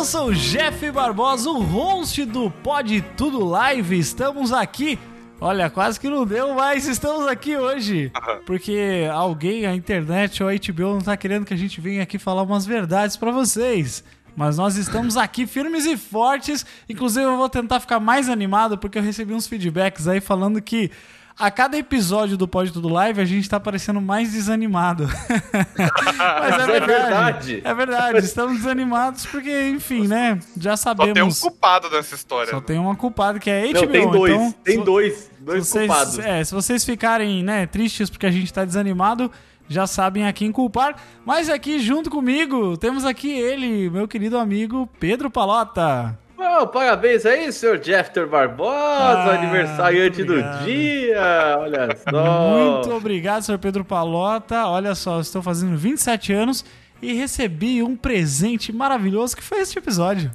Eu sou o Jeff Barbosa, o host do Pode Tudo Live. Estamos aqui. Olha, quase que não deu, mas estamos aqui hoje. Porque alguém, a internet ou a HBO não tá querendo que a gente venha aqui falar umas verdades pra vocês. Mas nós estamos aqui firmes e fortes. Inclusive, eu vou tentar ficar mais animado porque eu recebi uns feedbacks aí falando que a cada episódio do Pode Tudo Live a gente tá parecendo mais desanimado. Mas é É verdade. verdade. É verdade. Estamos desanimados porque, enfim, né? Já Só tem um sabemos. culpado nessa história. Só tem uma culpada que é a HBO. Não, tem dois. Então, tem se- dois. Dois vocês, culpados. é, se vocês ficarem né, tristes porque a gente tá desanimado, já sabem a quem culpar. Mas aqui junto comigo temos aqui ele, meu querido amigo Pedro Palota. Oh, parabéns aí, senhor Jeffter Barbosa, Ah, aniversariante do dia. Olha só. Muito obrigado, senhor Pedro Palota. Olha só, estou fazendo 27 anos e recebi um presente maravilhoso que foi este episódio.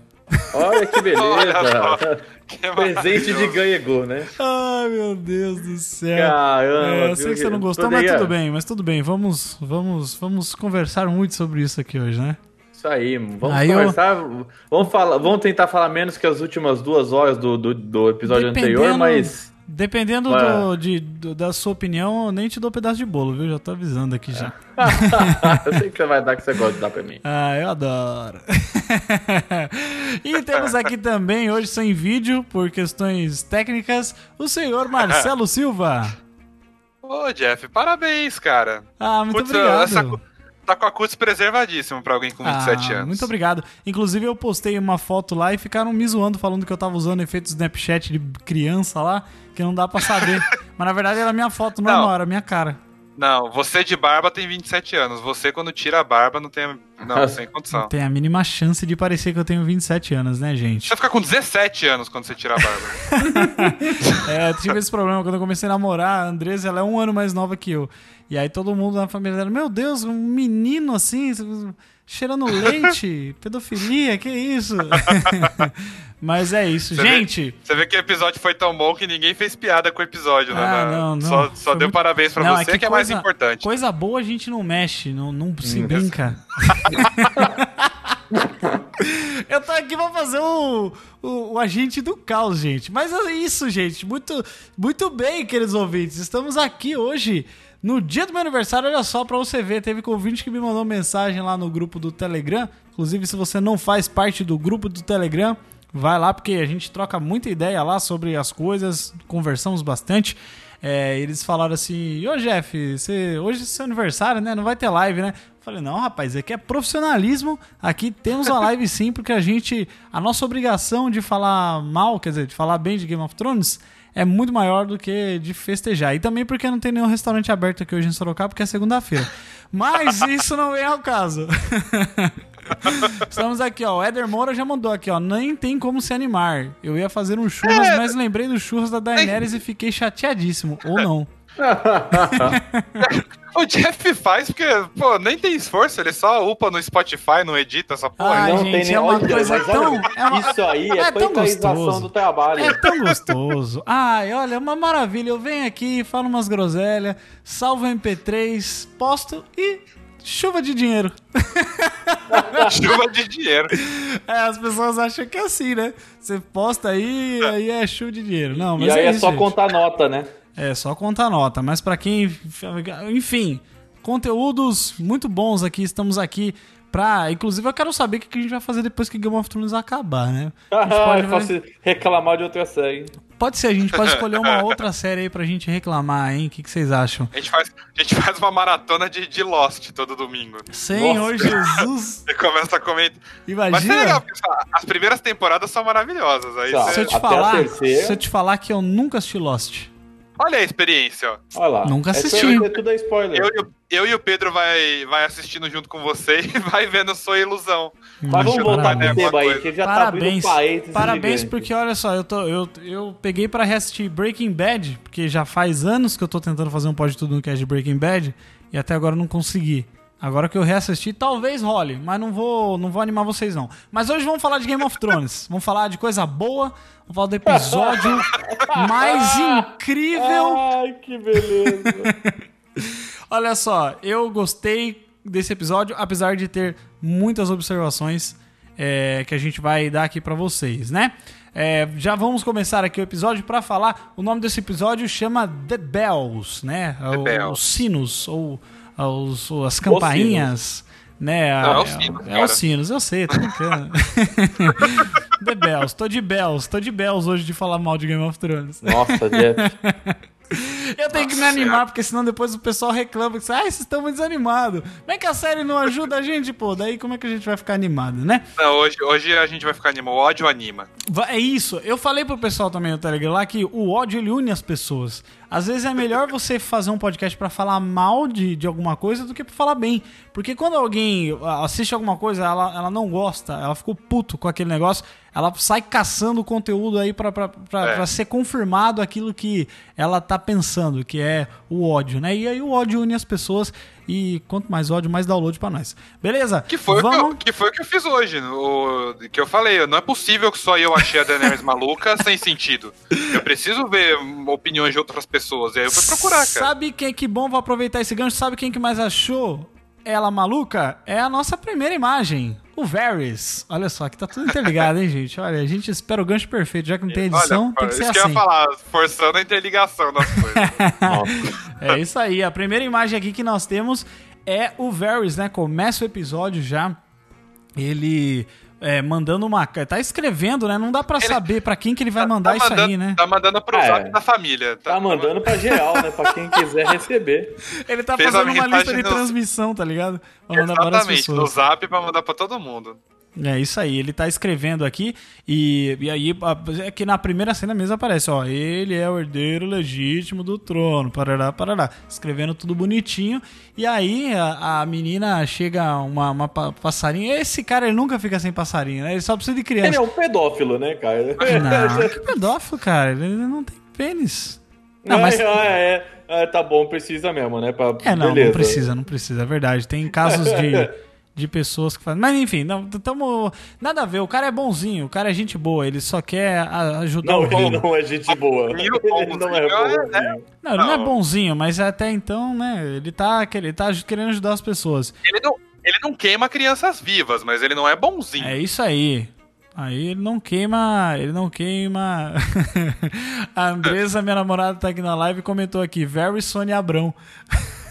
Olha que Olha beleza. Que Presente de ganhegou, né? Ai, meu Deus do céu. Caramba. É, eu sei que você não gostou, Poderia- mas tudo bem, mas tudo bem. Vamos, vamos, vamos conversar muito sobre isso aqui hoje, né? Isso aí, vamos Aí eu- conversar. Vamos, falar, vamos tentar falar menos que as últimas duas horas do, do, do episódio anterior, mas. Dependendo Ué. do, de- do- da sua opinião, eu nem te dou pedaço de bolo, viu? Já tô avisando aqui já. eu sei que você vai dar que você gosta de dar pra mim. Ah, eu adoro. e temos aqui também, hoje sem vídeo, por questões técnicas, o senhor Marcelo Silva. Ô, Jeff, parabéns, cara. Ah, muito Putz, obrigado. essa tá com a cutis preservadíssimo pra alguém com 27 Ah, anos. Muito obrigado. Inclusive, eu postei uma foto lá e ficaram me zoando falando que eu tava usando efeito Snapchat de criança lá, que não dá pra saber. Mas na verdade era minha foto normal, Não. era minha cara. Não, você de barba tem 27 anos. Você, quando tira a barba, não tem. Não, sem condição. Tem a mínima chance de parecer que eu tenho 27 anos, né, gente? Você fica com 17 anos quando você tira a barba. É, eu tive esse problema quando eu comecei a namorar. A Andresa, ela é um ano mais nova que eu. E aí todo mundo na família dela, meu Deus, um menino assim, cheirando leite, pedofilia, que isso? Mas é isso, Você vê- gente. Você vê que o episódio foi tão bom que ninguém fez piada com o episódio, né? Ah, não, não. Só, só deu muito- parabéns pra Não, você, que, é mais importante. Coisa boa a gente não mexe, não, não se Hum, brinca. Eu tô aqui pra fazer o, o, o agente do caos, gente. Mas é isso, gente. Muito, muito bem, queridos ouvintes. Estamos aqui hoje, no dia do meu aniversário. Olha só, pra você ver, teve ouvinte que me mandou mensagem lá no grupo do Telegram. Inclusive, se você não faz parte do grupo do Telegram, vai lá, porque a gente troca muita ideia lá sobre as coisas, conversamos bastante. É, eles falaram assim: Ô Jeff, você, hoje é seu aniversário, né? Não vai ter live, né? Falei, não, rapaz, aqui é profissionalismo. Aqui temos uma live sim, porque a gente. A nossa obrigação de falar mal, quer dizer, de falar bem de Game of Thrones, é muito maior do que de festejar. E também porque não tem nenhum restaurante aberto aqui hoje em Sorocaba, porque é segunda-feira. Mas isso não vem ao caso. Estamos aqui, ó. O Éder Moura já mandou aqui, ó. Nem tem como se animar. Eu ia fazer um churras, mas lembrei dos churras da Daenerys e fiquei chateadíssimo. Ou não. O Jeff faz porque, pô, nem tem esforço, ele só upa no Spotify, não edita essa porra. Ai, não gente, tem é uma coisa tão- é uma- Isso aí é, é tão gostoso. do trabalho. É tão gostoso. Ai, olha, é uma maravilha. Eu venho aqui, falo umas groselhas, salvo MP3, posto e chuva de dinheiro. Chuva de dinheiro. É, as pessoas acham que é assim, né? Você posta aí, aí é chuva de dinheiro. Não, mas E aí é, é isso, só gente. contar nota, né? É, só contar nota. Mas pra quem. Enfim, conteúdos muito bons aqui. Estamos aqui pra. Inclusive, eu quero saber o que a gente vai fazer depois que Game of Thrones acabar, né? A gente Ah, pode, reclamar de outra série. pode ser, a gente pode escolher uma outra série aí pra gente reclamar, hein? O que, que vocês acham? A gente faz, a gente faz uma maratona de, de Lost todo domingo. Senhor Nossa. Jesus! E começa a comentar. Mas é Imagina! legal, as primeiras temporadas são maravilhosas. Aí Tá. você- se eu te falar, terceira. se eu te falar que eu nunca assisti Lost. Olha a experiência, ó. Olha lá. Nunca assisti. ter tudo é spoiler. Eu, e o- eu e o Pedro vai, vai assistindo junto com você e vai vendo sua ilusão. Mas vamos voltar pro é tema aí, que já Parabéns. tá abrindo parênteses Parabéns, porque olha só, eu, tô, eu, eu peguei pra reassistir Breaking Bad, porque já faz anos que eu tô tentando fazer um pod tudo no cast de Breaking Bad, e até agora eu não consegui. Agora que eu reassisti, talvez role, mas não vou, não vou animar vocês não. Mas hoje vamos falar de Game of Thrones. vamos falar de coisa boa, vamos falar do episódio mais incrível Ai, que beleza. Olha só, eu gostei desse episódio, apesar de ter muitas observações. é, que a gente vai dar aqui pra vocês, né? É, já vamos começar aqui o episódio pra falar. O nome desse episódio chama The Bells, né? The O- Bells. Os sinos, ou os- as campainhas. Né? Não, é A- os sinos, é cara. os sinos, eu sei, tô brincando. The Bells, tô de Bells, tô de Bells hoje de falar mal de Game of Thrones. Nossa, Jeff. Eu tenho que me Nossa animar, porque senão depois o pessoal reclama que, ah, vocês estão muito desanimados. Como é que a série não ajuda a gente, pô? Daí como é que a gente vai ficar animado, né? Não, hoje, hoje a gente vai ficar animado. O ódio anima. É isso. Eu falei pro pessoal também no Telegram lá que o ódio ele une as pessoas. Às vezes é melhor você fazer um podcast pra falar mal de, de alguma coisa do que pra falar bem. Porque quando alguém ah, assiste alguma coisa, ela, ela não gosta, ela ficou puto com aquele negócio, ela sai caçando conteúdo aí pra, É. pra ser confirmado aquilo que ela tá pensando, que é o ódio, né? E aí o ódio une as pessoas e quanto mais ódio, mais download pra nós. Beleza? Que foi, o que, Vamos... eu, que foi o que eu fiz hoje. O, que eu falei. Não é possível que só eu achei a Daenerys maluca sem sentido. Eu preciso ver opiniões de outras pessoas. E aí eu fui procurar, cara. Sabe quem que bom, vou aproveitar esse gancho, sabe quem que mais achou ela maluca? É a nossa primeira imagem, o Varys. Olha só, aqui tá tudo interligado, hein, gente? Olha, a gente espera o gancho perfeito, já que não tem edição, Olha, tem que ser isso que eu assim. ia falar, forçando a interligação das coisas. É isso aí, a primeira imagem aqui que nós temos é o Varys, né? Começa o episódio já, ele... é, mandando uma. Tá escrevendo, né? Não dá pra saber pra quem que ele vai mandar isso mandando, aí, né? Tá mandando pro É. zap da família. Tá mandando pra geral, né? Pra quem quiser receber. Ele tá Fez fazendo uma lista de no- transmissão, tá ligado? Pra mandar para as Exatamente, no pessoas. zap pra mandar pra todo mundo. É isso aí, ele tá escrevendo aqui e, e aí é que na primeira cena mesmo aparece, ó, ele é o herdeiro legítimo do trono, parará, parará, escrevendo tudo bonitinho. E aí a, a menina chega uma, uma pa- passarinho, esse cara ele nunca fica sem passarinho, né? Ele só precisa de Ele criança. é um pedófilo, né, cara? Não, que pedófilo, cara, ele não tem pênis. Não, mas Ah, é, é, tá bom, precisa mesmo, né? Pra, É, não, beleza. não precisa, não precisa, é verdade. Tem casos de, de pessoas que fazem. Mas enfim, não, tamo, nada a ver. O cara é bonzinho, o cara é gente boa, ele só quer a- ajudar Não, o ele reino. não é gente boa. E o Ele não é bonzinho, né? Não, ele não é bonzinho, mas até então, né, ele tá, ele tá querendo ajudar as pessoas. Ele não, ele não queima crianças vivas, mas ele não é bonzinho. É isso aí. Aí ele não queima, ele não queima. a Andressa, minha namorada, tá aqui na live e comentou aqui, very Sônia Abrão.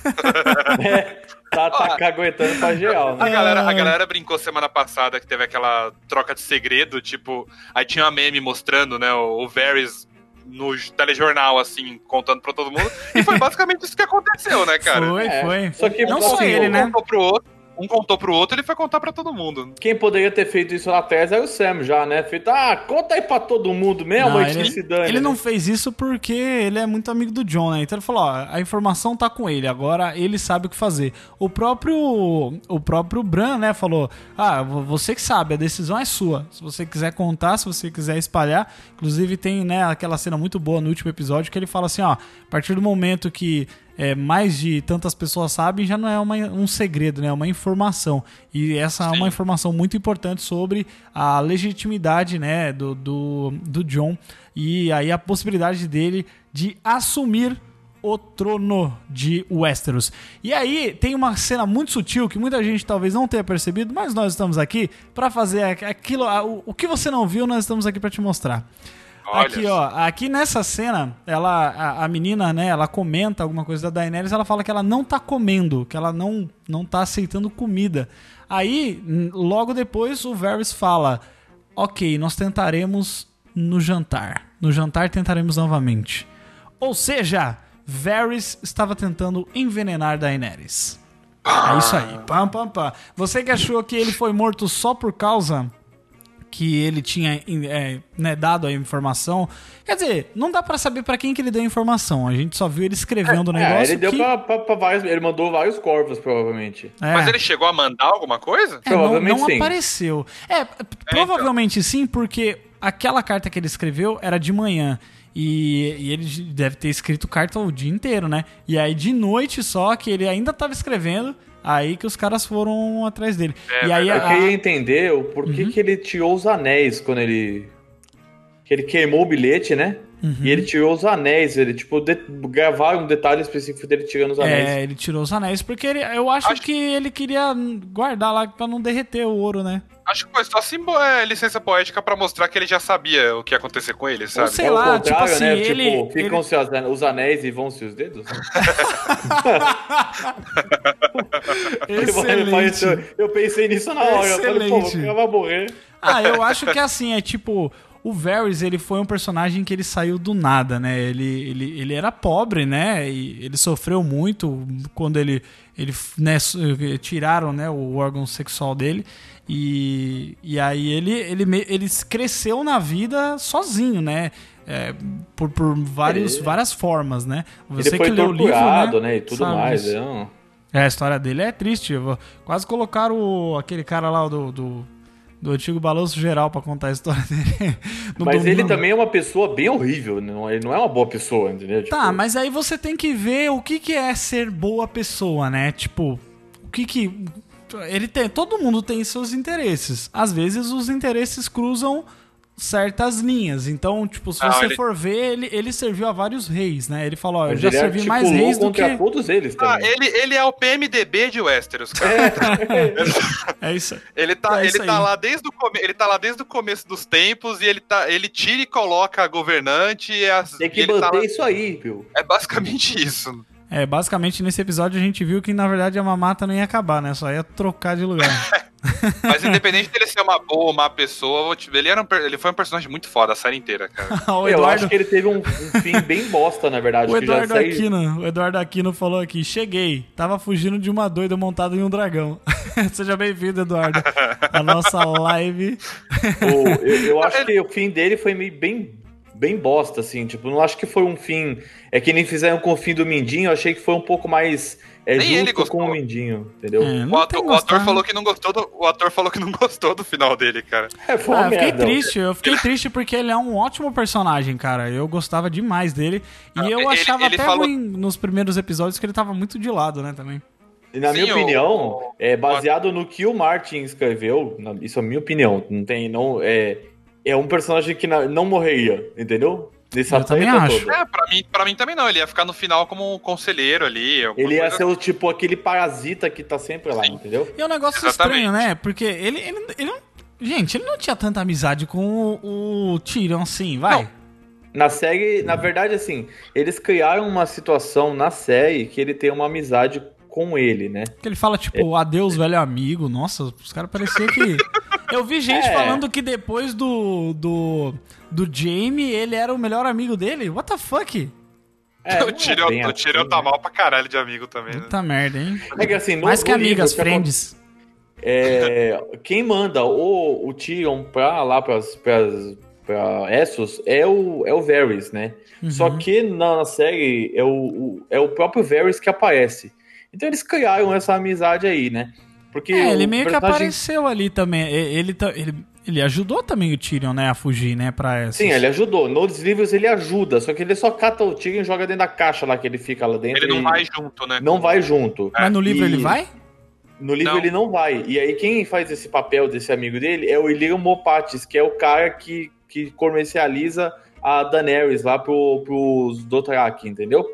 Tá, tá caguetando pra geral, A né? galera, a galera brincou semana passada que teve aquela troca de segredo, tipo, aí tinha uma meme mostrando, né, o, o Varys no telejornal, assim, contando pra todo mundo. E foi basicamente isso que aconteceu, né, cara? Foi, É, foi. só que, não assim, só ele, um né? contou pro outro, um contou pro outro, ele foi contar pra todo mundo. Quem poderia ter feito isso lá atrás era o Sam já, né? Feito, ah, conta aí pra todo mundo mesmo, Não, ele, se dane. ele não né? fez isso porque ele é muito amigo do John, né? Então ele falou, ó, a informação tá com ele, agora ele sabe o que fazer. O próprio o próprio Bran, né, falou: "Ah, vo- você que sabe, a decisão é sua. Se você quiser contar, se você quiser espalhar, inclusive tem, né, aquela cena muito boa no último episódio que ele fala assim, ó, a partir do momento que é, mais de tantas pessoas sabem, já não é uma- um segredo, né? É uma informação. E essa é uma informação muito importante sobre a legitimidade, né, do, do, do John e aí a possibilidade dele de assumir o trono de Westeros. E aí tem uma cena muito sutil que muita gente talvez não tenha percebido, mas nós estamos aqui pra fazer aqu- aquilo, o, que você não viu, nós estamos aqui pra te mostrar. Olha Aqui, ó, aqui nessa cena, ela, a, a menina, né, ela comenta alguma coisa da Daenerys, ela fala que ela não tá comendo, que ela não, não tá aceitando comida. Aí, logo depois, o Varys fala, ok, nós tentaremos no jantar. No jantar tentaremos novamente. Ou seja, Varys estava tentando envenenar Daenerys. É isso aí. Pam, pam, pam. Você que achou que ele foi morto só por causa que ele tinha é, né, dado a informação. Quer dizer, não dá pra saber pra quem que ele deu a informação. A gente só viu ele escrevendo o É, negócio. ele deu que, pra, pra- pra vários. Ele mandou vários corvos, provavelmente. é, Mas ele chegou a mandar alguma coisa? é, não, provavelmente não sim. apareceu. É, p- provavelmente sim, porque aquela carta que ele escreveu era de manhã. E, e ele deve ter escrito carta o dia inteiro, né? E aí de noite só, que ele ainda tava escrevendo, aí que os caras foram atrás dele. É e aí Eu a, queria entender o porquê Uhum. que ele tirou os anéis quando ele. Que ele queimou o bilhete, né? Uhum. E ele tirou os anéis. Ele, tipo, de... gravaram um detalhe específico dele tirando os anéis. É, ele tirou os anéis porque ele, eu acho, Acho- que ele queria guardar lá pra não derreter o ouro, né? Acho que foi só simbo, é, licença poética pra mostrar que ele já sabia o que ia acontecer com ele, sabe? Ou sei É o lá, tipo contrário, assim, né? ele. tipo, ficam ele- se os anéis e vão-se os dedos? Excelente. Eu, eu pensei nisso na hora. Eu falei, pô, o Excelente. cara vai morrer. Ah, eu acho que assim, é tipo. O Varys, ele foi um personagem que ele saiu do nada, né? Ele, ele, ele era pobre, né? E ele sofreu muito quando ele, ele né, tiraram né, o órgão sexual dele. E, e aí ele, ele, ele cresceu na vida sozinho, né? É, por por vários, É. várias formas, né? Ele foi torturado, né? E tudo sabe mais. Não. É, a história dele é triste. Eu- Quase colocaram o- aquele cara lá do, do, do antigo balanço geral pra contar a história dele. Mas ele também é uma pessoa bem horrível. Não, ele não é uma boa pessoa, entendeu? Tá, Tipo, mas aí você tem que ver o que, que é ser boa pessoa, né? Tipo, o que que. Ele tem. Todo mundo tem seus interesses. Às vezes os interesses cruzam certas linhas. Então, tipo, se Não, você ele- for ver, ele, ele serviu a vários reis, né? Ele falou, ó, eu já ele servi mais articulou reis do que. todos eles Ah, também. ele, ele é o PMDB de Westeros, cara. É isso. Ele tá, É ele isso tá aí. lá desde o come... ele tá lá desde o começo dos tempos e ele tá, ele tira e coloca a governante e as Tem que tá manter lá- isso aí, viu? É basicamente isso. É, basicamente nesse episódio a gente viu que na verdade a mamata não ia acabar, né? Só ia trocar de lugar. Mas independente dele ser uma boa ou má pessoa, ele, era um ele foi um personagem muito foda a série inteira, cara. o Eu Eduardo, acho que ele teve um, um fim bem bosta, na verdade. o Eduardo Aquino, o Eduardo Aquino falou aqui: cheguei, tava fugindo de uma doida montada em um dragão. Seja bem-vindo, Eduardo. A nossa live. Eu, eu acho que o fim dele foi meio bem, bem bosta, assim. Tipo, não acho que foi um fim. É que nem fizeram com o fim do Mindinho, eu achei que foi um pouco mais é, Nem ele gostou. com o Mindinho, entendeu? É, É, O ator, o ator falou que não gostou do, o ator falou que não gostou do final dele, cara. foi Ah, uma eu fiquei merda. triste, eu fiquei triste porque ele é um ótimo personagem, cara. Eu gostava demais dele. E Ah, eu ele- achava ele até falou- ruim nos primeiros episódios que ele tava muito de lado, né, também. E na Sim, minha o- opinião, é baseado no que o Martin escreveu, na- isso é a minha opinião, não tem, não, é, é um personagem que não morreria, entendeu? Nessa Eu também acho. toda. É, pra mim, pra mim também não. Ele ia ficar no final como um conselheiro ali. Ele ia ser o tipo aquele parasita que tá sempre lá, entendeu? E é um negócio Exatamente. estranho, né? Porque ele, ele, ele não. Gente, ele não tinha tanta amizade com o, o Tyrion assim, vai. Não. Na série, na verdade, assim, eles criaram uma situação na série que ele tem uma amizade com ele, né? Que ele fala, tipo, adeus, velho amigo. Nossa, os caras pareciam que. Eu vi gente É. falando que depois do, do. do Jamie, ele era o melhor amigo dele. What the fuck? É, o é Tyrion, bem o assim, Tyrion tá né? mal pra caralho de amigo também, né? Puta merda, hein? É que assim, no, Mais que livro, amigas, o que acon- friends. É, quem manda o, o Tyrion pra lá, pras, pras, pra Essos, é o, é o Varys, né? Uhum. Só que na, na série é o, o- é o próprio Varys que aparece. Então eles criaram essa amizade aí, né? Porque É, ele meio que personagem- apareceu ali também. Ele, ele, ele ajudou também o Tyrion, né, a fugir, né, pra essa. Sim, ele ajudou. Nos livros ele ajuda, só que ele só cata o Tyrion e joga dentro da caixa lá que ele fica lá dentro. Ele não vai junto, né? não vai junto. Mas no livro E- ele vai? No livro Não. ele não vai. E aí quem faz esse papel desse amigo dele é o Illyrio Mopatis, que é o cara que, que comercializa a Daenerys lá pro, pros Dothraki, entendeu?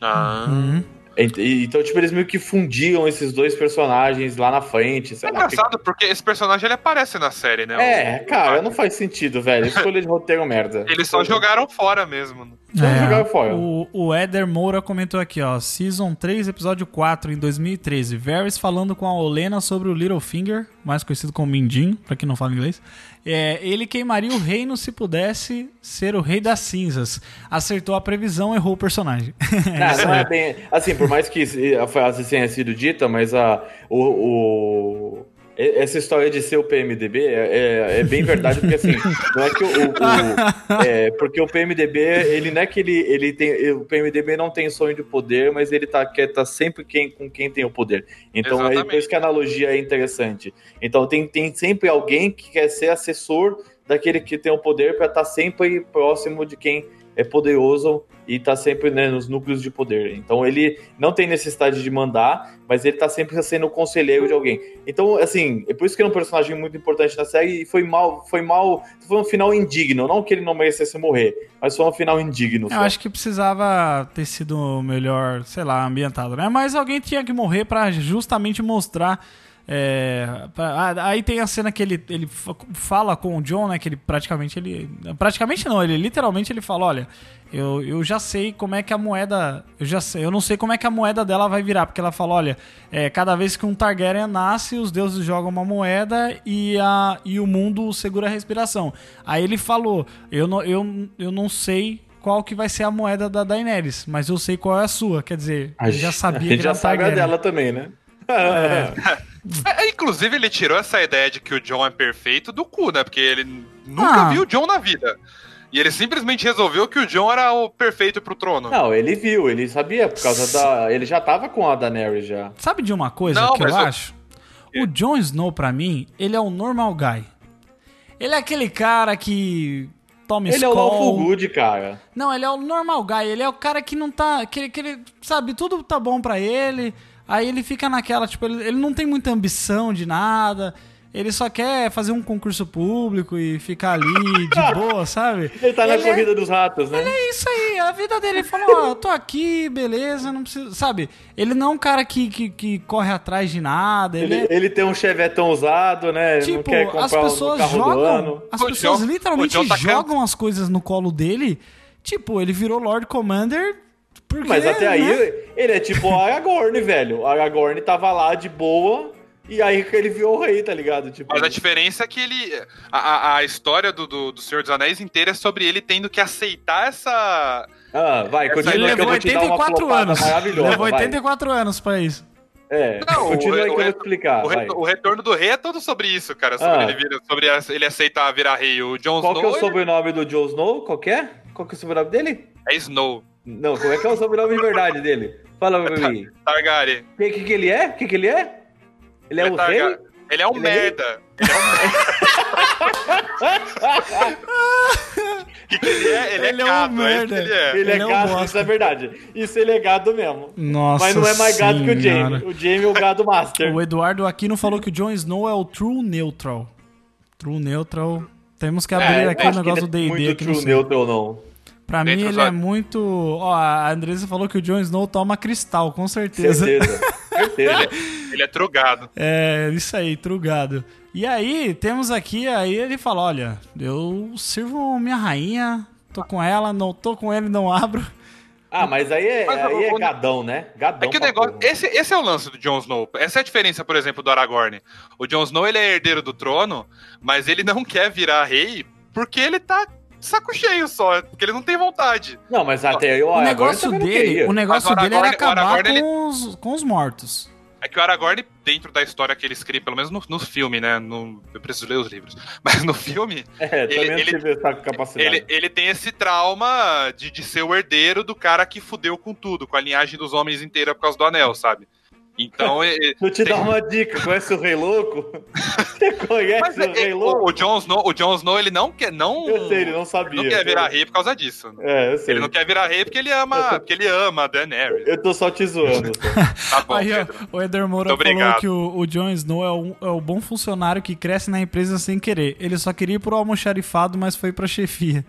Ah. Uhum. E- Então, tipo, eles meio que fundiam esses dois personagens lá na frente, É lá. engraçado, porque esse personagem ele aparece na série, né? É, O- cara, não faz sentido, velho. Escolha de roteiro merda. Eles só jogaram fora mesmo. Só jogaram fora. É, O, o Éder Moura comentou aqui, ó. Season 3, episódio 4, em 2013. Varys falando com a Olena sobre o Littlefinger, mais conhecido como Mindinho, pra quem não fala inglês. É, ele queimaria o reino se pudesse ser o rei das cinzas. Acertou a previsão, errou o personagem. Não, não é bem. Assim, por mais que a frase tenha sido dita, mas a, o, o- essa história de ser o PMDB é, é- é bem verdade, porque assim, não é que o. o- é, porque o PMDB, ele não é que ele, ele tem. O PMDB não tem sonho de poder, mas ele tá, quer tá sempre quem, com quem tem o poder. Então é por isso que a analogia é interessante. Então tem, tem sempre alguém que quer ser assessor daquele que tem o poder para estar sempre próximo de quem é poderoso e tá sempre né, nos núcleos de poder. Então ele não tem necessidade de mandar, mas ele tá sempre sendo o conselheiro de alguém. Então, assim, é por isso que ele é um personagem muito importante na série e foi mal, foi mal, foi um final indigno, não que ele não merecesse morrer, mas foi um final indigno. Eu só. acho que precisava ter sido melhor, sei lá, ambientado, né? Mas alguém tinha que morrer pra justamente mostrar É, pra- aí tem a cena que ele, ele fa- fala com o John, né? Que ele praticamente ele. Praticamente não, ele literalmente ele fala: olha, eu, eu já sei como é que a moeda. Eu já sei, eu não sei como é que a moeda dela vai virar, porque ela fala: olha, é, cada vez que um Targaryen nasce, os deuses jogam uma moeda e, a, e o mundo segura a respiração. Aí ele falou: eu não, eu, eu não sei. Qual que vai ser a moeda da Daenerys, mas eu sei qual é a sua. Quer dizer, A ele já sabia a que gente era já sabe a dela também, né? É, inclusive, ele tirou essa ideia de que o John é perfeito do cu, né? Porque ele nunca Ah. viu o John na vida. E ele simplesmente resolveu que o John era o perfeito pro trono. Não, ele viu, ele sabia, por causa da. Ele já tava com a Daenerys já. Sabe de uma coisa Não, que eu eu- acho? O Jon Snow, pra mim, ele é o normal guy. Ele é aquele cara que toma Ele é o. Lawful Good, cara. Não, ele é o normal guy. Ele é o cara que não tá... Que, que ele, sabe, tudo tá bom pra ele. Aí ele fica naquela, tipo, ele, ele não tem muita ambição de nada. Ele só quer fazer um concurso público e ficar ali de boa, sabe? Ele tá na Ele é- corrida dos ratos, né? é isso aí, a vida dele. Ele falou, ó, tô aqui, beleza, não preciso. Sabe? Ele não é um cara que, que, que corre atrás de nada. Ele, Ele, é. ele tem um chevetão usado, né? Ele não Tipo, quer comprar as um pessoas do jogam. ano. As pessoas literalmente tá jogam as coisas no colo dele. Tipo, ele virou Lord Commander. Porque, Mas até aí, né? ele é tipo a Aragorn, velho. A Aragorn tava lá de boa, e aí que ele viu o rei, tá ligado? Tipo, Mas a diferença é que ele. A, a- história do, do, do Senhor dos Anéis inteira é sobre ele tendo que aceitar essa. Ah, vai, Ele continua Ele que eu levou vou te dar uma 84 flopada anos. Levou vai. 84 anos pra isso. É, Não, continua o- aí que o eu vou explicar. o, vai. re- o retorno do rei é todo sobre isso, cara. Sobre, Ah. ele, vira, sobre ele aceitar virar rei. O Jon Qual que é Snow o ele- sobrenome do Jon Snow? Qual que é? Qual que é o sobrenome dele? é Snow. Não, como é que é o sobrenome de verdade dele? Fala pra mim. Targaryen. O que, que, que ele é? O que, que ele é? Ele é o Targa- rei? Ele é um Ele é rei? merda. Ele é um O que, que ele é? Ele, Ele é é um gado, é que merda. ele é. Ele, Ele é é um gado, isso é verdade. Isso ele é gado mesmo. Nossa Mas não é mais gado que o Senhora. Jamie. O Jamie é o gado master. O Eduardo Aquino falou que o Jon Snow é o True Neutral. True Neutral. Temos que abrir É, aqui o negócio do ele é D&D muito aqui no true neutral, não. Pra mim Dentro ele só- é muito... Ó, a Andressa falou que o Jon Snow toma cristal, com certeza. Certeza. Certeza. Ele é trugado. É, isso aí, trugado. E aí, temos aqui, aí ele fala, olha, eu sirvo minha rainha, tô com ela, não tô com ele, não abro. Ah, mas aí é, Mas aí é o- gadão, né? Gadão. É que o negócio. porra. Esse, esse é o lance do Jon Snow. Essa é a diferença, por exemplo, do Aragorn. O Jon Snow ele é herdeiro do trono, mas ele não quer virar rei porque ele tá saco cheio só. Porque ele não tem vontade. Não, mas até aí o negócio não dele, o negócio dele era acabar com, os, com os mortos. É que o Aragorn, dentro da história que ele escreve, pelo menos no, no filme, né? No, eu preciso ler os livros. Mas no filme, É, também ele- ele- essa capacidade. ele, ele tem esse trauma de, de ser o herdeiro do cara que fudeu com tudo, com a linhagem dos homens inteira por causa do anel, sabe? Então, ele, Vou te tem- dar uma dica. Conhece o Rei Louco? Você Mas conhece é- o Rei é- Louco? o, o Jon Snow, o Jon Snow, ele não quer, não, Eu sei, ele não sabia. não quer virar rei por causa disso. É, eu sei. Ele não quer virar rei porque ele ama, porque ele ama a Daenerys. Eu tô só te zoando. Tá bom, Aí, Pedro. o Eder Moura Muito falou obrigado. que o, o Jon Snow é, um- é o bom funcionário que cresce na empresa sem querer. Ele só queria ir pro almoxarifado, mas foi pra chefia.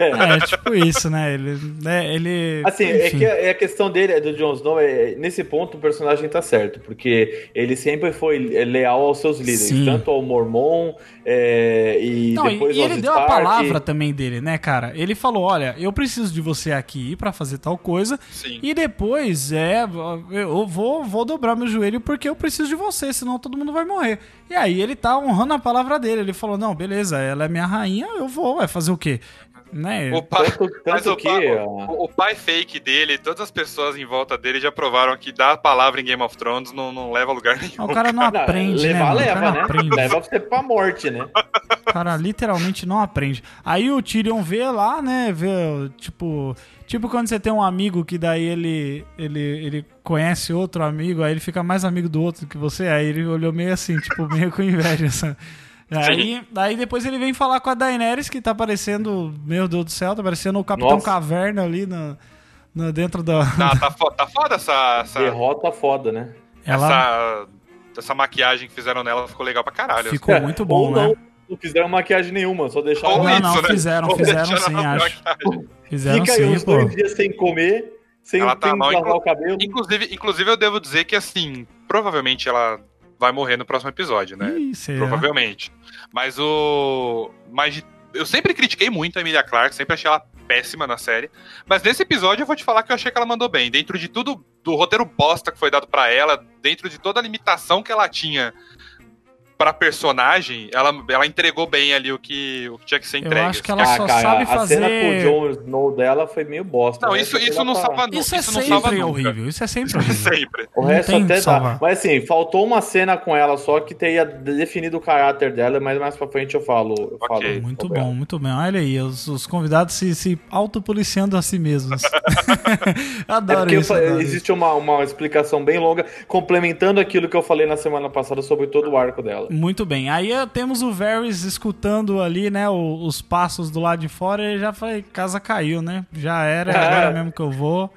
É, tipo isso, né? Ele. Né, ele Assim, é enfim. que a, é a questão dele, do Jon Snow, é, nesse ponto o personagem tá certo, porque ele sempre foi leal aos seus líderes, Sim. tanto ao Mormon é, e Não, depois e ele deu a Stark. palavra também dele, né, cara? Ele falou: olha, eu preciso de você aqui pra fazer tal coisa. Sim. E depois, é, eu vou, vou dobrar meu joelho porque eu preciso de você, senão todo mundo vai morrer. E aí ele tá honrando a palavra dele. Ele falou: não, beleza, ela é minha rainha, eu vou, vai fazer o quê? Né? O pai, Tanto, mas tanto o, que... pai, o, o pai fake dele, todas as pessoas em volta dele já provaram que dar a palavra em Game of Thrones não, não leva a lugar nenhum. O cara não não, aprende, né? levar, cara leva, não né? aprende. Leva você pra morte, né? O cara literalmente não aprende. Aí o Tyrion vê lá, né? Vê, tipo. Tipo quando você tem um amigo que daí ele, ele, ele conhece outro amigo, aí ele fica mais amigo do outro que você, aí ele olhou meio assim, tipo, meio com inveja. sabe? Aí, aí depois ele vem falar com a Daenerys, que tá parecendo, meu Deus do céu, tá parecendo o Capitão Nossa. Caverna ali no, no- dentro da. Tá, tá, fo- tá foda essa, essa, Derrota foda, né? Ela essa, essa maquiagem que fizeram nela, ficou legal pra caralho. ficou muito bom, Ou não, né? não fizeram maquiagem nenhuma, só deixaram... Ou Não, isso, não, né? fizeram, Ou fizeram sim, acho. maquiagem. Fizeram Fica aí sim, uns pô. dois dias sem comer, sem, Ela tá sem mal, lavar inclu- o cabelo. Inclusive, inclusive, eu devo dizer que, assim, provavelmente ela vai morrer no próximo episódio, né? Ih? Provavelmente. Mas o. Mas eu sempre critiquei muito a Emilia Clarke, sempre achei ela péssima na série. Mas nesse episódio eu vou te falar que eu achei que ela mandou bem. Dentro de tudo, do roteiro bosta que foi dado pra ela, dentro de toda a limitação que ela tinha pra personagem, ela, ela entregou bem ali o que, o que tinha que ser entregue. acho que ela Ah, só cara, sabe a fazer- cena com o Jon Snow dela foi meio bosta. Não, né? isso, Sei isso não salva nu- Isso é isso não salva sempre nunca. horrível. Isso é sempre horrível. Sempre. O resto até dá. Mas assim, faltou uma cena com ela só que teria definido o caráter dela, mas mais pra frente eu falo. Eu Ok. falo Muito bom, ela. muito bem. Olha aí, os, os convidados se, se autopoliciando a si mesmos. É adoro porque isso. eu adoro isso. existe uma, uma explicação bem longa, complementando aquilo que eu falei na semana passada sobre todo o arco dela. Muito bem. Aí eh, temos o Varys escutando ali, né, os passos do lado de fora e já falei, casa caiu, né? Já era, é agora mesmo que eu vou.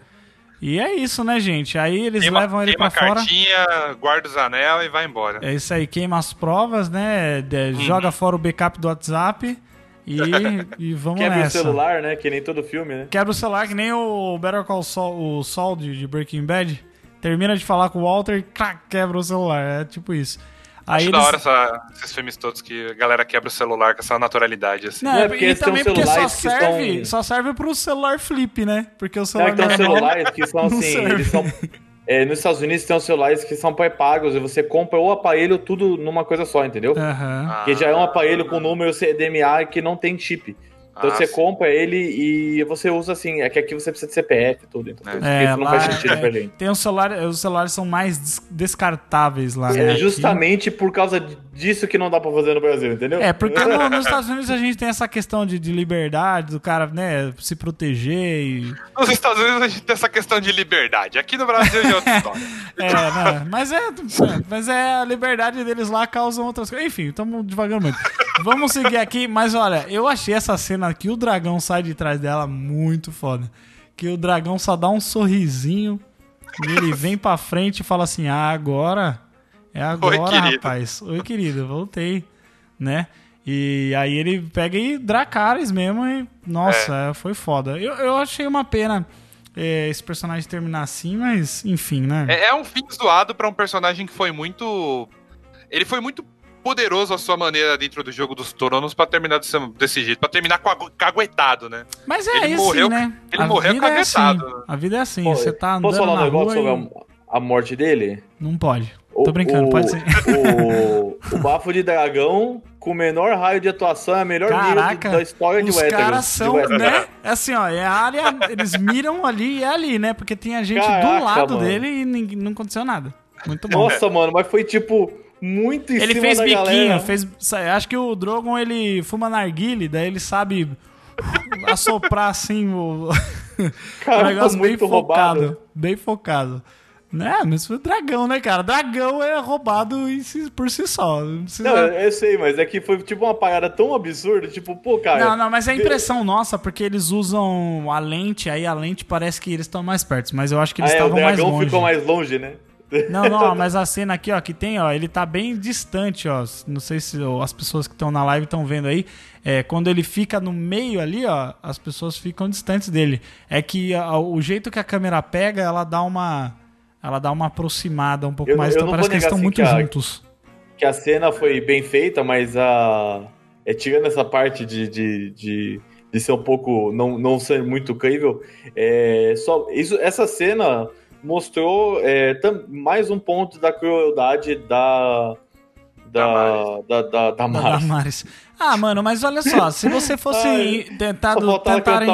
E é isso, né, gente? Aí eles Queima, levam ele queima pra a fora. cartinha, guarda os anel e vai embora. É isso aí, queima as provas, né? de- Uhum. Joga fora o backup do WhatsApp e, e vamos Quebra nessa. o celular, né? Que nem todo filme, né? Quebra o celular, que nem o Better Call Saul, o Saul de, de Breaking Bad. Termina de falar com o Walter e quebra o celular. É tipo isso. Aí Acho da eles- hora essa- esses filmes todos que a galera quebra o celular com essa naturalidade, assim. Não, é é porque e eles têm também porque só serve, são- só serve pro celular flip, né? Porque o Não, celular que tem celulares que são assim, serve. eles são. é, nos Estados Unidos tem uns celulares que são pré-pagos e você compra o aparelho tudo numa coisa só, entendeu? Ah, Que já é um aparelho com número CDMA que não tem chip. Então ah, você sim. compra ele e você usa assim. É que aqui você precisa de CPF e tudo. Então, É. É, isso não faz sentido é- pra gente. Tem os celulares, os celulares são mais des- descartáveis lá, né? É Aqui- justamente por causa disso que não dá pra fazer no Brasil, entendeu? É, porque no- nos Estados Unidos a gente tem essa questão de, de liberdade, do cara, né, se proteger e... Nos Estados Unidos a gente tem essa questão de liberdade. Aqui no Brasil já é outra história. É, né, mas é, é, mas é a liberdade deles lá causam outras coisas. Enfim, estamos devagando muito. Vamos seguir aqui, mas olha, eu achei essa cena aqui, o dragão sai de trás dela muito foda. Que o dragão só dá um sorrisinho e ele vem pra frente e fala assim: Ah, agora. É agora, querido." rapaz. Oi, querido, voltei. Né? E aí ele pega e Dracarys mesmo e. Nossa, foi foda. Eu, eu achei uma pena é, esse personagem terminar assim, mas enfim, né? É, é um fim zoado pra um personagem que foi muito. Ele foi muito poderoso à sua maneira dentro do jogo dos Toronos pra terminar desse, desse jeito, pra terminar cagu- caguetado, né? Mas é Ele isso, morreu- né? ele A morreu vida é assim. caguetado. A vida é assim. Pô, Você tá andando Posso falar um negócio rua sobre a, a morte dele? Não pode. O- Tô brincando, o- pode ser. O, o bafo de dragão com o menor raio de atuação é a melhor mira Caraca, de- da história de os Westeros. caras de são, né? É assim, ó, é a área, eles miram ali e é ali, né? Porque tem a gente do Caraca, lado mano. dele e ninguém- não aconteceu nada. Muito bom. Nossa, mano, mas foi tipo muito em ele cima fez da biquinho, galera. fez. Acho que o Drogon ele fuma narguile, daí ele sabe assoprar assim o, o Cara, negócio ficou bem muito focado. roubado. Bem focado. Né? Mas foi dragão, né, cara? Dragão é roubado por si só. Não precisa... Não, eu sei, mas é que foi tipo uma parada tão absurda, tipo, pô, cara. Não, não, mas é impressão nossa, porque eles usam a lente, aí a lente parece que eles estão mais perto, mas eu acho que eles Ah, é, o estavam mais dragão longe. ficou mais longe, né? Não, não, mas a cena aqui, ó, que tem, ó, ele tá bem distante, ó. Não sei se ó, as pessoas que estão na live estão vendo aí. É, quando ele fica no meio ali, ó, as pessoas ficam distantes dele. É que ó, o jeito que a câmera pega, ela dá uma. Ela dá uma aproximada um pouco Eu- mais, eu então parece que eles estão assim, muito que a- juntos. que a cena foi bem feita, mas a. É, tirando essa parte de, de, de, de ser um pouco. não, não ser muito crível, é, só, isso, essa cena mostrou é, mais um ponto da crueldade da. Da, da, da, da Da Mari. Damares. Ah, mano, mas olha só, se você fosse Ai, tentado, tentarem,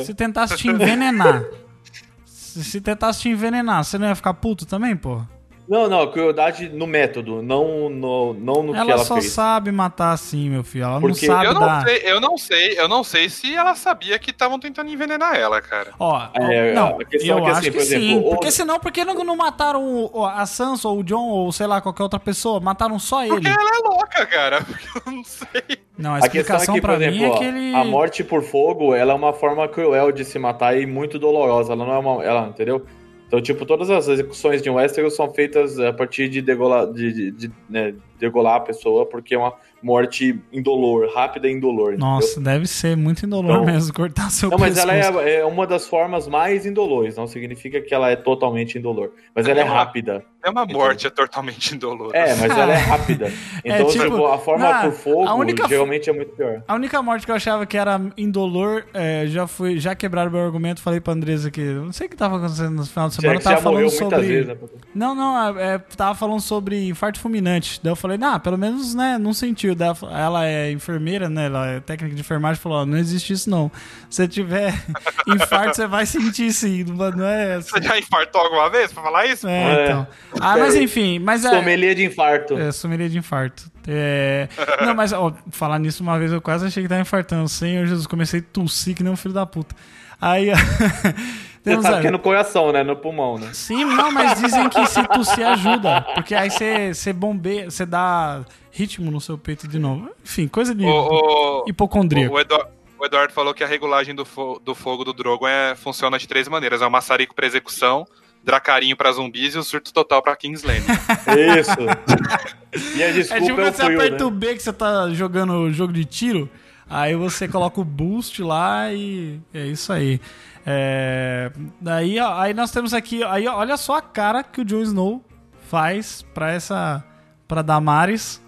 se tentasse te envenenar, se, se tentasse te envenenar, você não ia ficar puto também, pô? Não, não, crueldade no método, não no, não no que Ela ela só fez. sabe matar assim, meu filho. Ela Porque não sabe Eu não dar. sei, eu não sei, eu não sei se ela sabia que estavam tentando envenenar ela, cara. Ó, É, não, a questão eu é que, acho assim, que por sim. exemplo, Porque o- senão, por que não, não mataram o- a Sansa ou o John ou sei lá, qualquer outra pessoa? Mataram só Porque ele. ela é louca, cara. Eu não sei. Não, a A questão é explicação que, por pra mim exemplo, é que ele. a morte por fogo, ela é uma forma cruel de se matar e muito dolorosa. Ela não é uma. Ela, entendeu? Então, tipo, todas as execuções de Westeros são feitas a partir de degolar, de, de- de, né, degolar a pessoa, porque é uma morte indolor, rápida e indolor. Nossa, entendeu? deve ser muito indolor Não. mesmo cortar seu Não, mas ela pescoço. é, é uma das formas mais indolores, não significa que ela é totalmente indolor. Mas ela é Não. rápida. É uma morte, é totalmente indolor. É, mas ela é rápida. Então, tipo, tipo, a forma na- por fogo a única- geralmente é muito pior. A única morte que eu achava que era indolor, é, já fui, já quebraram meu argumento, falei pra Andresa que não sei o que tava acontecendo no final de semana, tava falando muitas sobre vezes. Né? Não, não, é, é, tava falando sobre infarto fulminante. Daí eu falei, nah, pelo menos, né, não sentiu. Daí ela- ela é enfermeira, né, ela é técnica de enfermagem, falou, ó, não existe isso não. Se você tiver infarto, você vai sentir sim, não não é assim. Você já infartou alguma vez pra falar isso? É, É. então. Ah, mas enfim, mas é... Sommelier de infarto. É, sumiria de infarto. É... Não, mas ó, falar nisso uma vez eu quase achei que tava infartando. Senhor Jesus, comecei a tossir que nem um filho da puta. Aí. Você sabe que é no coração, né? No pulmão, né? Sim, não, mas dizem que se tossir ajuda. Porque aí você, você bombeia, você dá ritmo no seu peito de novo. Enfim, coisa de O, o, hipocondríaco. o, Eduardo, o Eduardo falou que a regulagem do, fo- do fogo do Drogon é, funciona de três maneiras: é o maçarico pra execução, dracarinho pra zumbis e o surto total pra Kingsland. Isso. E a É desculpa tipo é, quando o você frio, aperta né? o B que você tá jogando jogo de tiro, aí você coloca o boost lá e é isso aí. É, daí, ó, aí nós temos aqui, aí ó, olha só a cara que o Jon Snow faz pra essa pra Damares.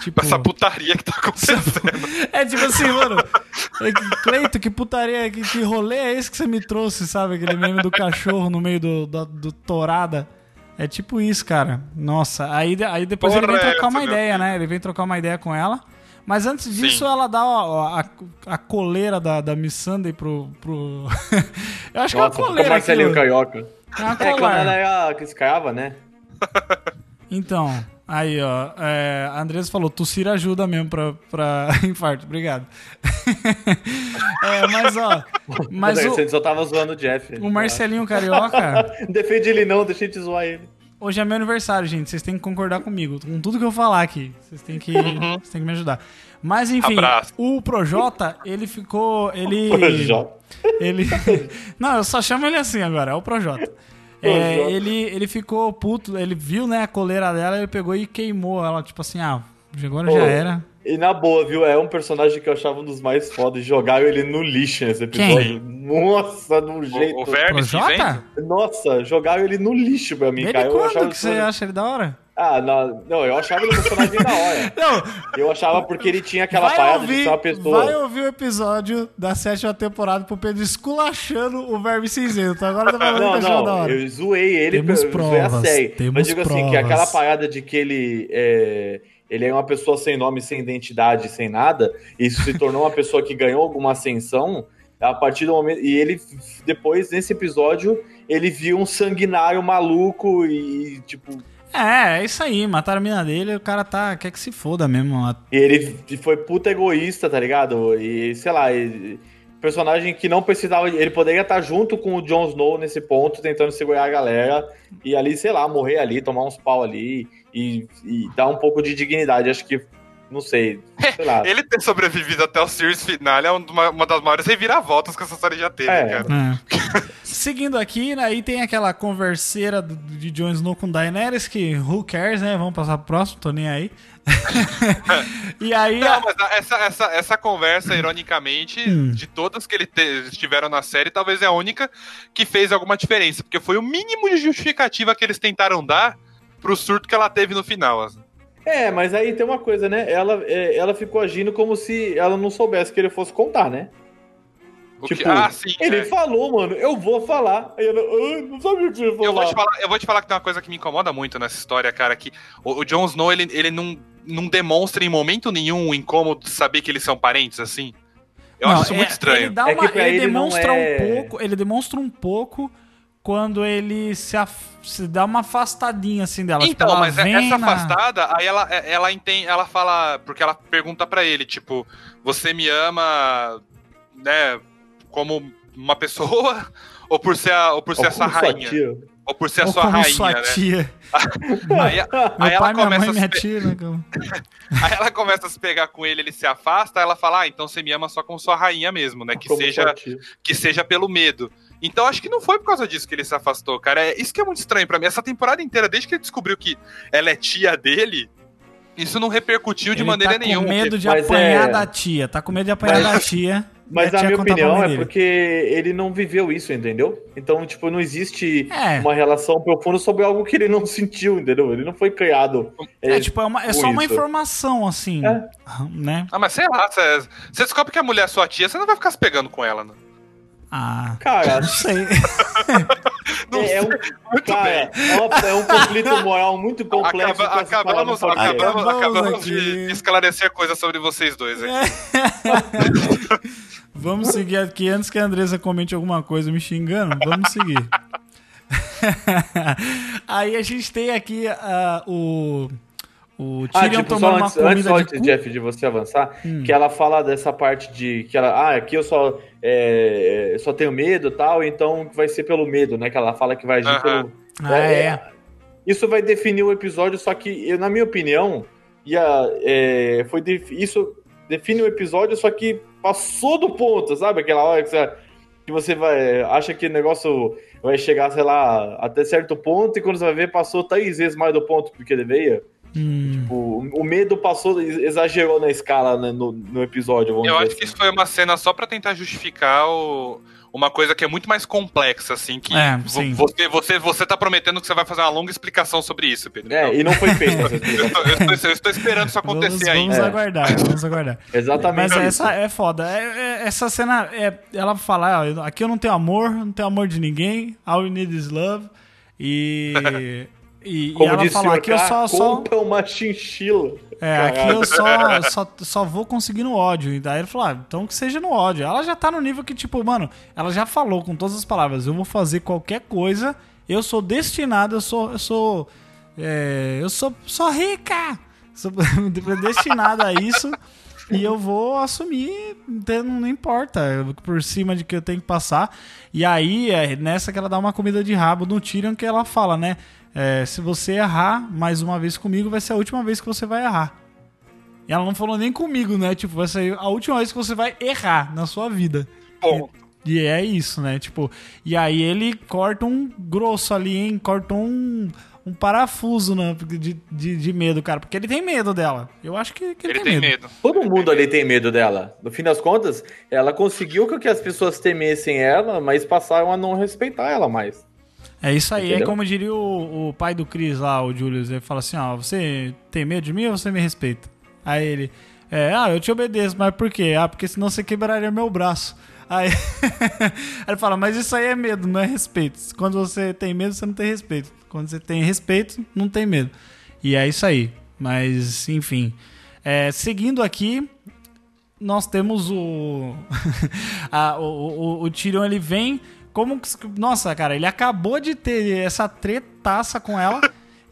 Tipo, Essa putaria que tá acontecendo. é tipo assim, mano. É que, Cleito, que putaria, que, que rolê é esse que você me trouxe, sabe? Aquele meme do cachorro no meio do, do, do torada. É tipo isso, cara. Nossa, aí, aí depois ele vem Porra, trocar uma essa, meu ideia, né? Ele vem trocar uma ideia com ela. Mas antes disso, Sim. ela dá ó, a, a coleira da, da Miss Sunday pro. pro... Eu acho que é Nossa, uma coleira. Marcelinho aquilo. Carioca. É uma É, quando ela era escrava, né? Então, aí, ó. É, a Andresa falou: tossir ajuda mesmo pra, pra infarto. Obrigado. é, mas, ó. Mas Mas o, Você só tava zoando o Jeff. o Marcelinho Carioca. Defende ele não, deixa de zoar ele. Hoje é meu aniversário, gente. Vocês têm que concordar comigo. Com tudo que eu falar aqui. Vocês têm que, vocês têm que me ajudar. Mas, enfim, Abraço. o Projota, ele ficou. Ele. Projota. Ele. Não, eu só chamo ele assim agora, é o Projota. É, ele, ele ficou puto, ele viu, né, a coleira dela, ele pegou e queimou ela, tipo assim, ah, agora já Ô, era. E na boa, viu? É um personagem que eu achava um dos mais fodas. Jogaram ele no lixo nesse episódio. Nossa, de um jeito. O, o verme Projota? cinzento? Nossa, jogaram ele no lixo pra mim, cara. Eu quando achava que você acha ele da hora? Ah, não, não, eu achava ele um personagem da hora. Não, Eu achava porque ele tinha aquela vai parada de ouvir, ser uma pessoa. vai ouvir o episódio da sétima temporada pro Pedro esculachando o verme cinzento. Agora tá falando que Não, achou da não, hora. eu zoei ele, Temos eu zoei a provas, série. temos Mas digo assim, que provas. aquela parada de que ele é, ele é uma pessoa sem nome, sem identidade, sem nada, e isso se tornou uma pessoa que ganhou alguma ascensão, a partir do momento... E ele, depois, nesse episódio, ele viu um sanguinário maluco e, tipo... É, é isso aí, mataram a mina dele, o cara tá, quer que se foda mesmo. E ele foi puta egoísta, tá ligado? E, sei lá, e- personagem que não precisava. Ele poderia estar junto com o Jon Snow nesse ponto, tentando segurar a galera. E ali, sei lá, morrer ali, tomar uns pau ali. E, e dar um pouco de dignidade. Acho que. Não sei. Sei lá. Ele ter sobrevivido até o Series final é uma, uma das maiores reviravoltas que essa série já teve, É. cara. É. Seguindo aqui, né, aí tem aquela converseira de Jon Snow com Daenerys, que who cares, né? Vamos passar pro próximo, tô nem aí. E aí. Não, mas essa, essa, essa conversa, ironicamente, Hum. de todas que ele te- tiveram na série, talvez é a única que fez alguma diferença. Porque foi o mínimo de justificativa que eles tentaram dar pro surto que ela teve no final. assim. É, mas aí tem uma coisa, né? Ela, é, ela ficou agindo como se ela não soubesse que ele fosse contar, né? Tipo, que, ah, sim. Ele é. falou, mano, eu vou falar. Aí ela, ah, não sabia o que você ia falar. Eu vou, te falar, eu vou te falar que tem uma coisa que me incomoda muito nessa história, cara, que o, o Jon Snow, ele, ele não, não demonstra em momento nenhum o incômodo de saber que eles são parentes, assim. Eu Não, acho isso é- muito estranho. Ele, dá É uma, pra ele ele demonstra é- um pouco. Ele demonstra um pouco quando ele se, af- se dá uma afastadinha assim dela. Tipo, Então, ela mas vem essa na- afastada, aí ela, ela entende, ela fala, porque ela pergunta pra ele, tipo, você me ama, né, como uma pessoa, ou por ser a, ou por ser Ó, a sua como sua rainha, tia. Ou por ser a Ou sua como rainha, sua né? tia. Aí, Meu aí ela pai, começa mãe, a pe- tia, né? Aí ela começa a se pegar com ele, ele se afasta, aí ela fala, ah, então você me ama só como sua rainha mesmo, né? Que Como seja, sua que seja pelo medo. Então acho que não foi por causa disso que ele se afastou, cara. É isso que é muito estranho pra mim. Essa temporada inteira, desde que ele descobriu que ela é tia dele, Isso não repercutiu de ele maneira tá com nenhuma. medo porque- de Mas apanhar é- da tia. Tá com medo de apanhar da tia. Mas a a tia minha opinião é porque ele não viveu isso, entendeu? Então, tipo, não existe É. uma relação profunda sobre algo que ele não sentiu, entendeu? Ele não foi criado. É, tipo, é, uma- é só uma isso. informação, assim. É. Né? Ah, mas sei lá, você você descobre que a mulher é sua tia, você não vai ficar se pegando com ela, né? Ah, Cara, não sei. Não é, é um, Muito cara, bem. é, é um conflito moral muito complexo. Acaba- acabamos acabamos, Acabamos de esclarecer coisas sobre vocês dois É. aqui. Vamos seguir aqui antes que a Andressa comente alguma coisa me xingando. Vamos seguir. Aí a gente tem aqui ah, o. O Ah, Tyrion tipo, só tomando uma antes, antes, de antes, cu. Hum. Jeff, de você avançar, que ela fala dessa parte de que ela, ah, aqui eu só, é, só tenho medo e tal, então vai ser pelo medo, né? Que ela fala que vai agir Aham. pelo. Ah, é. Isso vai definir o episódio, só que, eu, na minha opinião, ia, é, foi def- isso define o episódio, só que passou do ponto, sabe? Aquela hora que você, que você vai, acha que o negócio vai chegar, sei lá, até certo ponto, e quando você vai ver, passou três vezes mais do ponto do que deveria. Hum. O, o medo passou, exagerou na escala né, no, no episódio, vamos Eu dizer acho que assim. isso foi uma cena só pra tentar justificar o- uma coisa que é muito mais complexa, assim, que É, você, você, você tá prometendo que você vai fazer uma longa explicação sobre isso, Pedro. Então, É, e não foi feito eu, estou, eu estou- eu estou esperando isso Vamos, acontecer vamos ainda. É. aguardar, vamos aguardar. Exatamente Mas isso. essa é foda. É- é- essa cena, é, ela fala, eu- aqui eu não tenho amor, não tenho amor de ninguém, all you need is love. E, e, e Como ela disse o fala, aqui eu só, só, compra uma chinchila. é, aqui eu só, só, só vou conseguir no ódio. E daí ele falou, ah, então que seja no ódio. Ela já tá no nível que, tipo, mano, ela já falou com todas as palavras, eu vou fazer qualquer coisa, eu sou destinado, eu sou, eu sou, é, eu sou, sou rica, sou destinada a isso. E eu vou assumir, então não importa, por cima de que eu tenho que passar. E aí, é nessa que ela dá uma comida de rabo no Tyrion, que ela fala, né? É, se você errar mais uma vez comigo, vai ser a última vez que você vai errar. E ela não falou nem comigo, né? Tipo, vai ser a última vez que você vai errar na sua vida. Bom, E é isso, né? Tipo, e aí ele corta um grosso ali, hein? Corta um, um parafuso né? de, de, de medo, cara. Porque ele tem medo dela. Eu acho que, que ele, ele tem medo. Todo mundo ali tem medo dela. No fim das contas, ela conseguiu que as pessoas temessem ela, mas passaram a não respeitar ela mais. É isso aí, é Entendeu? como diria o, o pai do Chris lá, o Julius, ele fala assim, ó, você tem medo de mim ou você me respeita? Aí ele, é, ah, eu te obedeço, mas por quê? Ah, porque senão você quebraria meu braço. Aí Aí ele fala, mas isso aí é medo, não é respeito. Quando você tem medo, você não tem respeito. Quando você tem respeito, não tem medo. E é isso aí. Mas, enfim. É, seguindo aqui, nós temos o. a- o, o, o Tyrion ele vem. Como. que- Nossa, cara, ele acabou de ter essa tretaça com ela.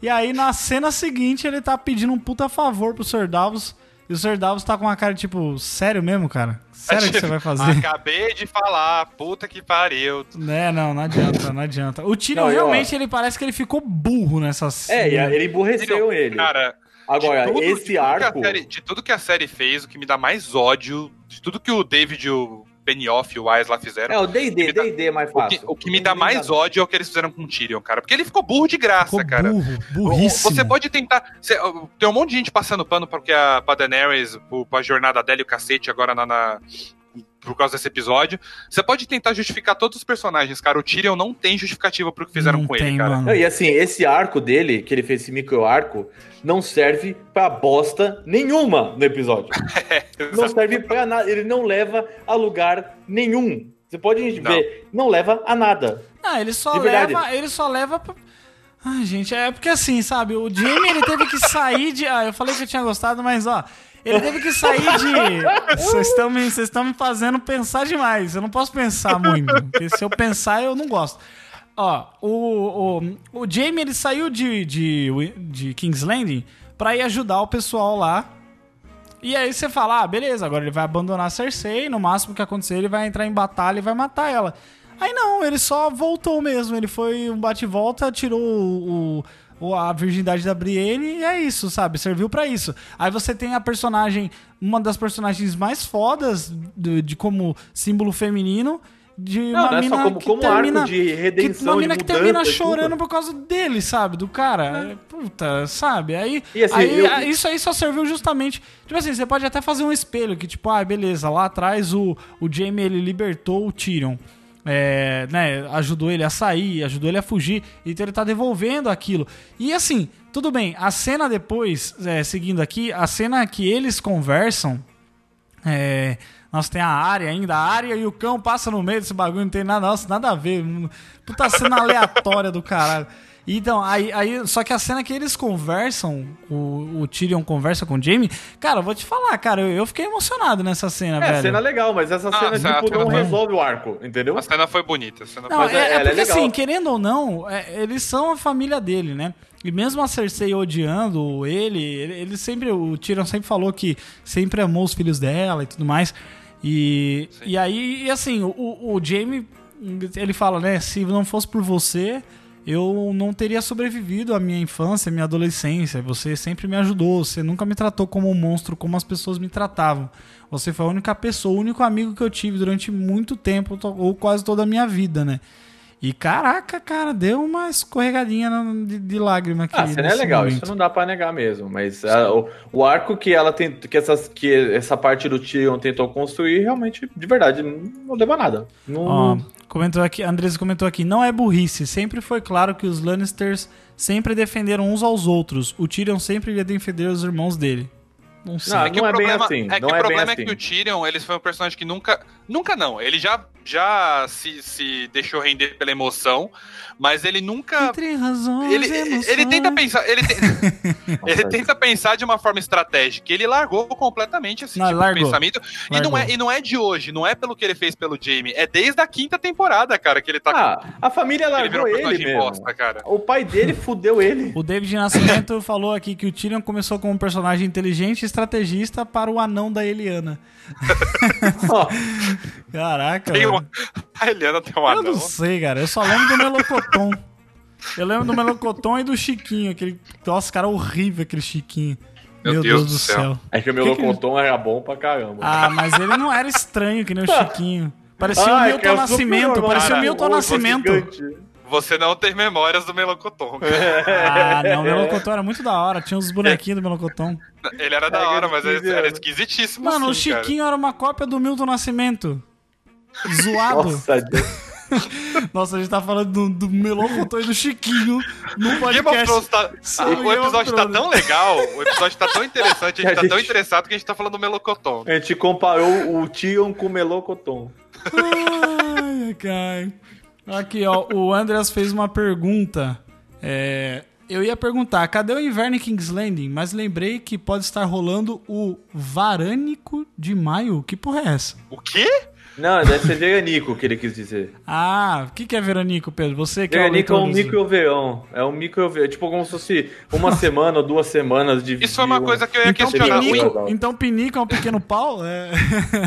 e aí na cena seguinte ele tá pedindo um puta favor pro Sr. Davos. E o Sr. Davos tá com uma cara tipo, sério mesmo, cara? Sério que você vai fazer? Acabei de falar, puta que pariu. É, não, não adianta, não adianta. O Tyrion Não, e, ó, realmente ele parece que ele ficou burro nessa É, e ele emburreceu ele. Cara, Agora, de tudo- de esse a arco. série- de tudo que a série fez, o que me dá mais ódio, de tudo que o David, o Benioff e o Wise lá fizeram, É, o D&D, D&D é mais o que, fácil. o que me dá mais ódio é o que eles fizeram com o Tyrion, cara. Porque ele ficou burro de graça, Ficou cara. burro, burríssimo. Você pode tentar. cê- tem um monte de gente passando pano porque a, pra Daenerys, pra jornada dela e o cacete agora na. na- por causa desse episódio. Você pode tentar justificar todos os personagens, cara. O Tyrion não tem justificativa pro que fizeram Não com tem, ele, cara. Não, e assim, esse arco dele, que ele fez esse micro arco, não serve pra bosta nenhuma no episódio. não serve pra nada. Ele não leva a lugar nenhum. Você pode Não. ver, não leva a nada. Ah, ele só leva. Ele só leva. Pra... Ai, gente, é porque assim, sabe? O Jamie ele teve que sair de. Ah, eu falei que eu tinha gostado, mas ó. Ele teve que sair de. Vocês estão me, vocês me fazendo pensar demais. Eu não posso pensar muito. Porque se eu pensar, eu não gosto. Ó, o, o, o Jamie ele saiu de, de, de King's Landing pra ir ajudar o pessoal lá. E aí você fala, ah, beleza, agora ele vai abandonar Cersei, no máximo que acontecer ele vai entrar em batalha e vai matar ela. Aí não, ele só voltou mesmo, ele foi um bate e volta, tirou o- a virgindade da Brienne e é isso, sabe? Serviu pra isso. Aí você tem a personagem, uma das personagens mais fodas de, de como símbolo feminino, de Não, uma não é mina como, que como termina, arco de que, redenção, uma mina que termina chorando por causa dele, sabe? Do cara. É, Puta, sabe? Aí, assim, aí eu- isso aí só serviu justamente. Tipo assim, você pode até fazer um espelho que, tipo, ah, beleza, lá atrás o, o Jamie ele libertou o Tyrion. É, né, ajudou ele a sair, ajudou ele a fugir, então ele tá devolvendo aquilo. E assim, tudo bem, a cena depois, é, seguindo aqui, a cena que eles conversam, é, nós tem a área ainda, a área e o cão passa no meio desse bagulho, não tem nada, nossa, nada a ver. Puta cena aleatória do caralho. Então, aí, aí, só que a cena que eles conversam, o, o Tyrion conversa com o Jamie, cara, eu vou te falar, cara, eu, eu fiquei emocionado nessa cena, É, velho. cena legal, mas essa Ah, cena, tipo, não foi- resolve o arco, entendeu? A cena foi bonita. A cena Não, Mas é, é- é é porque legal. assim, querendo ou não, é, eles são a família dele, né? E mesmo a Cersei odiando ele, ele, ele sempre, o Tyrion sempre falou que sempre amou os filhos dela e tudo mais. E, e aí, e assim, o, o Jaime, ele fala, né? Se não fosse por você, eu não teria sobrevivido à minha infância, à minha adolescência. Você sempre me ajudou, você nunca me tratou como um monstro como as pessoas me tratavam. Você foi a única pessoa, o único amigo que eu tive durante muito tempo, ou quase toda a minha vida, né? E caraca, cara, deu uma escorregadinha de, de lágrima aqui. Ah, a cena é legal, momento. isso não dá pra negar mesmo. Mas ah, o, o arco que ela tem, que, essas, que essa parte do Tyrion tentou construir, realmente, de verdade, não, não leva a nada. Não, Ó, comentou aqui, Andres comentou aqui, não é burrice, sempre foi claro que os Lannisters sempre defenderam uns aos outros. O Tyrion sempre ia defender os irmãos dele. Não sei. Não, É que não o é bem problema, assim, É que não o é bem problema é assim. que o Tyrion, ele foi um personagem que nunca. Nunca não. Ele já, já se, se deixou render pela emoção, mas ele nunca. Entre razões Ele, e emoções. ele tenta pensar. Ele, te- ele tenta pensar de uma forma estratégica. Ele largou completamente esse Não, tipo largou. de pensamento. E não, é, e não é de hoje, não é pelo que ele fez pelo Jamie. É desde a quinta temporada, cara, que ele tá Ah, a família ele virou largou um ele personagem mesmo. bosta, cara. O pai dele fudeu ele. O David Nascimento falou aqui que o Tyrion começou como um personagem inteligente estrategista para o anão da Eliana. Caraca, Tem uma... A Eliana tem um Eu anão. não sei, cara. Eu só lembro do Melocoton. Eu lembro do Melocoton e do Chiquinho. Aquele... Nossa, cara, horrível aquele Chiquinho. Meu Deus do céu. é que o meu Que que- era bom pra caramba. Ah, mas ele não era estranho que nem o Chiquinho. Parecia o Ah, é Milton é Nascimento. Parecia o. Milton Nascimento. gigante. Você não tem memórias do Melocoton. cara. Ah, não. O Melocoton era muito da hora. Tinha uns bonequinhos do Melocoton. Ele era da Pega hora, mas 15 ele era anos. esquisitíssimo Mano, o assim, cara. Chiquinho era uma cópia do Milton Nascimento. Zoado. Nossa, Deus. Nossa, a gente tá falando do, do Melocoton e do Chiquinho no podcast. Tá... O episódio tá tão legal, o episódio tá tão interessante, a gente a tá tão gente- interessado que a gente tá falando do Melocoton. A gente comparou o Tyrion com o Melocoton. Ai, ai. Aqui, ó, o Andreas fez uma pergunta. É, eu ia perguntar, cadê o inverno em King's Landing? Mas lembrei que pode estar rolando o Varânico de Maio. Que porra é essa? O quê? Não, deve ser veranico que ele quis dizer. Ah, o que, que é Veranico, Pedro? Você que é o Veranico é leitor um dos- micro-verão. É um micro-verão. Tipo como se fosse uma semana ou duas semanas de Isso foi uma um- coisa que eu ia Então questionar. pinico, O- então pinico é um pequeno pau? É...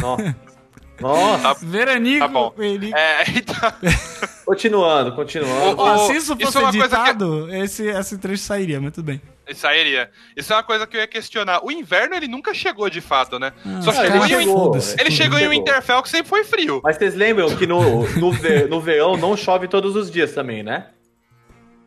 Nossa. Nossa. Veranico. Tá bom. É, então, Continuando, continuando. Ó, o- se isso isso fosse é uma coisa que- editado, esse, esse trecho sairia, mas tudo bem. sairia. Isso é uma coisa que eu ia questionar. O inverno, ele nunca chegou de fato, né? Ah, Só chegou em um... chegou. foda-se. Ele chegou em um Chegou. Interfell que sempre foi frio. Mas vocês lembram que no, no, ve- no verão não chove todos os dias também, né?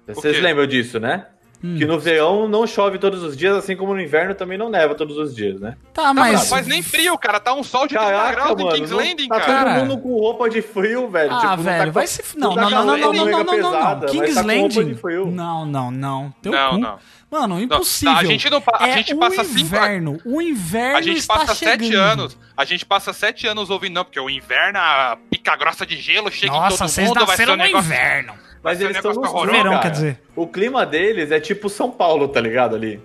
Vocês lembram disso, né? Hum. Que no verão não chove todos os dias, assim como no inverno também não neva todos os dias, né? Tá, Tá, mas. mas... faz nem frio, cara. Tá um sol de 30 Caraca, graus em mano. King's não- Landing, tá cara. Todo mundo com roupa de frio, velho. Ah, Tipo, não velho, tá vai com- se. Não, tá não, não, não, não, não, não, não, não, mas King's tá Landing. Não, não, não. Teu Não, cu. não. Mano, impossível. a gente não pa- a é gente o passa cinco- inverno. O inverno A gente está passa chegando. sete anos. A gente passa sete anos ouvindo, não, porque o inverno, a pica grossa de gelo chega em Nossa, todo vocês mundo, vai ser um no negócio. inverno. Mas ser um eles estão no Verão, quer dizer. O clima deles é tipo São Paulo, tá ligado ali?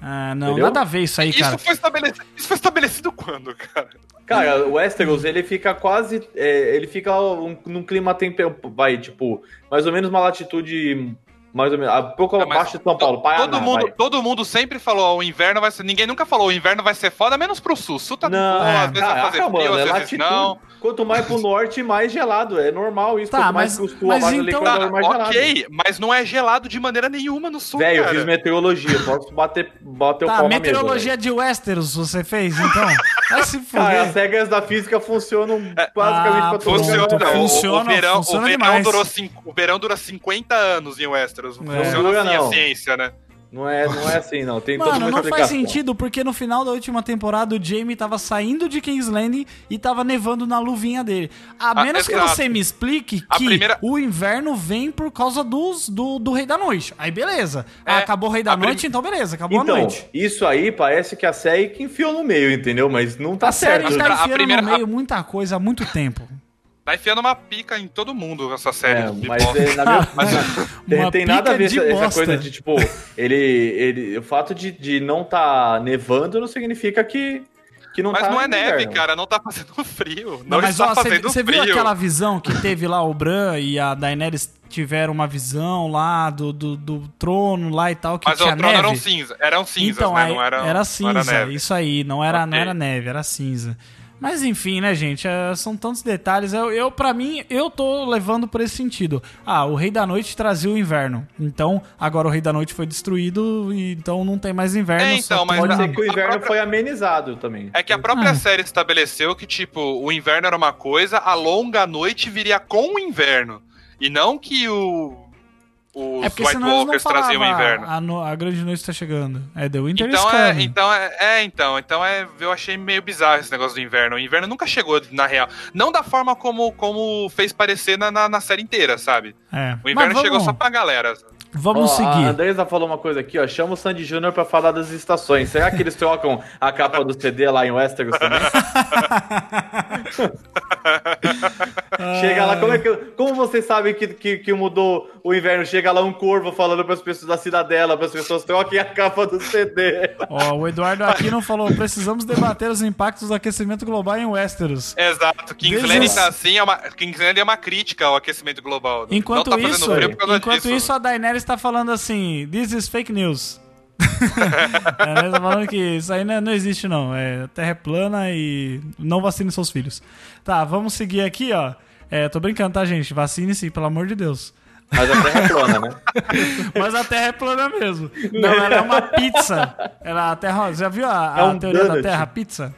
Ah, não, Entendeu? nada a ver isso aí, cara. Isso foi, estabelecido, isso foi estabelecido quando, cara? Cara, o Westeros, ele fica quase. é, ele fica um- num clima temper... vai, tipo, mais ou menos uma latitude. Mais ou menos. Um pouco Não, mas abaixo de São Paulo. todo, mundo, vai. todo mundo sempre falou, o inverno vai ser. Ninguém nunca falou, o inverno vai ser foda, menos pro sul. Sul tá Não, boa, às vezes vai caraca, fazer frio, mano, é às vezes latitude. não. Quanto mais pro norte, mais gelado. É normal isso. Tá, Quanto mais mas- pro sul, mas então- Tá, mais gelado. ok, mas não é gelado de maneira nenhuma no sul, Velho, eu fiz meteorologia. Posso bater, bater o Tá, pau na meteorologia mesa. de Westeros você fez, então? Vai se Cara, as fuder. regras da física funcionam basicamente ah, pra todo Funciona, mundo. o- Funciona, o, verão, funciona o, verão durou cinco, o verão dura 50 anos em Westeros. É. Funciona Dura, assim não. a ciência, né? Não é, não é assim, não. Tem Mano, não faz sentido, porque no final da última temporada o Jamie tava saindo de King's Landing e tava nevando na luvinha dele. A Ah, menos que você me explique A que primeira- o inverno vem por causa dos, do, do Rei da Noite. Aí beleza. É, Ah, acabou o Rei da a prim- Noite, então beleza, acabou Então, a noite. isso aí parece que a série que enfiou no meio, entendeu? Mas não tá A série certo. tá A enfiando primeira- no meio muita coisa há muito tempo. Tá enfiando uma pica em todo mundo essa série. É, mas é, na minha, tem, Uma tem nada a ver essa, essa coisa de, tipo, ele, ele. O fato de, de não tá nevando não significa que, que não Mas tá. não é neve, inverno. cara. Não tá fazendo frio. Não, Não, mas está ó, você fazendo você frio. viu aquela visão que teve lá o Bran e a Daenerys tiveram uma visão lá do, do, do trono lá e tal, que Mas tinha o trono neve? eram cinza. Eram cinzas, então, né? aí, Não era, era não cinza, era neve. isso aí, não era, não Ok. era neve, era cinza. Mas enfim, né, gente, é, são tantos detalhes. Eu, eu para mim, eu tô levando por esse sentido. Ah, o Rei da Noite trazia o inverno. Então, agora o Rei da Noite foi destruído e então não tem mais inverno. É, então, mas Pode a- que o inverno própria- foi amenizado também. É que a própria Ah. série estabeleceu que, tipo, o inverno era uma coisa, a longa noite viria com o inverno. E não que o. Os É White Walkers traziam o falavam inverno. a, no- a grande noite tá chegando. É The Winter is Então é, coming. então é, é, então, então é, eu achei meio bizarro esse negócio do inverno. O inverno nunca chegou na real. Não da forma como, como fez parecer na, na, na série inteira, sabe? É. O inverno Mas chegou vamos, só pra galera. Vamos A seguir. Andresa falou uma coisa aqui, ó. Chama o Sandy Júnior pra falar das estações. Será que eles trocam a capa do CD lá em Westeros também? Chega lá, como é que. Como vocês sabem que, que, que mudou o inverno? Chega lá um corvo falando pras pessoas da cidadela, para as pessoas troquem a capa do CD. Ó, o Eduardo Aquino falou: precisamos debater os impactos do aquecimento global em Westeros. Exato. King's This Landing is- tá assim, é uma, King's Landing é uma crítica ao aquecimento global. Enquanto não tá isso, enquanto disso. isso a Daenerys tá falando assim: This is fake news. Daenerys tá falando que isso aí não, não existe, não. É, a Terra é plana e não vacine seus filhos. Tá, vamos seguir aqui, ó. É, tô brincando, tá, gente? Vacine sim, pelo amor de Deus. Mas a terra é plana, né? Mas a Terra é plana mesmo. Não, ela é uma pizza. Ela, a terra, já viu a, a É um teoria da donut. Terra pizza?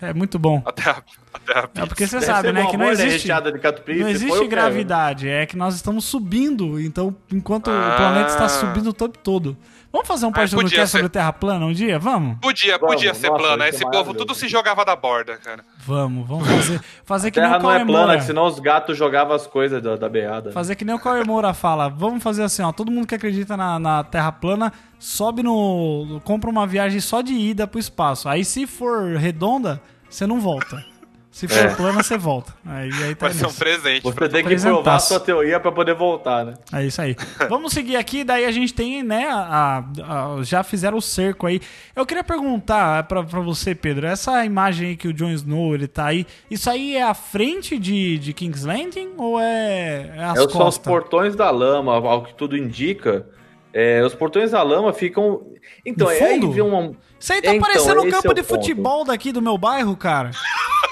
É muito bom. Até a, até a É porque você Deve sabe, né? Que não existe. de catupiry, Não existe gravidade, é que nós estamos subindo, então enquanto o Ah. planeta está subindo o tempo todo. Vamos fazer um podcast podia sobre ser. Terra plana um dia? Vamos? Podia, Vamos, podia ser nossa, plana. é Esse povo tudo se jogava da borda, cara. Vamos, vamos fazer. Fazer A que nem terra o não é plana, Moura. senão os gatos jogavam as coisas da, da beada. Fazer que nem o Cauê Moura fala. Vamos fazer assim, ó. Todo mundo que acredita na, na Terra plana, sobe no. compra uma viagem só de ida pro espaço. Aí se for redonda, você não volta. Se for É. plana, você volta. Aí, aí tá Vai ser um presente. Você tem que provar a sua teoria pra poder voltar, né? É isso aí. Vamos seguir aqui, daí a gente tem, né, a- a- já fizeram o cerco aí. Eu queria perguntar pra, pra você, Pedro, essa imagem aí que o Jon Snow, ele tá aí, isso aí é a frente de, de King's Landing ou é, é as É, são os portões da lama, ao que tudo indica. É, os portões da lama ficam. Então, No é aí vê uma. Isso aí tá Então, parecendo um esse campo é de ponto. futebol daqui do meu bairro, cara.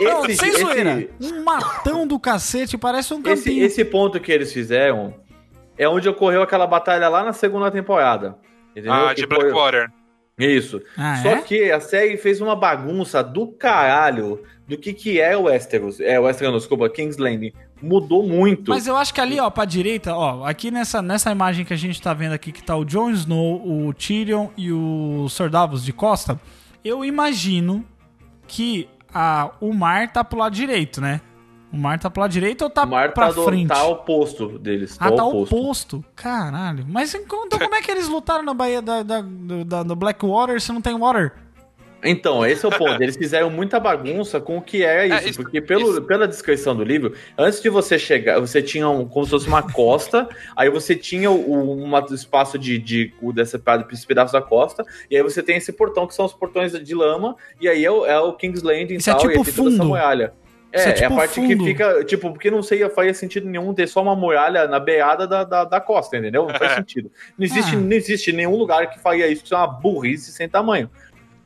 Não, Esse, sem esse- zoeira. Um matão do cacete, parece um esse, campinho. esse ponto que eles fizeram é onde ocorreu aquela batalha lá na segunda temporada. Entendeu? Ah, Que de foi- Blackwater. Isso. Ah, Só é? que a série fez uma bagunça do caralho do que, que é o Westeros. É, o Westeros, não, desculpa, King's Landing. Mudou muito. Mas eu acho que ali, ó, pra direita, ó, aqui nessa, nessa imagem que a gente tá vendo aqui, que tá o Jon Snow, o Tyrion e o Sir Davos de Costa, eu imagino que a, o mar tá pro lado direito, né? O mar tá pro lado direito ou tá o mar pra tá, do, frente? tá oposto deles. ah, tá oposto. oposto. Caralho. Mas então como é que eles lutaram na Baía da, da, da, da Blackwater se não tem water? Então, esse é o ponto. Eles fizeram muita bagunça com o que era isso. É, isso- porque pelo, isso. pela descrição do livro, antes de você chegar, você tinha um, como se fosse uma costa, aí você tinha o, um espaço de, de, o desse, pedaço da costa, e aí você tem esse portão, que são os portões de lama, e aí é o, é o King's Landing Isso é e tal, tipo e toda essa fundo. muralha. É, Isso é é, tipo a parte fundo. que fica, tipo, porque não sei, faria sentido nenhum ter só uma muralha na beada da, da, da costa, entendeu? Não faz sentido. Não existe, Ah. não existe nenhum lugar que faria isso, que é uma burrice sem tamanho.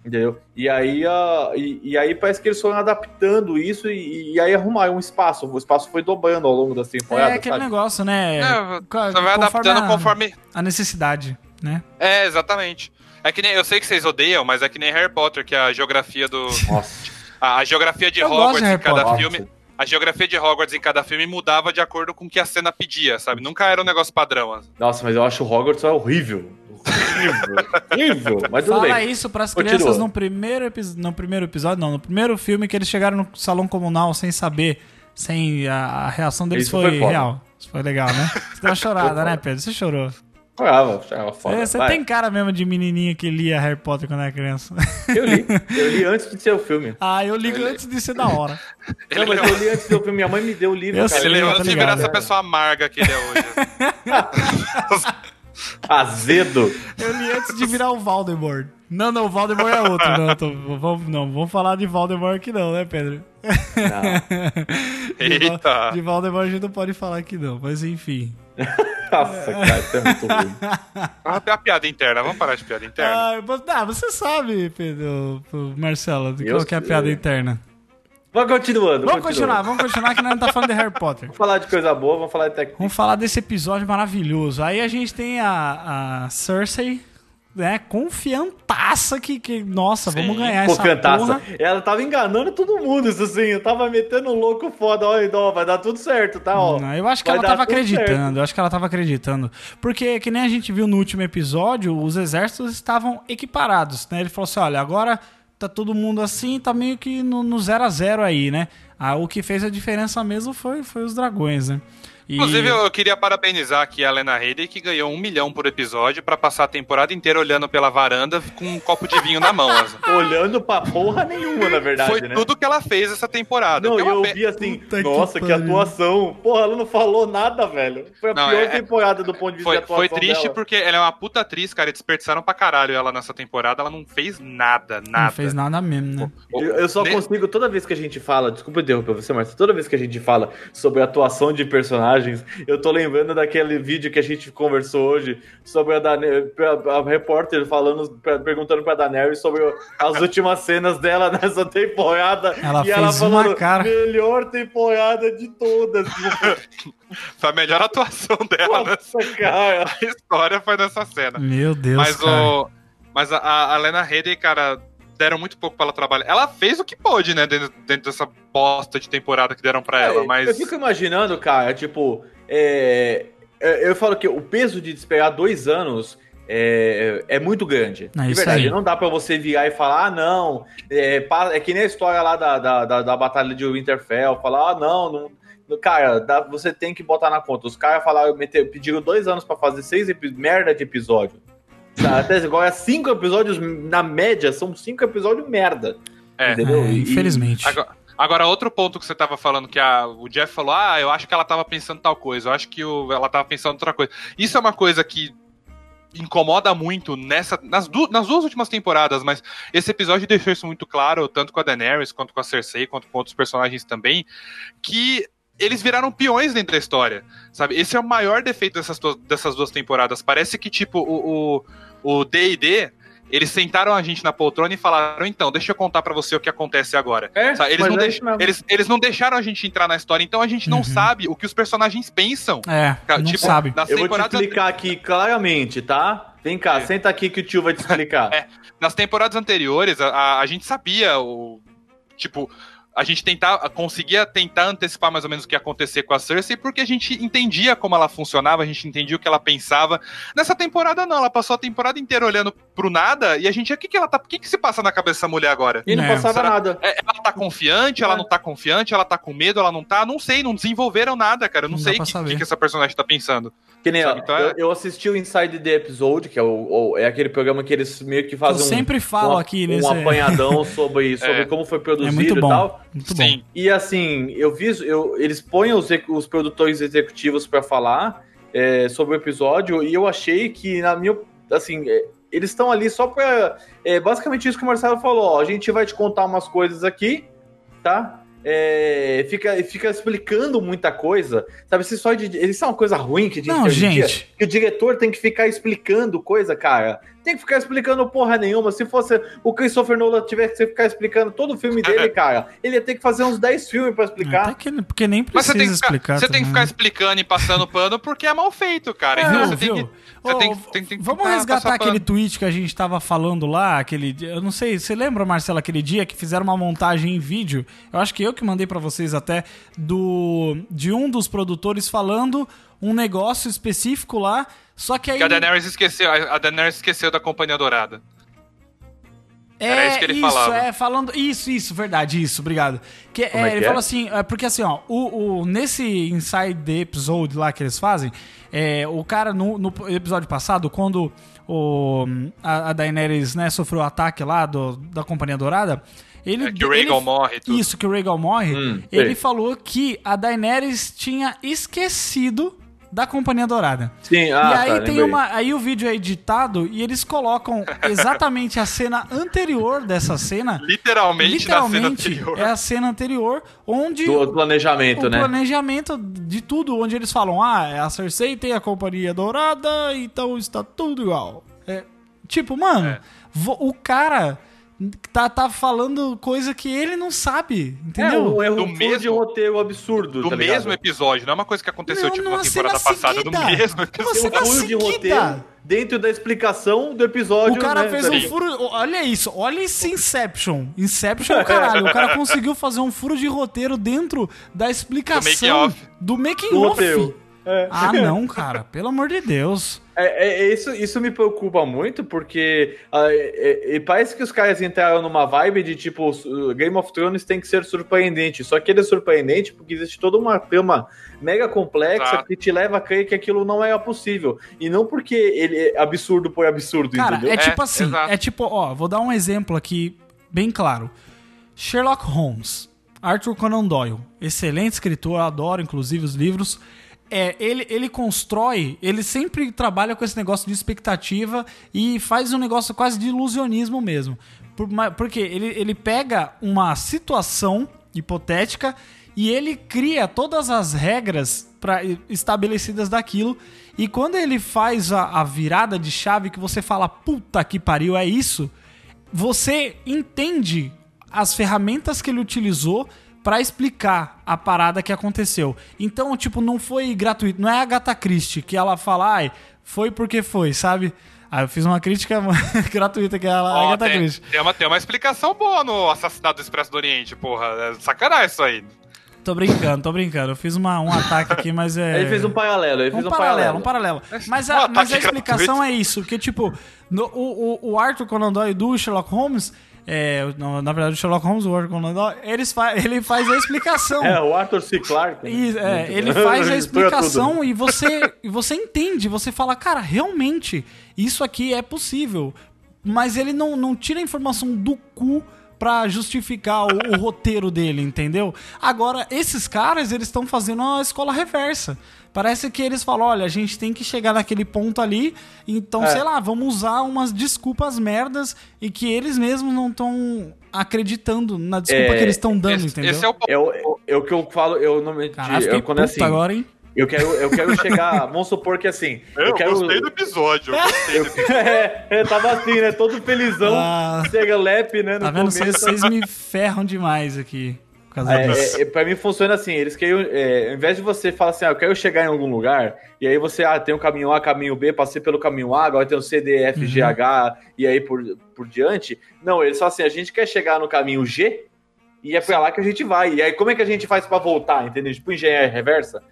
Entendeu? E aí, ah, e, e aí parece que eles foram adaptando isso e, e aí arrumaram um espaço. O espaço foi dobrando ao longo das temporadas. É aquele sabe? negócio, né? É, Você vai adaptando a- conforme. a necessidade, né? É, exatamente. É que nem. Eu sei que vocês odeiam, mas é que nem Harry Potter, que a geografia do. Nossa. A, a geografia de Eu Hogwarts de em cada Potter. filme. A geografia de Hogwarts em cada filme mudava de acordo com o que a cena pedia, sabe? Nunca era um negócio padrão. assim. Nossa, mas eu acho o Hogwarts horrível. Horrível. Mas tudo Fala bem. isso pras Continua. crianças no primeiro, no primeiro episódio, não, no primeiro filme que eles chegaram no salão comunal sem saber, sem a, a reação deles Isso foi, foi real. Isso foi legal, né? Você deu uma chorada, né, Pedro? Você chorou. Chorava, chorava foda. Você, você Vai. tem cara mesmo de menininha que lia Harry Potter quando era criança. Eu li. Eu li antes de ser o filme. ah, eu ligo Ele- antes de ser da hora. Ele, Não, mas eu li antes de ser o filme. Minha mãe me deu o livro, Eu cara. sei, ele eu levou tô se ligado. virar essa pessoa amarga que ele é hoje. Azedo. Eu li antes de virar o Voldemort. Não, não, o Voldemort é outro. Não, tô- vamos, não, vamos falar de Voldemort aqui não, né, Pedro? Não. De, Eita. de Voldemort a gente não pode falar aqui não, mas enfim. Nossa, cara, isso é muito ruim. Ah, a piada interna, vamos parar de piada interna. Ah, mas- ah, você sabe, Pedro, Marcelo, de Eu qual que é a piada interna. Vamos continuando. Vamos continuando. continuar, vamos continuar que nós não tá falando de Harry Potter. Vamos falar de coisa boa, vamos falar de tec... Vamos falar desse episódio maravilhoso. Aí a gente tem a, a Cersei, né, confiantaça que, que nossa, Sim. vamos ganhar essa porra. Ela tava enganando todo mundo, isso assim. Eu tava metendo um louco foda. Ó, ó, vai dar tudo certo, tá? Ó. Não, eu acho que Vai ela tava acreditando, eu acho que ela tava acreditando. Porque, que nem a gente viu no último episódio, os exércitos estavam equiparados, né? Ele falou assim, olha, agora tá todo mundo assim, tá meio que no, no zero a zero aí, né? Ah, o que fez a diferença mesmo foi, foi os dragões, né? E- Inclusive, eu queria parabenizar aqui a Lena Headey, que ganhou um milhão por episódio pra passar a temporada inteira olhando pela varanda com um copo de vinho na mão. assim. Olhando pra porra nenhuma, na verdade, Foi né? tudo que ela fez essa temporada. Não, que é eu pe- vi assim, Puta que nossa, que, pariu. atuação. Porra, ela não falou nada, velho. Foi a Não, pior é- temporada do ponto de vista Foi, de atuação foi triste dela. porque ela é uma puta atriz, cara, e desperdiçaram pra caralho ela nessa temporada. Ela não fez nada, nada. Não fez nada mesmo, né? Eu, eu só Ne- consigo, toda vez que a gente fala, desculpa interromper você, mas toda vez que a gente fala sobre a atuação de personagens, eu tô lembrando daquele vídeo que a gente conversou hoje sobre a, Dane a, a repórter falando, pra- perguntando pra Daenerys sobre as últimas cenas dela nessa temporada. Ela e ela fez uma falando, cara. melhor temporada de todas. Foi a melhor atuação dela nessa Nossa, cara. história, foi nessa cena. Meu Deus, mas cara. o. Mas a, a Lena Headey, cara, deram muito pouco pra ela trabalhar. Ela fez o que pôde, né, dentro, dentro dessa bosta de temporada que deram pra ela, É, mas. Eu fico imaginando, cara, tipo, é, é, eu falo que o peso de esperar dois anos é, é muito grande. É de verdade, aí. não dá pra você virar e falar, ah, não, é, é que nem a história lá da, da, da, da Batalha de Winterfell, falar, ah, não, não. Cara, dá- você tem que botar na conta. Os caras falaram, meter, pediram dois anos pra fazer seis merda de episódio. Até agora, cinco episódios, na média, são cinco episódios merda. É. Entendeu? É, E- infelizmente. Agora, agora, outro ponto que você tava falando, que a- o Jeff falou, ah, eu acho que ela tava pensando tal coisa, eu acho que o- ela tava pensando outra coisa. Isso é uma coisa que incomoda muito nessa, nas, du- nas duas últimas temporadas, mas esse episódio deixou isso muito claro, tanto com a Daenerys, quanto com a Cersei, quanto com outros personagens também, que eles viraram peões dentro da história, sabe? Esse é o maior defeito dessas, duas- dessas duas temporadas. Parece que, tipo, o o- o D&D, eles sentaram a gente na poltrona e falaram, então, deixa eu contar pra você o que acontece agora. É, Sabe, Eles, não é deix- eles, eles não deixaram a gente entrar na história, então a gente não Uhum. sabe o que os personagens pensam. É, não tipo, sabe. Nas Eu vou te temporadas, explicar aqui claramente, tá? Vem cá, É. senta aqui que o tio vai te explicar. É. nas temporadas anteriores, a, a, a gente sabia o. Tipo. A gente tentava, conseguia tentar antecipar mais ou menos o que ia acontecer com a Cersei, porque a gente entendia como ela funcionava, a gente entendia o que ela pensava. Nessa temporada, não, ela passou a temporada inteira olhando pro nada, e a gente, o que que ela tá. O que que se passa na cabeça dessa mulher agora? E não É, passava será- nada. É, Ela tá confiante, ela não tá confiante, ela tá com medo, ela não tá. Não sei, não desenvolveram nada, cara. Eu não, Não sei o que, que, que essa personagem tá pensando. Que nem, Sabe, então é- eu, eu assisti o Inside the Episode, que é, o, o- é aquele programa que eles meio que Eu fazem um, sempre falo um, aqui um nesse... apanhadão sobre, sobre É. como foi É produzido muito e bom. tal. Muito bom. Sim. E assim, eu vi, eu, eles põem os, os produtores executivos pra falar é, sobre o episódio e eu achei que, na minha. Assim, é, eles estão ali só pra. É, basicamente isso que o Marcelo falou: ó, a gente vai te contar umas coisas aqui, tá? É, fica, fica explicando muita coisa. Sabe, isso, de, isso é uma coisa ruim que gente Não, em dia, gente. que o diretor tem que ficar explicando coisa, cara. tem que ficar explicando porra nenhuma. Se fosse o Christopher Nolan tivesse que ficar explicando todo o filme dele, cara, ele ia ter que fazer uns 10 filmes pra explicar. Que, porque nem Mas precisa você tem que ficar, explicar. você tem que ficar né? explicando e passando pano porque é mal feito, cara. É, Então não, você tem viu? que. Você tem, tem, Vamos resgatar aquele tweet que a gente tava falando lá, aquele. Eu não sei, você lembra, Marcelo, aquele dia que fizeram uma montagem em vídeo? Eu acho que eu que mandei pra vocês até do de um dos produtores falando um negócio específico lá, só que aí Que a Daenerys esqueceu, a Daenerys esqueceu da Companhia Dourada. É, Era isso que ele isso, falava. é, falando. Isso, isso, verdade, isso, obrigado. Que, é, é ele é? falou assim, é, porque assim, ó, o, o- nesse Inside the Episode lá que eles fazem, é, o cara no, no episódio passado, quando o, a, a Daenerys né, sofreu o ataque lá do, da Companhia Dourada, ele. É que o Rhaegal ele- morre tudo. Isso, que o Rhaegal morre. Hum, ele sei. falou que a Daenerys tinha esquecido da Companhia Dourada. Sim, ah, e aí tá, tem lembrei. uma. Aí o vídeo é editado e eles colocam exatamente a cena anterior dessa cena. Literalmente, na cena Literalmente anterior. é a cena anterior onde Do planejamento, o né? planejamento de tudo, onde eles falam, ah, a Cersei tem a companhia dourada, então está tudo igual. É, tipo, mano, É. o cara tá, tá falando coisa que ele não sabe, entendeu? É um erro Do mesmo- de roteiro absurdo, Do tá mesmo episódio, não é uma coisa que aconteceu Não, tipo na temporada cena passada, no seguida. mesmo Numa episódio. cena Tem um furo de roteiro dentro da explicação do episódio, O cara né, fez um furo. Olha isso, olha esse Inception. Inception, é caralho. O cara conseguiu fazer um furo de roteiro dentro da explicação making-off. do making Do off. É. Ah, não, cara. Pelo amor de Deus. É, é- é isso, isso me preocupa muito, porque ah, é- é- parece que os caras entraram numa vibe de tipo, o Game of Thrones tem que ser surpreendente. Só que ele é surpreendente porque existe toda uma trama mega complexa Exato. que te leva a crer que aquilo não era possível. E não porque ele é absurdo por absurdo, Cara, entendeu? é tipo É, assim. exato. É tipo, ó, vou dar um exemplo aqui bem claro. Sherlock Holmes, Arthur Conan Doyle, excelente escritor, adoro inclusive os livros. É, ele, ele constrói, ele sempre trabalha com esse negócio de expectativa e faz um negócio quase de ilusionismo mesmo. Por, porque ele, ele pega uma situação hipotética e ele cria todas as regras pra, estabelecidas daquilo. E quando ele faz a, a virada de chave que você fala, puta que pariu, é isso, você entende as ferramentas que ele utilizou pra explicar a parada que aconteceu. Então, tipo, não foi gratuito. Não é a Agatha Christie que ela fala, ai, foi porque foi, sabe? Aí eu fiz uma crítica gratuita que é a Ó, Agatha tem, Christie. tem uma, tem uma explicação boa no assassinato do Expresso do Oriente, porra. É sacanagem isso aí. Tô brincando, tô brincando. Eu fiz uma, um ataque aqui, mas é. Ele fez um paralelo, ele fez um um, paralelo, um paralelo. Mas Um a, ataque mas a explicação gratuito. é isso, porque, tipo, no- o, o, o Arthur Conan Doyle do Sherlock Holmes, é, não, na verdade, o Sherlock Holmes, o Arthur Conan Doyle, eles fa ele faz a explicação. É, o Arthur C. Clarke. né? É, ele faz a explicação e você, e você entende, você fala, cara, realmente, isso aqui é possível. Mas ele não, não tira a informação do cu pra justificar o, o roteiro dele, entendeu? Agora, esses caras, eles estão fazendo uma escola reversa. Parece que eles falam, olha, a gente tem que chegar naquele ponto ali, então, É. sei lá, vamos usar umas desculpas merdas e que eles mesmos não estão acreditando na desculpa É, que eles estão dando, Esse, entendeu? esse é o ponto. É o, é o que eu falo, eu não me. Fiquei eu, quando é assim, agora, hein? eu quero, eu quero chegar. vamos supor que assim. Eu, Eu, quero. gostei do episódio. Eu gostei do episódio. é, é, tava assim, né? Todo felizão, Ah. serelepe, né? No Tá vendo? começo. Vocês me ferram demais aqui. Por causa É, disso. é, pra mim funciona assim, eles querem, é, ao invés de você falar assim, ah, eu quero chegar em algum lugar, e aí você, ah, tem o caminho A, caminho B, passei pelo caminho A, agora tem o C, D, F, G, Uhum. H, e aí por, por diante. Não, eles falam assim, a gente quer chegar no caminho G, e é pra lá que a gente vai. E aí como é que a gente faz pra voltar, entendeu? Tipo engenharia reversa,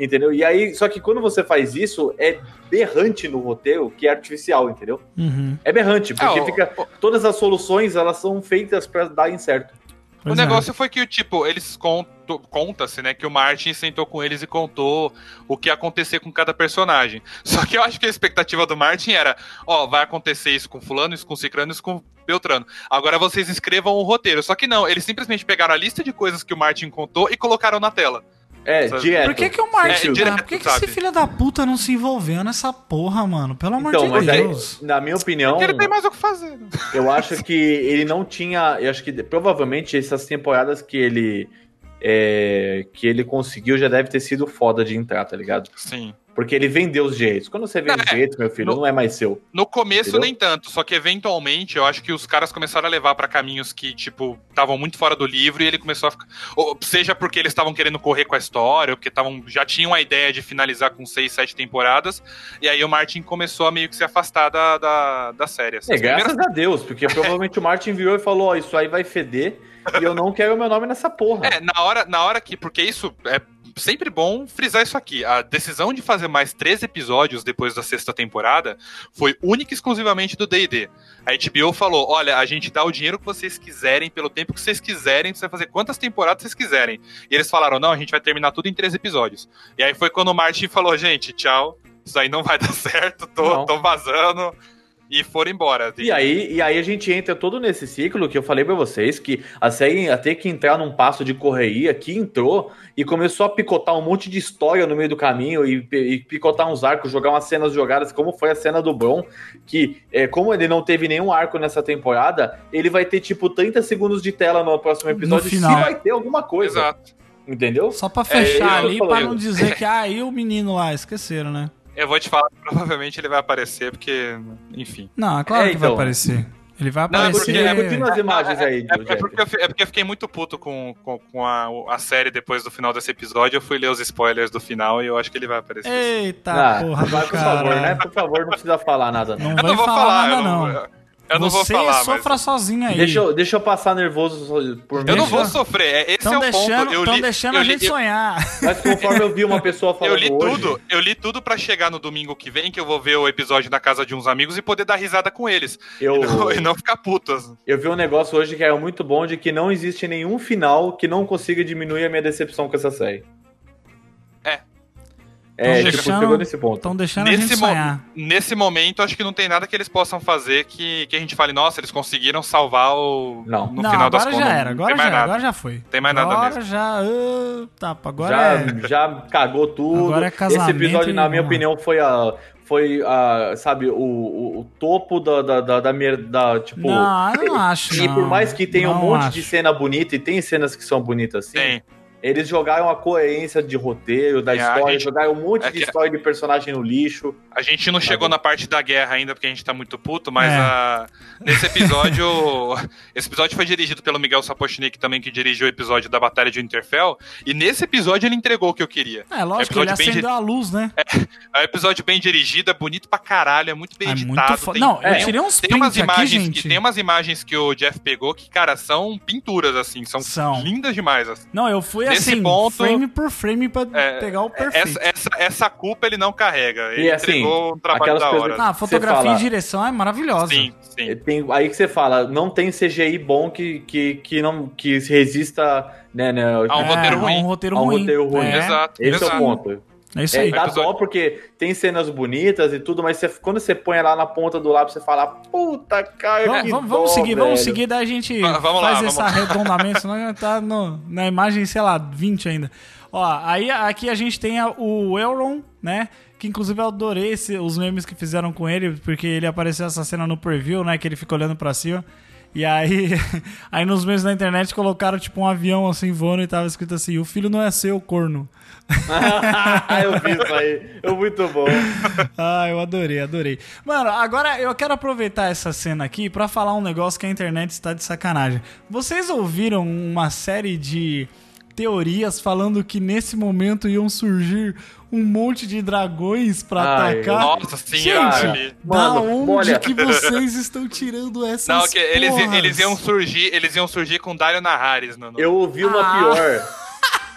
entendeu? E aí, só que quando você faz isso, é berrante no roteiro, que é artificial, entendeu? Uhum. É berrante, porque É, o- fica... Todas as soluções, elas são feitas pra darem certo. O Pois é. negócio foi que, tipo, eles conto, conta-se, né, que o Martin sentou com eles e contou o que ia acontecer com cada personagem. Só que eu acho que a expectativa do Martin era, ó, vai acontecer isso com fulano, isso com ciclano, isso com Beltrano. Agora vocês escrevam o roteiro. Só que não, eles simplesmente pegaram a lista de coisas que o Martin contou e colocaram na tela. É, Sabe? direto. Por que, que o Martin. É, direto, cara, por que, que esse filho da puta não se envolveu nessa porra, mano? Pelo amor Então, de mas aí, Deus. na minha opinião, Porque ele tem mais o que fazer. né? eu acho que ele não tinha. Eu acho que provavelmente essas temporadas que ele. é, que ele conseguiu já deve ter sido foda de entrar, tá ligado? Sim. Porque ele vendeu os direitos. Quando você vende Não, os é. direitos, meu filho, No- não é mais seu. No começo Entendeu? nem tanto, só que eventualmente eu acho que os caras começaram a levar pra caminhos que, tipo, estavam muito fora do livro e ele começou a ficar. Ou seja porque eles estavam querendo correr com a história, ou porque tavam, já tinham a ideia de finalizar com seis, sete temporadas, e aí o Martin começou a meio que se afastar da, da, da série. assim. É, As primeiras- graças a Deus, porque provavelmente o Martin virou e falou: Ó, isso aí vai feder e eu não quero meu nome nessa porra. É, na hora, na hora que. Porque isso é sempre bom frisar isso aqui. A decisão de fazer mais três episódios depois da sexta temporada foi única e exclusivamente do DD. A HBO falou: olha, a gente dá o dinheiro que vocês quiserem, pelo tempo que vocês quiserem, você vai fazer quantas temporadas vocês quiserem. E eles falaram: não, a gente vai terminar tudo em três episódios. E aí foi quando o Martin falou: gente, tchau, isso aí não vai dar certo, tô, tô vazando. E foram embora. E aí, e aí a gente entra todo nesse ciclo que eu falei pra vocês, que a série ia ter que entrar num passo de correria, que entrou e começou a picotar um monte de história no meio do caminho e, e picotar uns arcos, jogar umas cenas jogadas, como foi a cena do Bron, que é, como ele não teve nenhum arco nessa temporada, ele vai ter tipo 30 segundos de tela no próximo episódio, se final. vai ter alguma coisa, Exato. entendeu? Só pra É, fechar eu ali, pra não dizer que, ah, e o menino lá, esqueceram, né? Eu vou te falar que provavelmente ele vai aparecer, porque, enfim. Não, é claro É, que vai então. aparecer. Ele vai Não, é aparecer. porque- é porque- as imagens aí, É, é porque eu, é porque eu fiquei muito puto com, com, com a, a série depois do final desse episódio. Eu fui ler os spoilers do final e eu acho que ele vai aparecer. Eita, Ah, porra, vai, por favor, né? Por favor, não precisa falar nada. Não. Não não vou falar, falar, nada, eu não, não. eu, eu não vou Você falar. sofra Mas sozinho aí. Deixa, eu, deixa eu passar nervoso por mim. eu não vou sofrer. é- Esse Estão é o deixando, ponto. Eu tão li, deixando eu a gente eu- sonhar. Mas conforme eu vi uma pessoa Eu falando li hoje, tudo, eu li tudo pra chegar no domingo que vem, que eu vou ver o episódio na casa de uns amigos e poder dar risada com eles. eu, E, não, e não ficar puto. assim. eu vi um negócio hoje que era muito bom de que não existe nenhum final que não consiga diminuir a minha decepção com essa série. É. Tipo, deixando- chegou nesse ponto. Estão deixando a Nesse, gente mo- sonhar. nesse momento, acho que não tem nada que eles possam fazer que, que a gente fale, nossa, eles conseguiram salvar o. Não. No não, final agora das já contas. era, não agora já, nada. agora já foi. Tem mais nada agora mesmo. já. ah, tapa, agora já, é. já cagou tudo. Agora é casamento Esse episódio, e na minha opinião, foi a. Foi a, sabe, o, o, o topo da, da, da, da, minha- da, tipo. Não, eu não acho. E por não. mais que tenha um Não monte acho. de cena bonita, e tem cenas que são bonitas assim, Tem. Eles jogaram a coerência de roteiro, da É, história, gente- jogaram um monte é de história de personagem no lixo. A gente não chegou na parte da guerra ainda, porque a gente tá muito puto, mas É. a- nesse episódio. esse episódio foi dirigido pelo Miguel Sapochnik também, que dirigiu o episódio da Batalha de Winterfell. E nesse episódio ele entregou o que eu queria. É, lógico, ele episódio bem acendeu a luz, né? É um episódio bem dirigido, é bonito pra caralho, é muito bem É editado. muito foda. tem- Não, eu tem- tirei uns tem umas aqui, imagens gente. que tem umas imagens que o Jeff pegou que, cara, são pinturas, assim, são, São. lindas demais. assim. Não, eu fui Nesse assim, ponto- frame por frame pra É, pegar o perfeito. Essa, essa, essa culpa ele não carrega. Ele E, assim, entregou um trabalho aquelas da hora. Ah, a fotografia fala- e direção é maravilhosa. Sim, sim. Tem, aí que você fala, não tem CGI bom que, que, que, não, que resista né, né, A um É, roteiro ruim. Um roteiro A um ruim. roteiro ruim. É, Exato. Esse é exato. o ponto. É isso É, aí. dá Episódio- dó porque tem cenas bonitas e tudo, mas você- quando você põe lá na ponta do lápis, você fala, puta, cara, Vamos, vamos- dó, vamos seguir, vamos velho." seguir, daí a gente Va- vamos lá, faz vamos esse lá. arredondamento, senão já tá no- na imagem, sei lá, 20 ainda. Ó, aí aqui a gente tem a- o Elron, né? Que inclusive eu adorei esse- os memes que fizeram com ele, porque ele apareceu essa cena no preview, né? Que ele fica olhando pra cima. E aí, aí nos memes da internet colocaram tipo um avião assim voando e tava escrito assim: o filho não é seu, corno. eu vi isso aí. É muito bom. Ah, eu adorei, adorei. Mano, agora eu quero aproveitar essa cena aqui pra falar um negócio que a internet está de sacanagem. Vocês ouviram uma série de teorias falando que nesse momento iam surgir um monte de dragões pra Ai, atacar? Nossa, sim, Gente, vi. da Mano, onde olha- que vocês estão tirando essas Não, que eles, eles iam surgir, eles iam surgir com Dario Naharis no, no- Eu ouvi uma Ah. pior.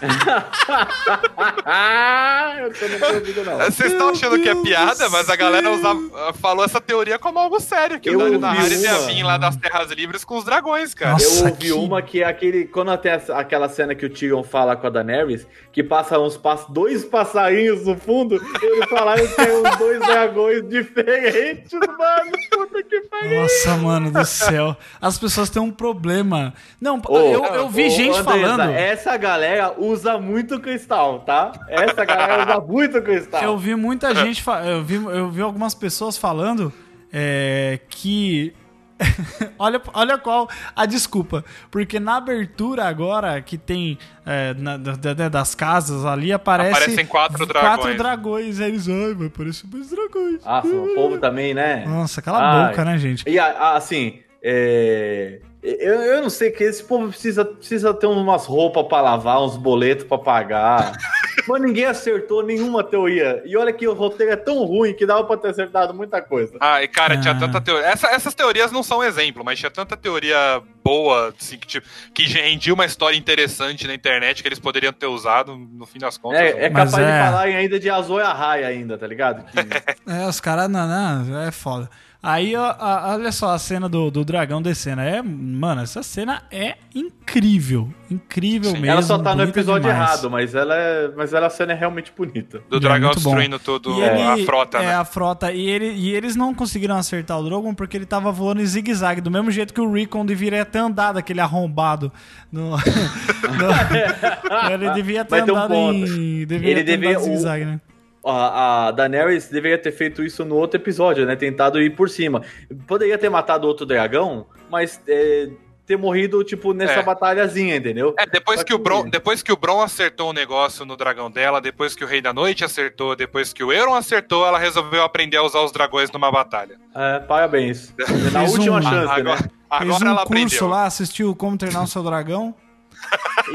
Vocês estão achando que é Deus piada, mas a galera usava- falou essa teoria como algo sério, que Eu o Dario ouvi Naharis ia uma. vir lá das Terras Livres com os dragões, cara. Nossa. Eu ouvi que- uma que é aquele. Quando tem essa- aquela cena que o Tyrion fala com a Daenerys, que passa uns pass, dois passarinhos no fundo, eles falaram que tem uns dois dragões diferentes, mano. Puta que pariu. Nossa, mano do céu. As pessoas têm um problema. Não, Ô, eu, eu vi ô, gente Andressa, falando. Essa galera usa muito cristal, tá? Essa galera usa muito cristal. Eu vi muita gente, fa- eu vi, eu vi algumas pessoas falando é, que olha, olha qual a desculpa. Porque na abertura agora, que tem é, na- da- da- das casas ali, aparece Aparecem quatro Quatro dragões. dragões. Aí eles, ai, vai aparecer mais dragões. Ah, o povo também, né? Nossa, cala a boca, né, gente? E assim, é, eu, eu não sei que esse povo precisa, precisa ter umas roupas pra lavar, uns boletos pra pagar. Mas ninguém acertou nenhuma teoria. E olha que o roteiro é tão ruim que dava pra ter acertado muita coisa. Ah, e cara, tinha Ah. tanta teoria. Essa- essas teorias não são exemplo, mas tinha tanta teoria boa, assim, que, tipo, que rendia uma história interessante na internet que eles poderiam ter usado, no fim das contas. É, é capaz é. de falar ainda de Azor e Arraia ainda, tá ligado? Que- É, os caras, não, não, é foda. Aí, ó, a- olha só a cena do, do dragão descendo. É, mano, essa cena é incrível. Incrível mesmo. ela só tá no episódio demais. errado, mas ela, é, mas ela a cena é realmente bonita. Do É, dragão bom. destruindo tudo E ele- a frota, é, né? a frota. E, ele, e eles não conseguiram acertar o Drogon porque ele tava voando em zigue-zague, do mesmo jeito que o Recon deveria ter andado, aquele arrombado. No, no- ele devia ter um andado ponto. em. Deveria Ele ter devia- andado em zigue-zague, né? A, a Daenerys deveria ter feito isso no outro episódio, né? Tentado ir por cima. Poderia ter matado outro dragão, mas é, ter morrido, tipo, nessa É. batalhazinha, entendeu? É, depois que, o Bron, depois que o Bron acertou o negócio no dragão dela, depois que o Rei da Noite acertou, depois que o Euron acertou, ela resolveu aprender a usar os dragões numa batalha. É, parabéns. Na Fez última um- chance, Agora, né? Fez agora um ela curso aprendeu. lá, assistiu Como Treinar o Seu Dragão.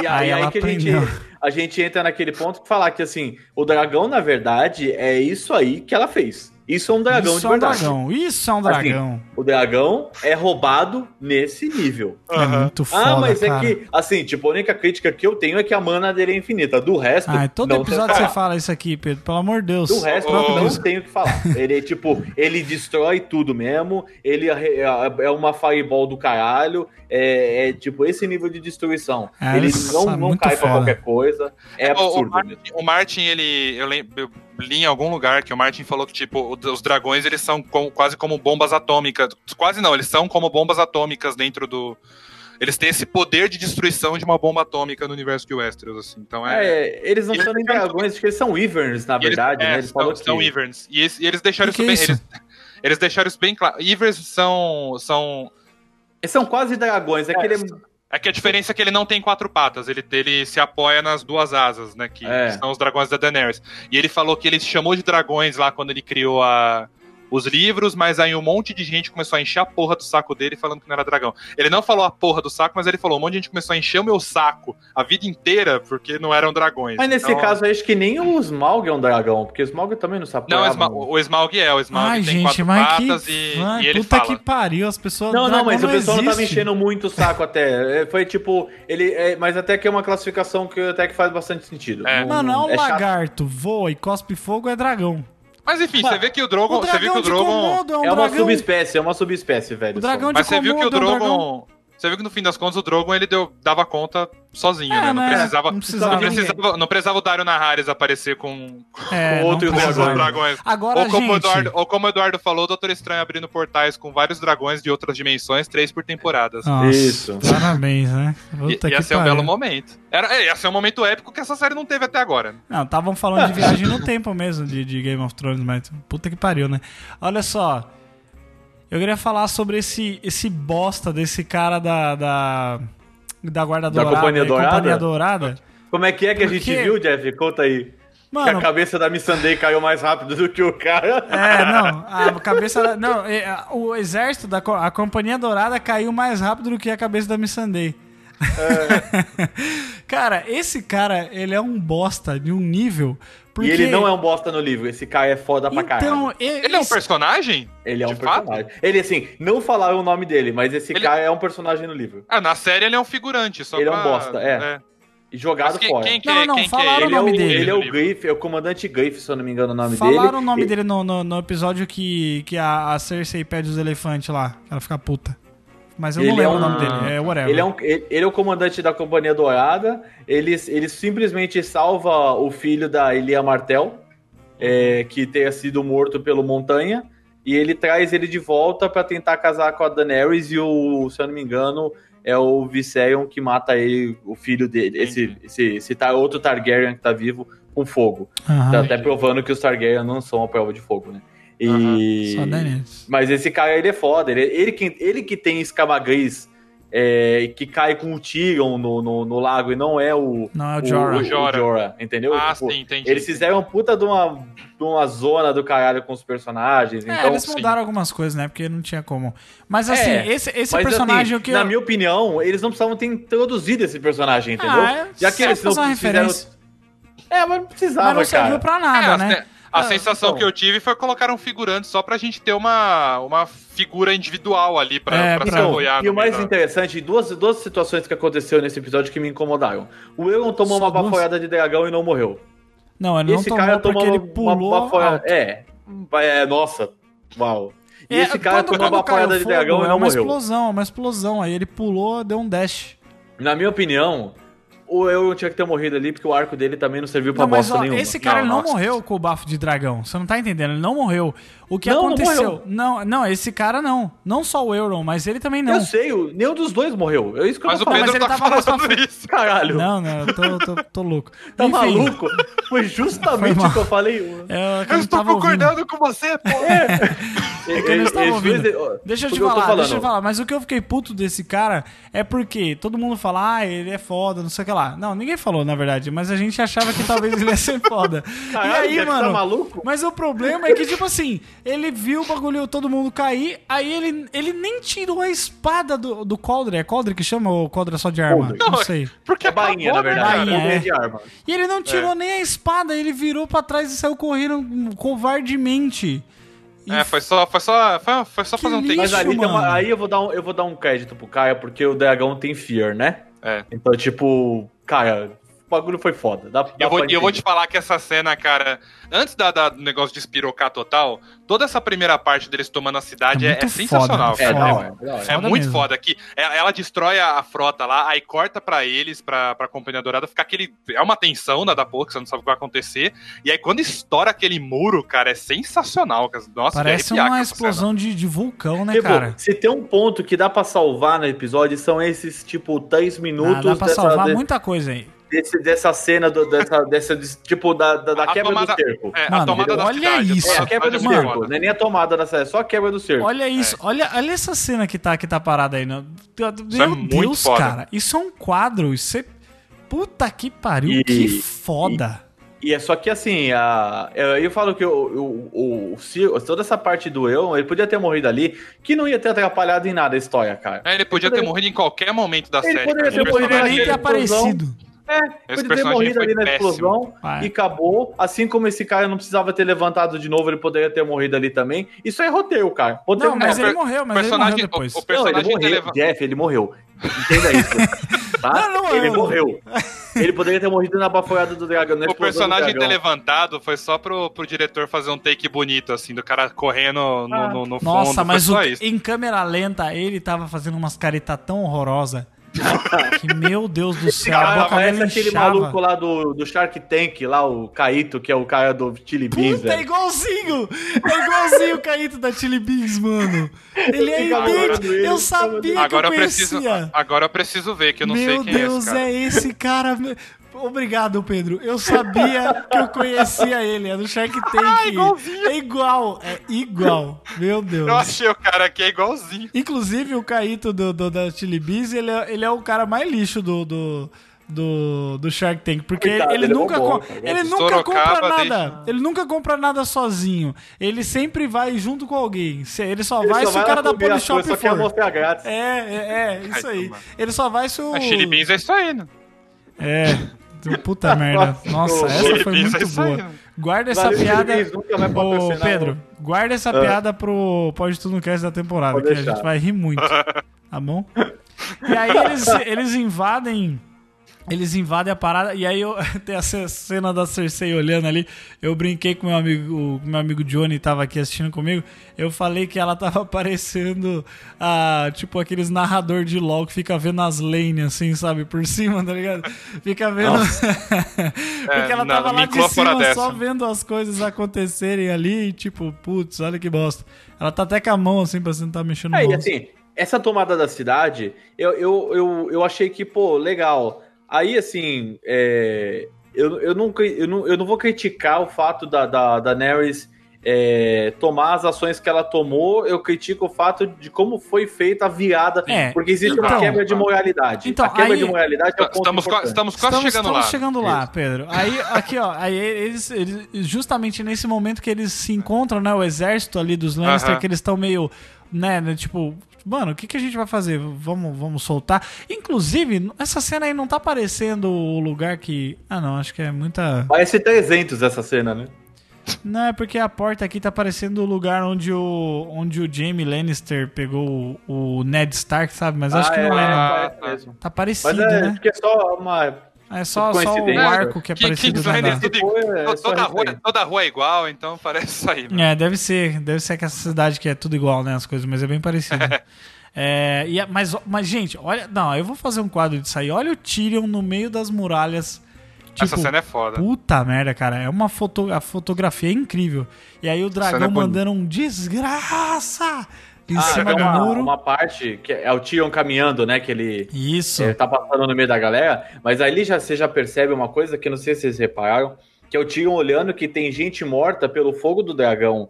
E Aí aí, aí que a gente, a gente entra naquele ponto que falar que, assim, o dragão, na verdade, é isso aí que ela fez. Isso é um dragão Isso de é um verdade. dragão. Isso é um dragão. O dragão é roubado nesse nível. É muito foda, ah, mas cara. é que, assim, tipo, a única crítica que eu tenho é que a mana dele é infinita. Do resto. Ah, todo não episódio você fala isso aqui, Pedro. Pelo amor de Deus. Do resto, eu ô, não tenho o que falar. Ele, tipo, ele destrói tudo mesmo. Ele é, é uma fireball do caralho. É, é, tipo, esse nível de destruição. É, ele isso não, é não cai pra foda. qualquer coisa. É O- o, absurdo Martin, mesmo. o Martin, ele. Eu, lem- eu li em algum lugar que o Martin falou que, tipo, os dragões eles são quase como bombas atômicas. Quase não, eles são como bombas atômicas dentro do. Eles têm esse poder de destruição de uma bomba atômica no universo de Westeros, assim. Então é. É, eles não Eles são nem dragões, acho que eles são wyverns, na eles- verdade, é, né? Eles são, são que... Wyverns. E, esse- e eles deixaram Que isso é bem. isso? Eles, eles deixaram isso bem claro. Wyverns são. são Eles são quase dragões. É, que ele... É que a diferença é que ele não tem quatro patas, ele, ele se apoia nas duas asas, né? Que É. são os dragões da Daenerys. E ele falou que ele chamou de dragões lá quando ele criou a, os livros, mas aí um monte de gente começou a encher a porra do saco dele falando que não era dragão. Ele não falou a porra do saco, mas ele falou: um monte de gente começou a encher o meu saco a vida inteira porque não eram dragões. Mas nesse Então- caso, aí, acho que nem o Smaug é um dragão, porque o Smaug também não se Não, o Sma- o Smaug é, o Smaug Ai, tem gente, quatro mas patas que. e, Ai, e ele puta fala. que pariu, as pessoas. Não, não, mas o pessoal não tava existe. enchendo muito o saco até. É, Foi tipo, ele. é, mas até que é uma classificação que até que faz bastante sentido. É. Mano, é um chato. lagarto, voa e cospe fogo, é dragão. Mas enfim, você vê que o Drogon. O Você viu que o Drogon. É um É uma dragão. subespécie, é uma subespécie, velho. O dragão só. de Mas você viu que o Komodo é um. Drogon. Você viu que no fim das contas o Drogon ele deu, dava conta sozinho, É, né? Não né? precisava. Não precisava não, precisava não precisava o Dario Naharis aparecer com, É, com outro com os dragões. Agora, Ou como, o gente, Eduardo, ou como o Eduardo falou, o Doutor Estranho abrindo portais com vários dragões de outras dimensões, três por temporada. Nossa, Isso. Parabéns, né? I- Puta ia que ser um belo momento. Era, é, ia ser um momento épico que essa série não teve até agora. Não, estavam falando de viagem no tempo mesmo, de, de Game of Thrones, mas puta que pariu, né? Olha só. Eu queria falar sobre esse, esse bosta desse cara da. da, da Guarda Da Dourada. Companhia e Dourada? Companhia Dourada. Como é que é que a Por gente viu, Jeff? Conta aí. que Mano, a cabeça da Missandei caiu mais rápido do que o cara. É, não, a cabeça. da- Não, é, a- o exército da a Companhia Dourada caiu mais rápido do que a cabeça da Missandei. cara, esse cara, ele é um bosta de um nível. Porque... E ele não é um bosta no livro. Esse cara é foda pra caralho. Então, Ele é um personagem? Ele é um fato? personagem. Ele, assim, não falaram o nome dele, mas esse Ele- cara é um personagem no livro. Ah, na série ele é um figurante. Só Ele é um pra- bosta, é. E jogado quem, fora. quem que Não, é, não, quem que falaram é o ele, é o, nome dele ele é o? Griff, é o comandante Griff, se eu não me engano o nome Falaram dele. o nome E- dele no, no, no episódio que, que a, a Cersei pede os elefantes lá. Que ela fica puta. Mas eu não Ele é lembro o um- nome dele. É whatever. Ele é, um, ele, ele é o comandante da Companhia Dourada. Ele, ele simplesmente salva o filho da Elia Martel, é, que tenha sido morto pelo Montanha. E ele traz ele de volta pra tentar casar com a Daenerys. E o, se eu não me engano, é o Viserion que mata ele, o filho dele. Esse, esse, esse tar- outro Targaryen que tá vivo com fogo. Aham. Tá até provando que os Targaryen não são a prova de fogo, né? E... Só Daenerys. Mas esse cara, ele é foda. Ele, ele, que, ele que tem escamagris é, que cai com o Tyrion no, no, no lago e não é o... Não é o Jorah. O, Jorah. entendeu? Ah, Tipo, sim, entendi. Eles fizeram uma puta de uma, de uma zona do caralho com os personagens. É, então, eles mudaram algumas coisas, né? Porque não tinha como. Mas assim, É, esse, esse Mas, personagem assim, que na eu... minha opinião, eles não precisavam ter introduzido esse personagem, entendeu? Ah, é, Já que eles não fizeram... referência. É, mas não precisava, Mas não serviu cara. pra É, nada, a, né? A Ah, sensação então. que eu tive foi colocar um figurante só pra gente ter uma, uma figura individual ali pra, É, pra se pra- apoiar. E o mais interessante, duas, duas situações que aconteceu nesse episódio que me incomodaram. O Euron tomou Só uma duas? bafoiada de dragão e não morreu. Não, ele não esse tomou cara porque tomou ele pulou uma bafoiada... É, é, nossa, uau. E É, esse cara quando- tomou uma bafoada de dragão e é não uma morreu. explosão, é uma explosão. Aí ele pulou, deu um dash. Na minha opinião, o Euron tinha que ter morrido ali porque o arco dele também não serviu pra Não, mas bosta ó, nenhuma. esse cara Não, ele não nossa. morreu com o bafo de dragão. Você não tá entendendo, ele não morreu. O que Não, não aconteceu? morreu. Não, não, esse cara não. Não só o Euron, mas ele também não. Eu sei, o- nenhum dos dois morreu. É isso que Mas eu o tô falando. mas Pedro ele tá tava mais pra falando isso. Caralho, Não, não, eu tô, tô, tô louco. tá Enfim, maluco? Foi justamente o que eu falei. É, que Eu não estou tava ouvindo. concordando com você, pô. É que eu não estava ouvindo. Deixa eu te falar, falando. deixa eu te falar. Mas o que eu fiquei puto desse cara é porque todo mundo fala, ah, ele é foda, não sei o que lá. Não, ninguém falou, na verdade, mas a gente achava que talvez ele ia ser foda. Caralho, e aí, Jeff, mano. tá maluco? Mas o problema é que, tipo assim, ele viu o bagulho, todo mundo cair, aí ele, ele nem tirou a espada do, do Coldre. É Coldre que chama ou Coldre é só de arma? Não, Não, sei. Porque É bainha, na né, verdade. cara? Bainha, é. de arma. E ele não tirou nem a espada, ele virou pra trás e saiu correndo covardemente. E É, foi só, foi só, foi, foi só fazer um take. Mas ali tem uma- aí eu vou, dar um, eu vou dar um crédito pro Caio, porque o dragão tem fear, né? É. Então, tipo, cara, o bagulho foi foda. Dá, dá Eu vou, eu vou te falar que essa cena, cara, antes da, da- do negócio de espirocar total, toda essa primeira parte deles tomando a cidade É é, é sensacional, foda, É, foda. cara. hora, da hora. É Foda muito mesmo. foda aqui. Ela, destrói a, a frota lá, aí corta pra eles, pra, pra Companhia Dourada, fica aquele. É uma tensão da da pouco, você não sabe o que vai acontecer. E aí quando estoura aquele muro, cara, é sensacional. cara. Nossa, Parece arrepiar uma explosão de, de vulcão, né, Tipo, cara? se tem um ponto que dá pra salvar no episódio, são esses, tipo, 3 Ah, minutos dá pra dessa, salvar de- muita coisa aí. Desse- dessa cena, do- dessa, dessa, tipo, da, da, da A quebra tomada- do cerco. É, Mano, a tomada da olha cidade. isso. É, a quebra do é cerco. Não é nem a tomada da cidade, é só a quebra do cerco. Olha isso, olha, olha essa cena que tá, que tá parada aí. Não. Meu é muito Deus, foda. cara. Isso é um quadro. Isso é. Puta que pariu, E- que foda. E é só que assim, a, eu, eu falo que o, o, o, toda essa parte do Euron, ele podia ter morrido ali, que não ia ter atrapalhado em nada a história, cara. É, ele podia ter morrido em qualquer momento da Ele série. poderia cara. ter morrido nem ter explosão. aparecido. É, Esse podia ter personagem morrido ali na péssimo. explosão Vai. e acabou. Assim como esse cara não precisava ter levantado de novo, ele poderia ter morrido ali também. Isso é roteiro, cara. Roteiro Não, mas ele morreu, mas ele personagem- morreu depois. o- o Não, ele personagem morreu. Jeff, ele morreu. Entenda isso. Tá? Não, não, ele eu- morreu. Ele poderia ter morrido na bafoiada do dragão. na O personagem ter dragão. levantado foi só pro, pro diretor fazer um take bonito, assim, do cara correndo no, Ah. no, no fundo. Nossa, mas foi o- em câmera lenta ele tava fazendo umas caretas tão horrorosas. que, meu Deus do céu, a cara boca parece dele aquele inchava. maluco lá do, do Shark Tank, lá, o Kaito, que é o cara do Chili Beans, Puta, é igualzinho! É igualzinho o Caíto da Chili Beans, mano. Ele é Fica idêntico. Eu fica sabia Agora eu, que eu preciso, conhecia. agora eu preciso ver, que eu não Meu sei quem Deus, é esse cara. é esse cara. Obrigado, Pedro. Eu sabia que eu conhecia ele. É do Shark Tank. igualzinho. É igual. É igual. Meu Deus. Eu achei o cara aqui é igualzinho. Inclusive, o Caíto do, do- da Chili Beans, ele é, ele é o cara mais lixo do, do, do, do Shark Tank. Porque Coitado, ele, ele é nunca, co- cara. ele nunca compra deixa- nada. Ele nunca compra nada sozinho. Ele sempre vai junto com alguém. Se- Ele só Ele vai só se o vai cara lá da Polishop coisas, só for. mostrar grátis. É, é, é, isso Ai, aí. toma. Ele só vai se o. A Chili Beans é isso aí, né? É. Puta merda. Nossa, essa foi muito boa. Guarda essa Valeu, piada. Ô, Pedro, guarda essa Ah. piada pro Pode Tudo no Cast da temporada, Pode que a gente vai rir muito. Tá bom? E aí eles, eles invadem. Eles invadem a parada. E aí eu, tem essa cena da Cersei olhando ali. Eu brinquei com meu amigo. O meu amigo Johnny tava aqui assistindo comigo. Eu falei que ela tava parecendo a, tipo aqueles narrador de LOL que fica vendo as lanes, assim, sabe, por cima, tá ligado? Fica vendo. Porque ela não, tava me lá de cima só dessa. vendo as coisas acontecerem ali, e tipo, putz, olha que bosta. Ela tá até com a mão assim pra você não tá mexendo no É, e assim, essa tomada da cidade, eu, eu, eu, eu achei que, pô, legal. Aí, assim, é, eu, eu, não, eu, não, eu não vou criticar o fato da, da, da Daenerys é, tomar as ações que ela tomou, eu critico o fato de como foi feita a virada, É, porque existe uma então- quebra de moralidade. Então, a quebra aí- de moralidade é o ponto Estamos, importante. estamos quase Estamos, chegando estamos lá. chegando lá, Pedro. Aí, aqui, ó, aí eles, eles- justamente nesse momento que eles se encontram, né, o exército ali dos Lannister, Aham. que eles estão meio, né, né, tipo, mano, o que, que a gente vai fazer? Vamos, vamos soltar. Inclusive, essa cena aí não tá parecendo o lugar que, ah, não, acho que é muita, Parece 300 essa cena, né? não é porque a porta aqui tá parecendo o lugar onde o, onde o Jaime Lannister pegou o, o Ned Stark, sabe? Mas acho Ah, que não é? Ah, parece mesmo. Tá Mas parecido, é, né? porque é só uma. É só, só o arco que é Que- parecido. King's né, Landing da- é é toda, rua, toda rua é igual, então parece isso aí. mano. É, deve ser. Deve ser que essa cidade que é tudo igual, né? As coisas, mas é bem parecido. É, e a- mas, mas, gente, olha. Não, eu vou fazer um quadro disso aí. Olha o Tyrion no meio das muralhas. Tipo, Essa cena é foda. Puta merda, cara. É uma foto, a fotografia é incrível. E aí o dragão é mandando um desgraça em Ah, cima do uma, muro. uma parte que é o Tyrion caminhando, né? Que ele Isso. é, tá passando no meio da galera. Mas ali já, você já percebe uma coisa que eu não sei se vocês repararam: que é o Tyrion olhando que tem gente morta pelo fogo do dragão.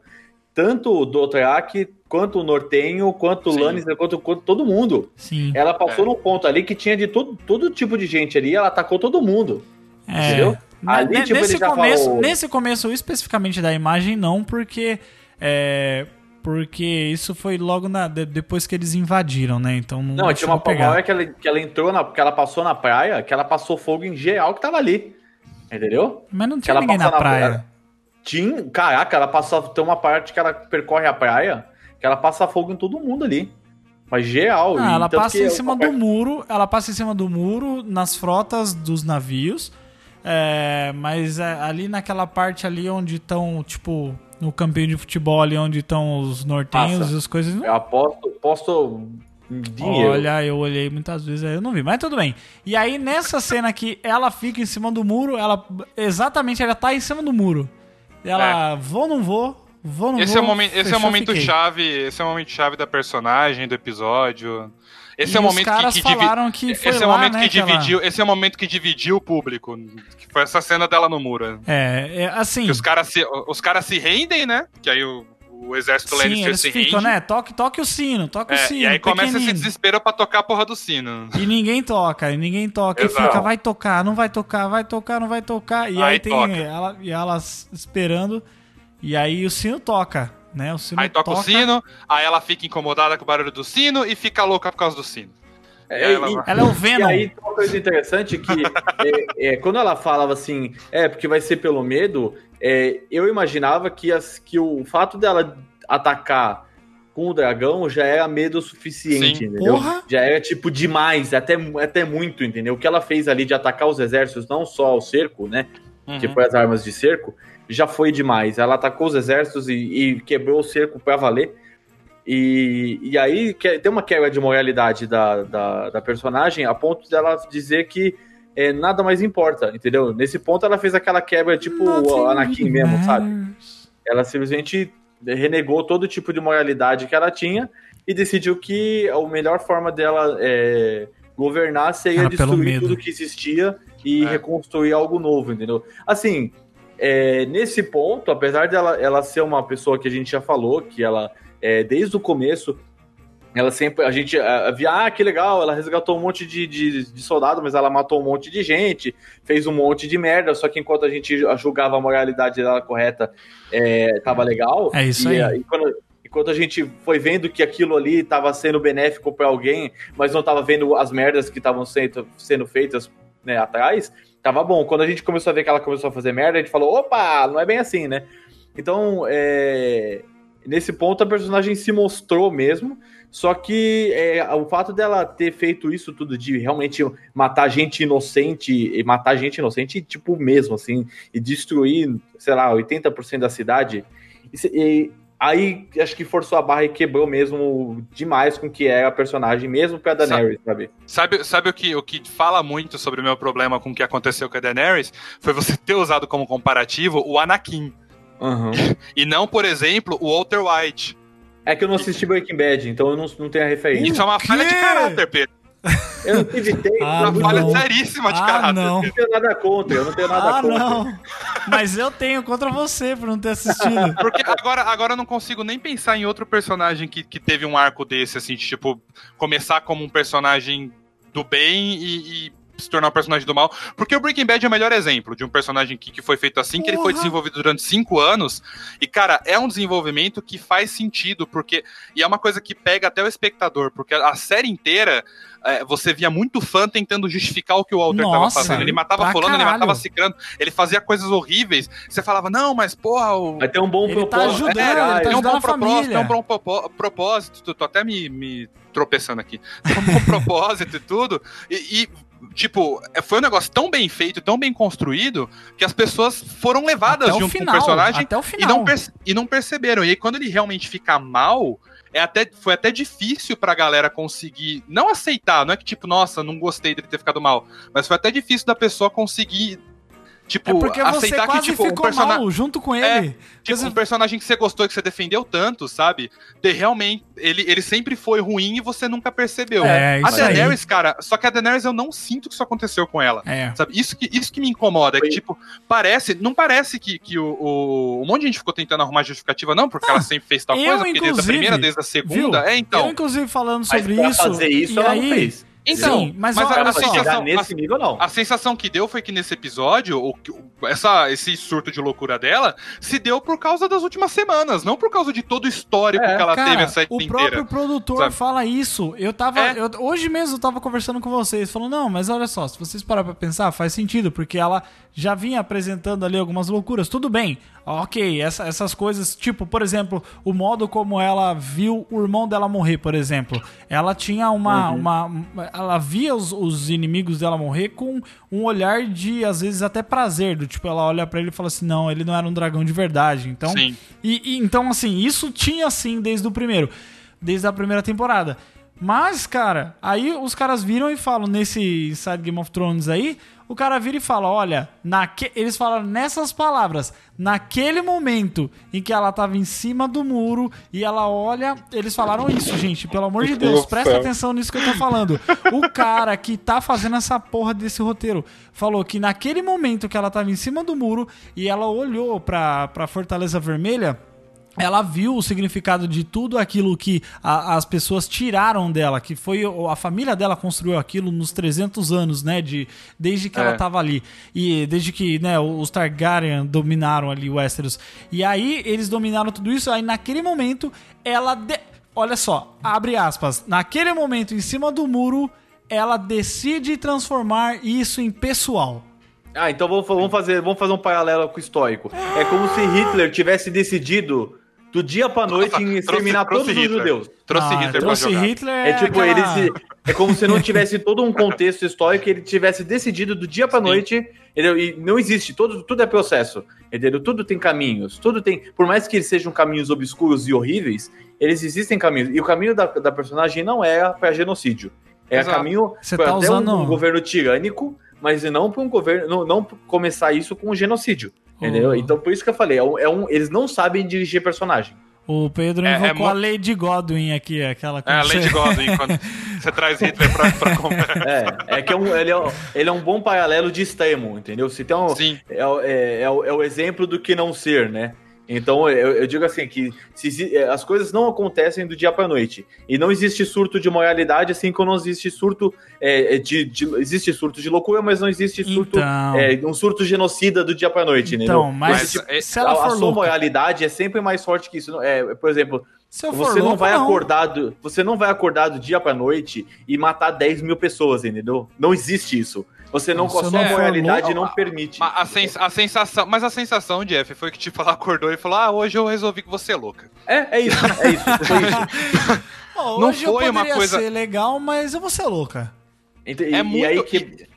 Tanto o Dothraki, quanto o Nortenho, quanto o Sim. Lannister, quanto, quanto todo mundo. Sim. Ela passou É. num ponto ali que tinha de todo, todo tipo de gente ali, ela atacou todo mundo. É. Entendeu? Ali, tipo, nesse, começo, falou- nesse começo especificamente da imagem, não, porque. É, porque isso foi logo na, de- depois que eles invadiram, né? Então não, Não, tinha uma, pegar. uma hora que ela, que ela entrou, na, que ela passou na praia, que ela passou fogo em geral que tava ali. Entendeu? Mas não tinha ninguém passa na praia. Tinha, caraca, ela passa, tem uma parte que ela percorre a praia, que ela passa fogo em todo mundo ali. Mas geral. Ah, ela passa em cima do muro, ela passa em cima do muro nas frotas dos navios. é, mas é, ali naquela parte ali onde estão, tipo, no campinho de futebol ali onde estão os nortenhos Passa. e as coisas. Eu aposto, posto dinheiro. Olha, eu olhei muitas vezes aí eu não vi, mas tudo bem. E aí nessa cena que ela fica em cima do muro, ela exatamente ela tá em cima do muro. Ela vou ou não vou, vou ou não Esse vou. é o momento, esse é o fechou, momento fiquei. chave, esse é o momento chave da personagem, do episódio. Esse E é o momento que, que divi- falaram que foi esse é o lá, momento né, que ela- dividiu, esse é o momento que dividiu o público, foi essa cena dela no muro. É, é assim. Que os caras se, os caras se rendem, né? Que aí o, o exército Sim, eles se ficam, rende. né? Toque, toque o sino, toque o É, sino. e aí começa esse desespero pra tocar a porra do sino. E ninguém toca, e ninguém toca, e Exato. fica, vai tocar, não vai tocar, vai tocar, não vai tocar. E aí, Aí tem toca. ela, e elas esperando, e aí o sino toca, né? O sino Aí toca, o sino, aí ela fica incomodada com o barulho do sino e fica louca por causa do sino. É, E ela e- Ela é o E Venom. aí, tem uma coisa interessante que é, é, quando ela falava assim, é, porque vai ser pelo medo, é, eu imaginava que, as, que o fato dela atacar com o dragão já era medo suficiente, Sim. entendeu? Porra! Já era, tipo, demais, até, até muito, entendeu? O que ela fez ali de atacar os exércitos, não só o cerco, né? Que Uhum. foi as armas de cerco, já foi demais. Ela atacou os exércitos e, e quebrou o cerco pra valer. E, e aí que- tem uma quebra de moralidade da, da, da personagem a ponto dela dizer que é, nada mais importa, entendeu? Nesse ponto ela fez aquela quebra tipo o Anakin mesmo, sabe? Ela simplesmente renegou todo tipo de moralidade que ela tinha e decidiu que a melhor forma dela é, governar seria Era destruir tudo que existia e É. reconstruir algo novo, entendeu? Assim, é, nesse ponto, apesar dela ela ser uma pessoa que a gente já falou, que ela, é, desde o começo, ela sempre, a gente ah, via, ah, que legal, ela resgatou um monte de, de, de soldado, mas ela matou um monte de gente, fez um monte de merda, só que enquanto a gente julgava a moralidade dela correta, é, tava legal. É isso e, aí. e quando, enquanto a gente foi vendo que aquilo ali estava sendo benéfico para alguém, mas não tava vendo as merdas que estavam sendo, sendo feitas né, atrás, tava bom. Quando a gente começou a ver que ela começou a fazer merda, a gente falou, opa, não é bem assim, né? Então, é, nesse ponto a personagem se mostrou mesmo, só que é, o fato dela ter feito isso tudo de realmente matar gente inocente, e matar gente inocente, tipo, mesmo, assim, e destruir, sei lá, 80% da cidade, e e aí acho que forçou a barra e quebrou mesmo demais com o que é a personagem, mesmo pra Daenerys, sabe? Sabe, sabe o, que, o que fala muito sobre o meu problema com o que aconteceu com a Daenerys? Foi você ter usado como comparativo o Anakin. Uhum. E não, por exemplo, o Walter White. É que eu não assisti Breaking Bad, então eu não, não tenho a referência. Isso é uma falha de caráter, Pedro. Eu não tive tempo, Ah, uma eu falha não. seríssima de Ah, caráter. não. não tenho nada contra, eu não tenho nada Ah, contra. não. Mas eu tenho contra você por não ter assistido. Porque agora, agora eu não consigo nem pensar em outro personagem que, que teve um arco desse, assim, de, tipo, começar como um personagem do bem e, e se tornar um personagem do mal. Porque o Breaking Bad é o melhor exemplo de um personagem que, que foi feito assim, que ele foi desenvolvido durante cinco anos. E, cara, é um desenvolvimento que faz sentido, porque. E é uma coisa que pega até o espectador, porque a série inteira. é, você via muito fã tentando justificar o que o Walter estava fazendo. Ele matava fulano, ele matava cicrano, ele fazia coisas horríveis. Você falava, não, mas porra, o, Vai ter um bom Ele tá propósito. ajudando, É, ele tá tem um bom propósito, tem um bom propósito, tô, tô até me, me tropeçando aqui. Tem um bom propósito e tudo. E, e, tipo, foi um negócio tão bem feito, tão bem construído, que as pessoas foram levadas Até junto final, com o personagem o e não, e não perceberam. E aí, quando ele realmente fica mal. É até, foi até difícil pra galera conseguir não aceitar, não é que tipo, nossa, não gostei dele ter ficado mal, mas foi até difícil da pessoa conseguir tipo É porque você aceitar quase que tipo um personagem mal junto com É, ele. Tipo, Porque um personagem que você gostou, que você defendeu tanto, sabe? De realmente, ele, ele sempre foi ruim e você nunca percebeu. É, a isso aí. Daenerys, cara, só que a Daenerys eu não sinto que isso aconteceu com ela. É. Sabe? Isso que, isso que me incomoda, é que, tipo, parece, não parece que, que o, o. Um monte de gente ficou tentando arrumar justificativa, não, porque ela sempre fez tal eu, coisa, porque desde a primeira, desde a segunda. viu? É, então. Eu, inclusive, falando Mas sobre pra isso. fazer isso, e ela aí, não fez. Então, Sim, mas, mas olha a- a sensação- nesse nível, não. A sensação que deu foi que nesse episódio, o, essa, esse surto de loucura dela se deu por causa das últimas semanas, não por causa de todo o histórico É, que ela Cara, teve a série o inteira. próprio produtor sabe? fala isso. Eu tava. É. eu- hoje mesmo eu tava conversando com vocês. Falou, não, mas olha só, se vocês pararem pra pensar, faz sentido, porque ela já vinha apresentando ali algumas loucuras. Tudo bem, ok, essa- essas coisas, tipo, por exemplo, o modo como ela viu o irmão dela morrer, por exemplo. Ela tinha uma. Uhum. uma ela via os, os inimigos dela morrer com um olhar de, às vezes, até prazer. Do tipo, ela olha pra ele e fala assim: não, ele não era um dragão de verdade. Então. Sim. E, e, então, assim, isso tinha sim desde o primeiro, desde a primeira temporada. Mas, cara, aí os caras viram e falam nesse Inside Game of Thrones aí, o cara vira e fala: olha, naque... eles falaram nessas palavras, naquele momento em que ela tava em cima do muro e ela olha, eles falaram isso, gente, pelo amor de Deus, presta atenção nisso que eu tô falando. O cara que tá fazendo essa porra desse roteiro falou que naquele momento que ela tava em cima do muro e ela olhou pra, pra Fortaleza Vermelha ela viu o significado de tudo aquilo que a- as pessoas tiraram dela, que foi a família dela construiu aquilo nos 300 anos, né, de desde que É. ela estava ali e desde que, né, os Targaryen dominaram ali Westeros. E aí eles dominaram tudo isso, aí naquele momento ela de- olha só, abre aspas, naquele momento em cima do muro ela decide transformar isso em pessoal. Ah, então vamos, vamos fazer, vamos fazer um paralelo com o histórico. É como se Hitler tivesse decidido do dia pra noite Nossa, em trouxe- exterminar trouxe todos os Hitler. judeus. Trouxe Ah, Hitler pra trouxe jogar. Hitler É tipo, aquela- ele se- é como se não tivesse todo um contexto histórico, ele tivesse decidido do dia pra Sim. noite, entendeu? e não existe, tudo, tudo é processo, entendeu? Tudo tem caminhos, tudo tem, por mais que eles sejam caminhos obscuros e horríveis, eles existem caminhos, e o caminho da, da personagem não é para genocídio, é Exato. caminho Você pra tá até usando- um, um governo tirânico, mas não para um governo, não, não começar isso com um genocídio, entendeu? Oh. Então por isso que eu falei, é um, é um- eles não sabem dirigir personagem. O Pedro É- é invocou mo- a Lady Godwin aqui, aquela É a você- Lady Godwin, quando você traz Hitler pra, pra conversa. É, é que é um, ele, é, um- ele é um bom paralelo de extremo, entendeu? Se tem um, Sim. é, é, é, o, é o exemplo do que não ser, né? Então eu, eu digo assim que se é, as coisas não acontecem do dia para noite e não existe surto de moralidade assim como não existe surto é, de, de- existe surto de loucura, mas não existe surto Então. é, um surto genocida do dia para noite, Então, entendeu? mas, Mas, é, se ela a, a for sua louca, moralidade é sempre mais forte que isso. É, por exemplo, se eu for você não vai acordar do, você não vai acordar do dia pra noite e matar 10 mil pessoas, entendeu? Não existe isso. Você não, Não, com a sua não não permite. A, a sens- a sensação, mas a sensação, Jeff, foi que tipo, ela acordou e falou: Ah, hoje eu resolvi que você é louca. É, é isso, é isso. Foi isso. Ó, não hoje eu foi uma coisa- ser legal, mas eu vou ser louca. Ent- É e, muito- e aí que.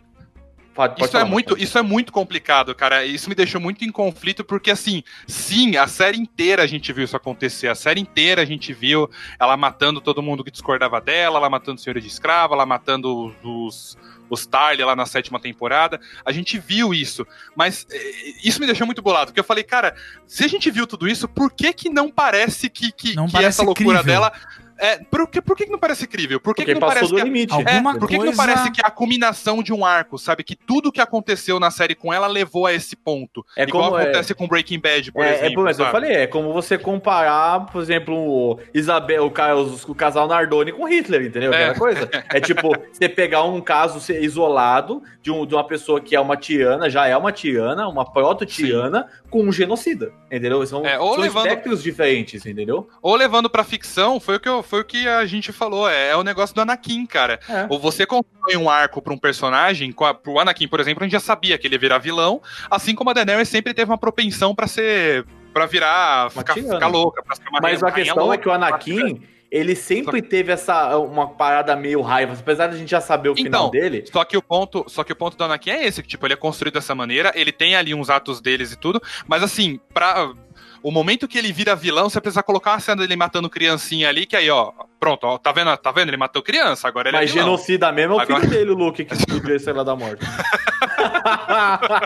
Pode, pode Isso é, falar, muito, pode. isso é muito complicado, cara. Isso me deixou muito em conflito, porque assim, sim, a série inteira a gente viu isso acontecer. A série inteira a gente viu ela matando todo mundo que discordava dela, ela matando senhora de escrava, ela matando os, os Tarly lá na sétima temporada. A gente viu isso. Mas eh, isso me deixou muito bolado, porque eu falei, cara, se a gente viu tudo isso, por que que não parece que, que, Não que parece essa loucura dela É, por que, por que não parece crível? Por que, Porque que não passou parece do que a- limite. É, por que, que não coisa- parece que é a culminação de um arco, sabe? Que tudo que aconteceu na série com ela levou a esse ponto. É Igual como é- acontece com Breaking Bad, por é, exemplo. é, mas eu sabe? falei, é como você comparar, por exemplo, o Isabel, o, os- o casal Nardoni com Hitler, entendeu? É. Aquela coisa. É tipo, você pegar um caso isolado de, um- de uma pessoa que é uma tirana, já é uma tirana, uma proto-tirana, com um genocida, entendeu? São, É, ou são levando- espectros diferentes, entendeu? Ou levando pra ficção, foi o que, eu- foi o que a gente falou. É, é o negócio do Anakin, cara. É. Ou você constrói um arco pra um personagem, com a, pro Anakin, por exemplo, a gente já sabia que ele ia virar vilão, assim como a Daenerys sempre teve uma propensão pra ser. pra virar. Ficar, ficar louca, pra ser uma Mas a questão louca, é que o Anakin, ele sempre teve essa uma parada meio raiva, apesar de a gente já saber o final Então, dele. Só que o ponto, só que o ponto do Anakin é esse, que tipo, ele é construído dessa maneira, ele tem ali uns atos deles e tudo, mas assim, pra o momento que ele vira vilão, você precisa colocar uma cena dele matando criancinha ali, que aí, ó, pronto, ó, tá vendo? Tá vendo? Ele matou criança, agora ele Mas é vilão. genocida mesmo é o Agora- filho dele, o Luke, que explodiu a Estrela da Morte.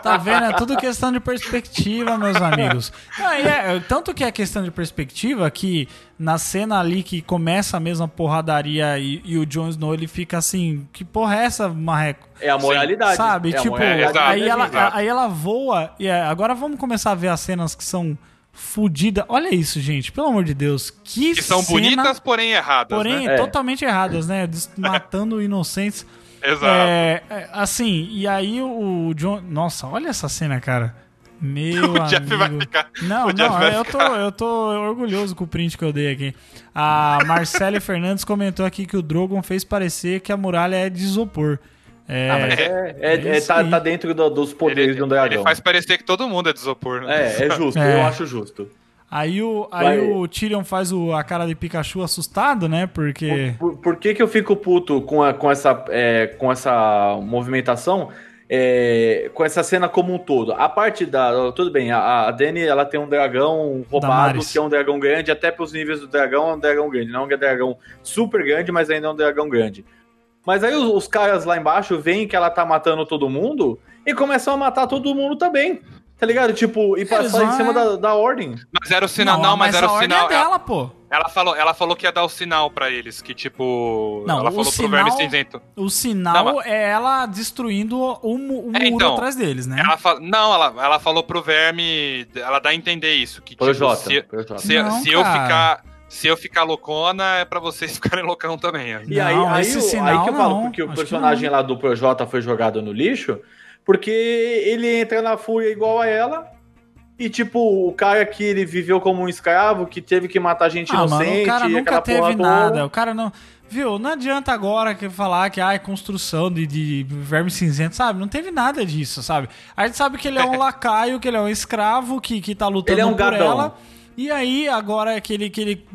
Tá vendo? É tudo questão de perspectiva, meus amigos. Não, é- tanto que é questão de perspectiva que na cena ali que começa a mesma porradaria e, e o Jon Snow ele fica assim: que porra é essa, Marreco? É a moralidade. Sabe? é a tipo, moralidade aí, ela, aí ela voa. E é, agora vamos começar a ver as cenas que são fodidas. Olha isso, gente, pelo amor de Deus. Que, Que são cena, bonitas, porém erradas, porém né? É. totalmente erradas, né? Matando inocentes. Exato. É, é, assim, e aí o John. Nossa, olha essa cena, cara. Meu o Jeff vai amigo. ficar... Não, o Jeff não, vai eu tô, ficar- eu tô orgulhoso com o print que eu dei aqui. A Marcele Fernandes comentou aqui que o Drogon fez parecer que a muralha é de isopor. É, Ah, mas é, é, É é- tá, tá dentro do- dos poderes Ele, de um dragão. ele faz parecer que todo mundo é de isopor, né? É, é justo, É. eu acho justo. Aí, o, aí Vai. o Tyrion faz o, a cara de Pikachu assustado, né? Porque. Por, por que, que eu fico puto com, a- com, essa, é, com essa movimentação? é, com essa cena como um todo. A parte da. Tudo bem, a, a Dany ela tem um dragão roubado, que é um dragão grande, até pros níveis do dragão é um dragão grande. Não é um dragão super grande, mas ainda é um dragão grande. Mas aí os, os caras lá embaixo veem que ela tá matando todo mundo e começam a matar todo mundo também. Tá ligado? Tipo, e passar vão- em cima da, da ordem. Mas era o sinal, não, mas, era a o ordem sinal. é dela, pô. Ela falou, ela falou que ia dar o sinal pra eles, que tipo. Não, ela o falou sinal- pro Verme Cinzento. O sinal Não, é ela destruindo o, mu- o muro É, então, atrás deles, né? Ela fa... Não, ela, ela falou pro Verme. Ela dá a entender isso. Que, tipo, Projota. se, Projota. se, Não, se eu ficar. Se eu ficar loucona, é pra vocês ficarem loucão também. E aí, Não, aí, sinal aí que eu falo não, porque o personagem lá do Projota foi jogado no lixo, porque ele entra na fúria igual a ela. E, tipo, o cara que ele viveu como um escravo, que teve que matar gente Ah, mano, inocente, o cara e nunca teve porra nada. toda. O cara não. Viu? Não adianta agora que falar que ah, é construção de, de verme cinzento, sabe? Não teve nada disso, sabe? A gente sabe que ele é um lacaio, que ele é um escravo, que, que tá lutando Ele é um por gadão. ela. E aí, agora que ele, que ele,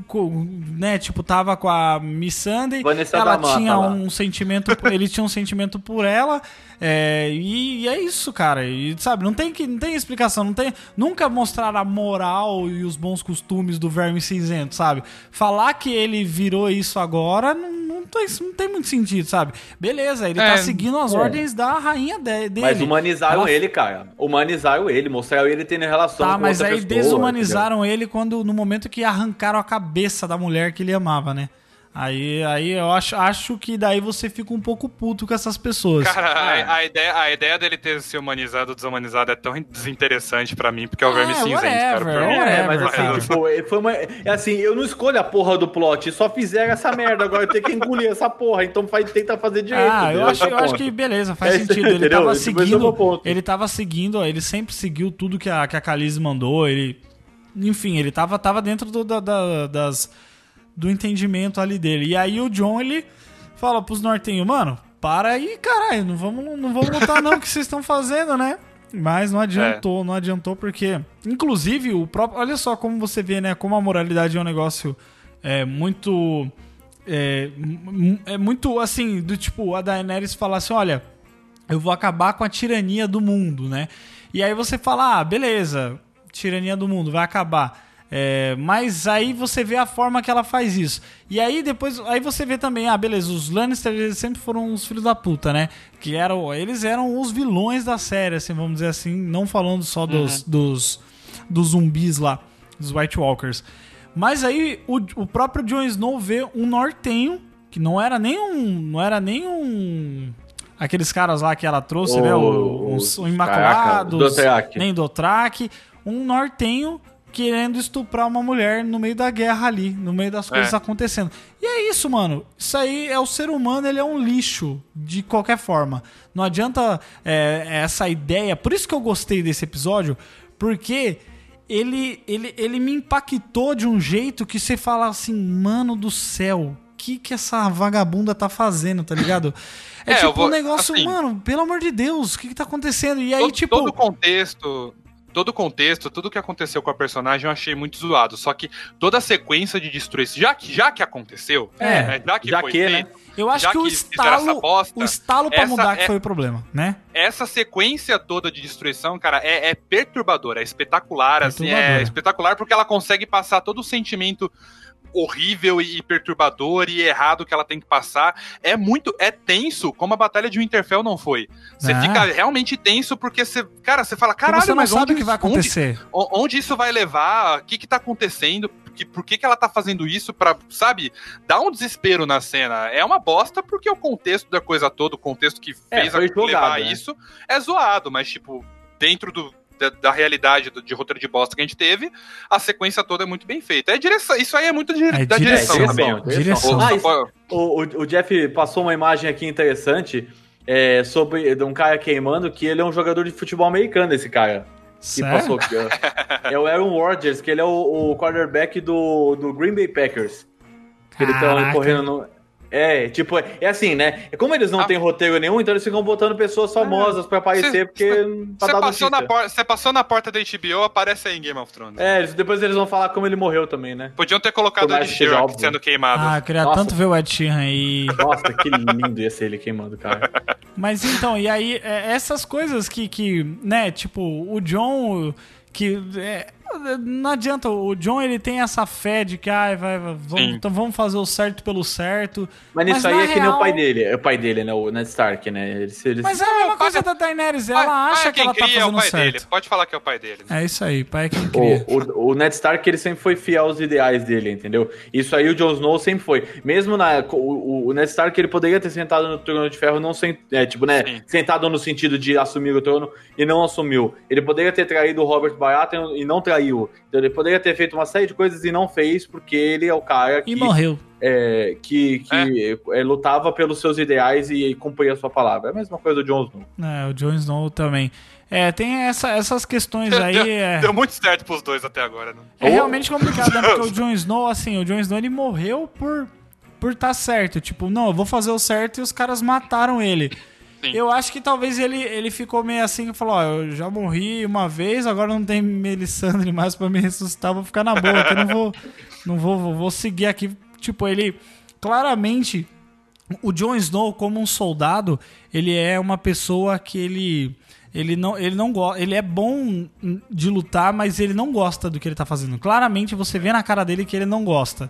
né, tipo, tava com a Miss Sunday, Vanessa ela da Mata tinha lá. um sentimento, ele tinha um sentimento por ela, é, e, e é isso, cara. E, sabe, não tem, que, não tem explicação, não tem, nunca mostrar a moral e os bons costumes do verme cinzento, sabe? Falar que ele virou isso agora não, não, tem, não tem muito sentido, sabe? Beleza, ele É, tá seguindo as é. ordens da rainha de- dele. Mas humanizaram Ela- ele, cara. Humanizaram ele, mostraram ele tendo relação Tá, com mas outra aí pessoa, desumanizaram ele quando no momento que arrancaram a cabeça da mulher que ele amava, né? Aí, aí eu acho, acho que daí você fica um pouco puto com essas pessoas. Cara, Ah. a, a ideia, a ideia dele ter se humanizado ou desumanizado é tão desinteressante pra mim, porque é o Verme É, Cinzento, cara. mim, whatever. É, mas assim, cara. tipo, foi uma. É assim, eu não escolho a porra do plot, só fizeram essa merda. Agora eu tenho que engolir essa porra, então faz, tenta fazer direito. Ah, eu acho, é eu acho que beleza, faz É sentido. Ele entendeu? tava é meu seguindo. Ele tava seguindo, ele sempre seguiu tudo que a, que a Khaleesi mandou. Ele. Enfim, ele tava, tava dentro do, da- da- das, do entendimento ali dele. E aí o John, ele fala pros nortenhos, mano, para aí, caralho, não vamos, não vamos lutar não, o que vocês estão fazendo, né? Mas não adiantou, não adiantou porque, inclusive, o próprio, olha só como você vê, né, como a moralidade é um negócio é, muito é, é muito assim, do tipo, a Daenerys fala assim, olha, eu vou acabar com a tirania do mundo, né? E aí você fala, ah, beleza, tirania do mundo, vai acabar. É, mas aí você vê a forma que ela faz isso. E aí depois, aí você vê também, ah, beleza, os Lannister sempre foram os filhos da puta, né? Que eram, eles eram os vilões da série, assim, vamos dizer assim, não falando só dos, dos, dos zumbis lá, dos White Walkers. Mas aí o, o próprio Jon Snow vê um nortenho, que não era nem um. Não era nem um. Aqueles caras lá que ela trouxe, né? O, os, os- o Imaculado, caraca, Dothraki. nem Dothraki. Um nortenho querendo estuprar uma mulher no meio da guerra ali, no meio das coisas É. acontecendo. E é isso, mano. Isso aí é o ser humano, ele é um lixo de qualquer forma. Não adianta é, essa ideia. Por isso que eu gostei desse episódio, porque ele, ele, ele me impactou de um jeito que você fala assim, mano do céu. O que, que essa vagabunda tá fazendo, tá ligado? É, É, tipo vou- um negócio, assim- mano, pelo amor de Deus, o que, que tá acontecendo? E aí, todo, tipo. todo o contexto, todo o contexto, tudo que aconteceu com a personagem eu achei muito zoado. Só que toda a sequência de destruição, já que, já que aconteceu, É, né, já que já foi que, né? feito, Eu acho que o que estalo, bosta, o estalo pra mudar que é- foi o problema, né? essa sequência toda de destruição, cara, é, é perturbadora, é espetacular, assim, Perturbadora. é espetacular porque ela consegue passar todo o sentimento horrível e perturbador e errado que ela tem que passar. É muito, é tenso, como a batalha de Winterfell não foi. Você Ah. fica realmente tenso porque você, cara, você fala, caralho, você não mas sabe onde, o que vai onde- acontecer. o- onde isso vai levar? O que que tá acontecendo? Que, por que, que ela tá fazendo isso pra, sabe, dar um desespero na cena? É uma bosta porque o contexto da coisa toda, o contexto que É, fez foi a jogado, levar né? isso é zoado, mas, tipo, dentro do, da, da realidade do- de roteiro de bosta que a gente teve, a sequência toda é muito bem feita. É direção, isso aí é muito de, É da direção, direção. direção, também. direção. Ô, Ah, isso- O, o, o Jeff passou uma imagem aqui interessante é, sobre de um cara queimando que ele é um jogador de futebol americano, esse cara. Que Sério? passou aqui. É o Aaron Rodgers, que ele é o, o quarterback do, do Green Bay Packers. Que ele tá correndo no. É, tipo, é, é assim, né? Como eles não Ah. têm roteiro nenhum, então eles ficam botando pessoas famosas pra aparecer, Cê- porque. Você dar passou, na por- passou na porta da HBO, aparece aí em Game of Thrones. É, depois eles vão falar como ele morreu também, né? Podiam ter colocado o mais Ed Sheeran sendo queimado. Ah, eu queria Nossa. tanto ver o Ed Sheeran aí. Nossa, que lindo ia ser ele queimando, cara. Mas então, e aí, é, essas coisas que, que, né, tipo, o John, que é, não adianta, o John ele tem essa fé de que, ai, vai, vai, vamos, então vamos fazer o certo pelo certo. Mas Mas nisso aí é que nem o real- pai dele. É o pai dele, né? O Ned Stark, né? Eles, eles... Mas é a mesma coisa da Daenerys, ela Pai- pai acha é que quem ela tá cria, é o fazendo pai certo. dele. Pode falar que é o pai dele. né? É isso aí, pai é quem cria. O, o, o Ned Stark, ele sempre foi fiel aos ideais dele, entendeu? Isso aí o Jon Snow sempre foi. Mesmo na. O, o Ned Stark, ele poderia ter sentado no trono de ferro, não sem, é, tipo, né? Sim. Sentado no sentido de assumir o trono e não assumiu. Ele poderia ter traído o Robert Baratheon e não traiu. Então ele poderia ter feito uma série de coisas e não fez, porque ele é o cara que, E morreu. é, que, que é, lutava pelos seus ideais e, cumpria a sua palavra. É a mesma coisa do Jon Snow. É, o Jon Snow também. É, tem essa- essas questões aí. deu, é... deu muito certo pros dois até agora, né? É realmente complicado, né? Porque o Jon Snow, assim, o Jon Snow ele morreu por por tá certo. Tipo, não, eu vou fazer o certo e os caras mataram ele. Sim. Eu acho que talvez ele, ele ficou meio assim e falou: Ó, eu já morri uma vez, agora não tem Melisandre mais pra me ressuscitar, vou ficar na boa, que eu não vou, não vou, vou, vou seguir aqui. Tipo, ele claramente. O Jon Snow, como um soldado, ele é uma pessoa que ele. Ele não, ele não gosta. Ele é bom de lutar, mas ele não gosta do que ele tá fazendo. Claramente você vê na cara dele que ele não gosta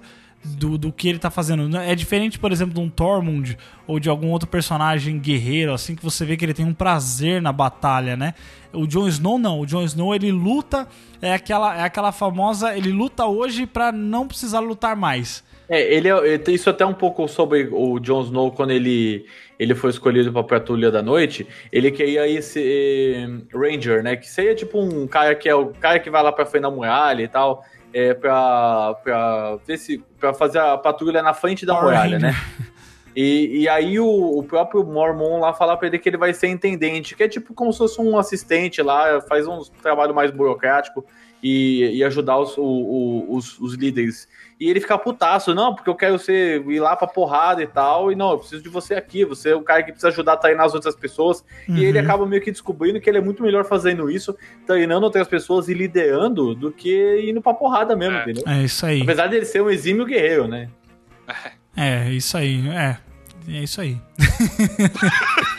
do, do que ele tá fazendo. É diferente, por exemplo, de um Tormund ou de algum outro personagem guerreiro, assim, que você vê que ele tem um prazer na batalha, né? O Jon Snow não. O Jon Snow ele luta, é aquela, é aquela famosa. Ele luta hoje pra não precisar lutar mais. É, ele, é- ele tem isso até um pouco sobre o Jon Snow quando ele, ele foi escolhido para Patrulha da Noite. Ele queria ir ser Ranger, né? Que seria tipo um cara que é o cara que vai lá pra frente muralha e tal, é, pra, pra, ver se, pra fazer a patrulha na frente da muralha, né? E, e aí o, o próprio Mormon lá fala pra ele que ele vai ser intendente, que é tipo como se fosse um assistente lá, faz um trabalho mais burocrático e, e ajudar os, o- o- os, os líderes. E ele fica putaço, não, porque eu quero ser, ir lá pra porrada e tal, e não, eu preciso de você aqui, você é o cara que precisa ajudar a treinar as outras pessoas. E ele Uhum. acaba meio que descobrindo que ele é muito melhor fazendo isso, treinando outras pessoas e liderando, do que indo pra porrada mesmo, É. entendeu? É isso aí. Apesar dele ser um exímio guerreiro, né? É, isso aí. É. É isso aí.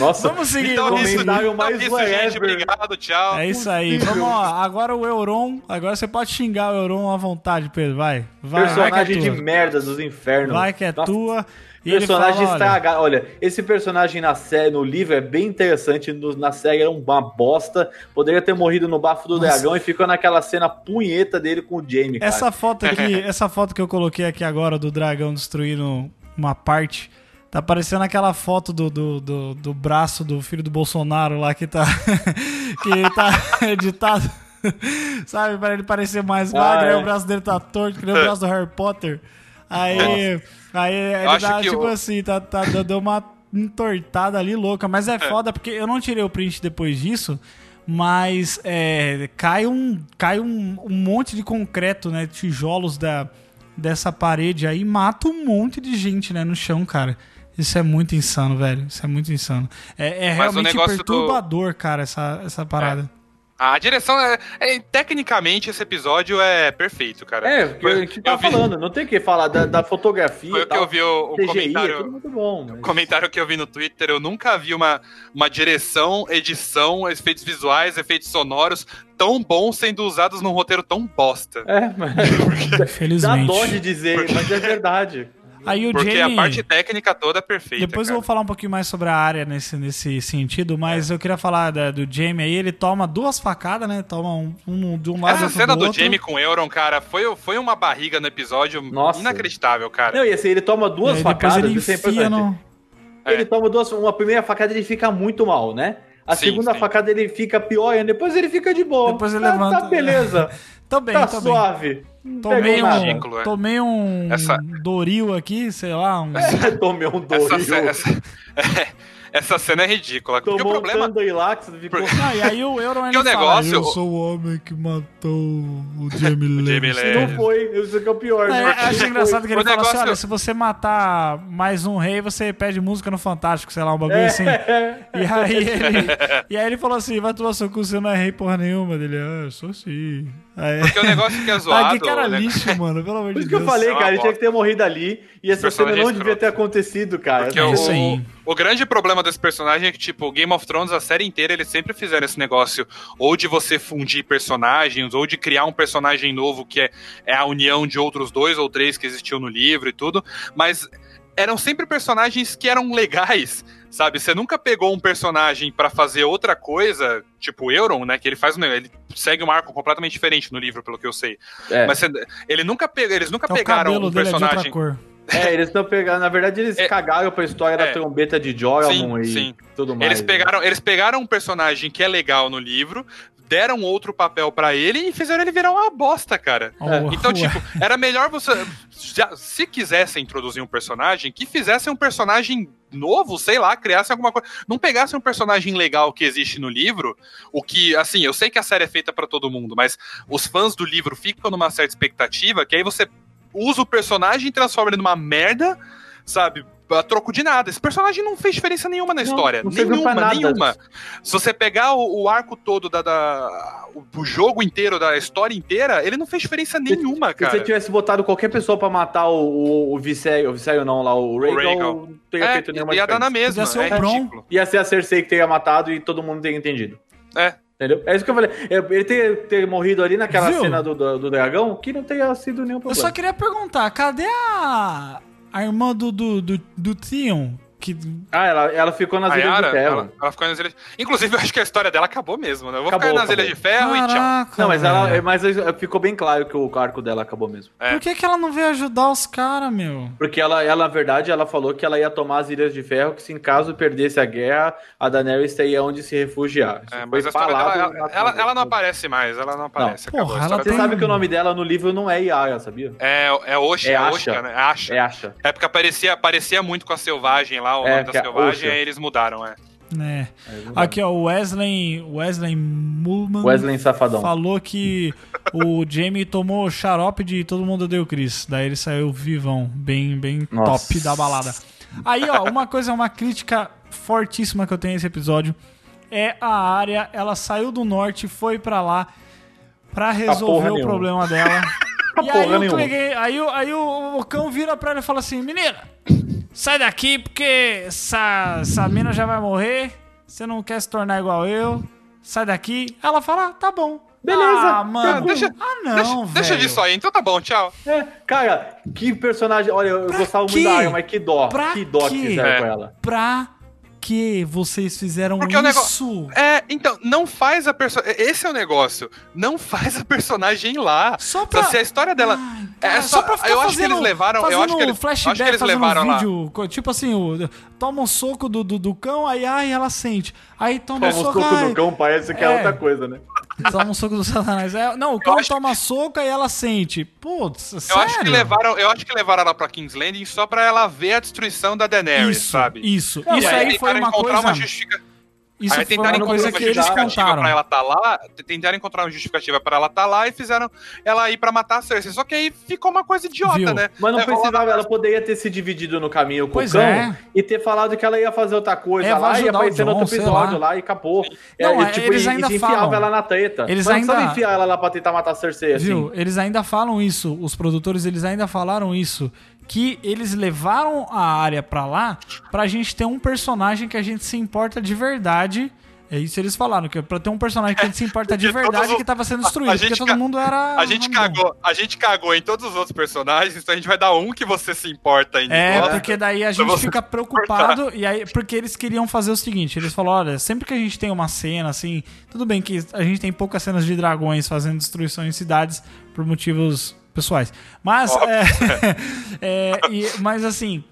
Nossa, Vamos seguir. Então, vamos isso, então, mais isso, gente. Obrigado, tchau. É isso aí. Vamos, ó. Agora o Euron. Agora você pode xingar o Euron à vontade, Pedro. Vai. Vai, personagem vai que é de tua. merda dos infernos. Vai que é Nossa, tua. E personagem fala, olha, estragado. Olha, esse personagem na série, no livro é bem interessante. no- na série era uma bosta. Poderia ter morrido no bafo do Nossa. dragão e ficou naquela cena punheta dele com o Jamie. cara. Essa foto aqui, essa foto que eu coloquei aqui agora do dragão destruindo uma parte, tá parecendo aquela foto do, do, do, do braço do filho do Bolsonaro lá que tá que tá editado. Sabe, para ele parecer mais Ah, magro, aí é. o braço dele tá torto, que nem o braço do Harry Potter. Aí, aí ele dá, tipo o- assim, tá, tá, deu uma entortada ali louca. Mas é foda, porque eu não tirei o print depois disso, mas é, cai, um, cai um, um monte de concreto, né? Tijolos da, dessa parede aí, mata um monte de gente, né? No chão, cara. Isso é muito insano, velho. Isso é muito insano. É, é o realmente negócio do- perturbador, cara, essa, essa parada. A direção é, é- Tecnicamente, esse episódio é perfeito, cara. É, porque a gente tá eu vi- falando, não tem o que falar da, da fotografia. Foi o que tal. eu vi o, o CGI é comentário. tudo muito bom. mas- comentário que eu vi no Twitter, eu nunca vi uma, uma direção, edição, efeitos visuais, efeitos sonoros tão bons sendo usados num roteiro tão bosta. É, mas dá Infelizmente. dó de dizer, mas é verdade. Aí o Porque Jamie... a parte técnica toda é perfeita. Depois eu cara. vou falar um pouquinho mais sobre a área nesse, nesse sentido, mas eu queria falar da- do Jamie aí, ele toma duas facadas, né? Toma um, um de um lado Essa cena do, outro. Jamie com o Euron, cara, foi, foi uma barriga no episódio Nossa. inacreditável, cara. Não, e assim, ele toma duas aí depois facadas, ele é enfia no... É. Ele toma duas, uma primeira facada ele fica muito mal, né? A Sim, segunda sim. facada ele fica pior, e depois ele fica de boa. Depois ele tá, levanta. Tá beleza, Tô bem, tá tô bem. Não Tomei um, é. tomei um Essa- Doril aqui, sei lá, um... Tomei um Essa, Doril. ce- essa, essa cena é ridícula. Porque o Tomou problema. um Tandorilax, ficou... Ah, e aí o Euron ele o fala, negócio- eu sou o homem que matou o Jamie Lannister. Lannister. Não foi, isso que é o pior. É, né? acho engraçado que ele O fala assim, olha, se você matar mais um rei, você pede música no Fantástico, sei lá, um bagulho É. assim. E aí ele, e aí ele falou assim, vai tomar seu cu, você não é rei porra nenhuma. Dele, ah, eu sou sim. Aí, Porque o negócio que é zoado. ah, que cara né? lixo, mano, pelo amor Por de isso que eu Deus. falei, É cara, ele tinha que ter morrido ali. E essa cena personagem não é devia ter acontecido, cara. Porque É o, aí. o grande problema desse personagem é que, tipo, Game of Thrones, a série inteira, eles sempre fizeram esse negócio ou de você fundir personagens, ou de criar um personagem novo que é, é a união de outros dois ou três que existiam no livro e tudo, mas eram sempre personagens que eram legais, sabe? Você nunca pegou um personagem pra fazer outra coisa, tipo o Euron, né? Que ele faz um, ele segue um arco completamente diferente no livro, pelo que eu sei. É. Mas você- ele nunca pega, eles nunca É o pegaram um dele é de outra personagem. cor. É, eles estão pegando. Na verdade, eles É. cagaram pra história da É. trombeta de Sim, e sim. tudo mais. Eles pegaram, eles pegaram um personagem que é legal no livro, deram outro papel pra ele e fizeram ele virar uma bosta, cara. Oh, Então, ué. tipo, era melhor você. já- se quisessem introduzir um personagem, que fizessem um personagem novo, sei lá, criassem alguma coisa. Não pegassem um personagem legal que existe no livro, o que, assim, eu sei que a série é feita pra todo mundo, mas os fãs do livro ficam numa certa expectativa, que aí você usa o personagem e transforma ele numa merda, sabe? A troco de nada. Esse personagem não fez diferença nenhuma na Não, história. não nenhuma, nenhuma. Se você pegar o, o arco todo da, da- o, o jogo inteiro, da história inteira, ele não fez diferença nenhuma, Se cara. você tivesse botado qualquer pessoa pra matar o, o, o Viséio, o não, lá, o Rhaegal, não teria É, feito nenhuma ia dar na diferença. mesma. Podia ser é ridículo. Ia ser a Cersei que teria matado e todo mundo teria entendido. É. Entendeu? É isso que eu falei. É, Ele ter, ter morrido ali naquela Viu? cena do, do, do dragão, que não teria sido nenhum Eu problema. só queria perguntar, cadê a, a irmã do, do, do, do Theon? Que, Ah, ela, ela ficou nas Ilhas de Ferro. ela, ela ficou nas ilhas. Inclusive, eu acho que a história dela acabou mesmo, né? Eu vou Acabou, ficar nas acabou. ilhas de ferro e tchau. Caraca, Não, mas, ela, mas ficou bem claro que o arco dela acabou mesmo. É. Por que, que ela não veio ajudar os caras, meu? Porque ela, ela, na verdade, ela falou que ela ia tomar as Ilhas de Ferro, que se em caso perdesse a guerra, a Daenerys teria onde se refugiar. Isso É, foi mas a história dela, ela, ela, ela não aparece mais, ela não aparece. Não. Porra, ela Você tem- dela- sabe que o nome dela no livro não é Yara, sabia? É, é Osha, É é, Asha. Osha, né? Asha. É Asha. É porque aparecia, aparecia muito com a selvagem lá, o É, nome da é selvagem, aí eles mudaram, é. É. É, Aqui, ó, o Wesley, Wesley Mullman Wesley Safadão. falou que o Jamie tomou xarope de Todo Mundo Deu Chris. Daí ele saiu vivão, bem, bem Nossa. top da balada. Aí, ó, uma coisa, uma crítica fortíssima que eu tenho nesse episódio é a área, ela saiu do norte, foi pra lá pra resolver porra o nenhuma. problema dela. e Porra aí eu peguei, aí, o- aí o, o cão vira pra ela e fala assim, menina, sai daqui porque essa, essa mina já vai morrer. Você não quer se tornar igual eu. Sai daqui. Ela fala, ah, tá bom. Beleza. Ah, mano. Deixa- ah, não, deixa, velho. deixa disso aí, então tá bom, tchau. É, cara, que personagem. Olha, eu Pra gostava quê? muito da Arya, mas que dó. Pra que dó quê? que fizeram É. com ela. Pra que vocês fizeram Porque isso? É, então, não faz a personagem. Esse é o negócio. Não faz a personagem lá. Só pra... Se a história dela. Ai, É cara, só- pra ficar eu acho que fazendo, eles levaram- eu Fazendo acho que eles- flashback, acho que eles fazendo levaram lá. vídeo, co- tipo assim, o, toma um soco do, do, do cão, aí ai, ela sente. Aí toma um Toma um soco, soco ai, do cão, parece que é, É. outra coisa, né? toma um soco do satanás. É, não, o cão toma soco e ela sente. Putz, Eu sério? acho que levaram, eu acho que levaram ela pra King's Landing só pra ela ver a destruição da Daenerys, Isso, sabe? isso. Não, isso aí foi uma coisa... uma justifica- Isso aí foi tentaram uma coisa encontrar que uma eles justificativa pra ela estar lá, tentaram encontrar uma justificativa pra ela estar lá e fizeram ela ir pra matar a Cersei. Só que aí ficou uma coisa idiota, Viu? né? Mas não É, precisava, ela poderia ter se dividido no caminho com Pois o cão é. e ter falado que ela ia fazer outra coisa É, lá e aparecer no outro episódio lá. lá. e acabou. Não, é, é, tipo, eles e, ainda e enfiava falam. ela na treta. Eles Mas não ainda- precisava enfiar ela lá pra tentar matar a Cersei assim. Viu? Eles ainda falam isso, os produtores, eles ainda falaram isso, que eles levaram a área pra lá pra gente ter um personagem que a gente se importa de verdade. É isso eles falaram, que é pra ter um personagem que a gente se importa de Porque todos verdade que tava sendo a- destruído, a porque gente todo mundo era... A gente cagou, a gente cagou em todos os outros personagens, então a gente vai dar um que você se importa ainda. É, Nossa. porque daí a gente fica preocupado, e aí, porque eles queriam fazer o seguinte, eles falaram, olha, sempre que a gente tem uma cena, assim, tudo bem que a gente tem poucas cenas de dragões fazendo destruição em cidades por motivos pessoais, mas, é, é, e- mas assim,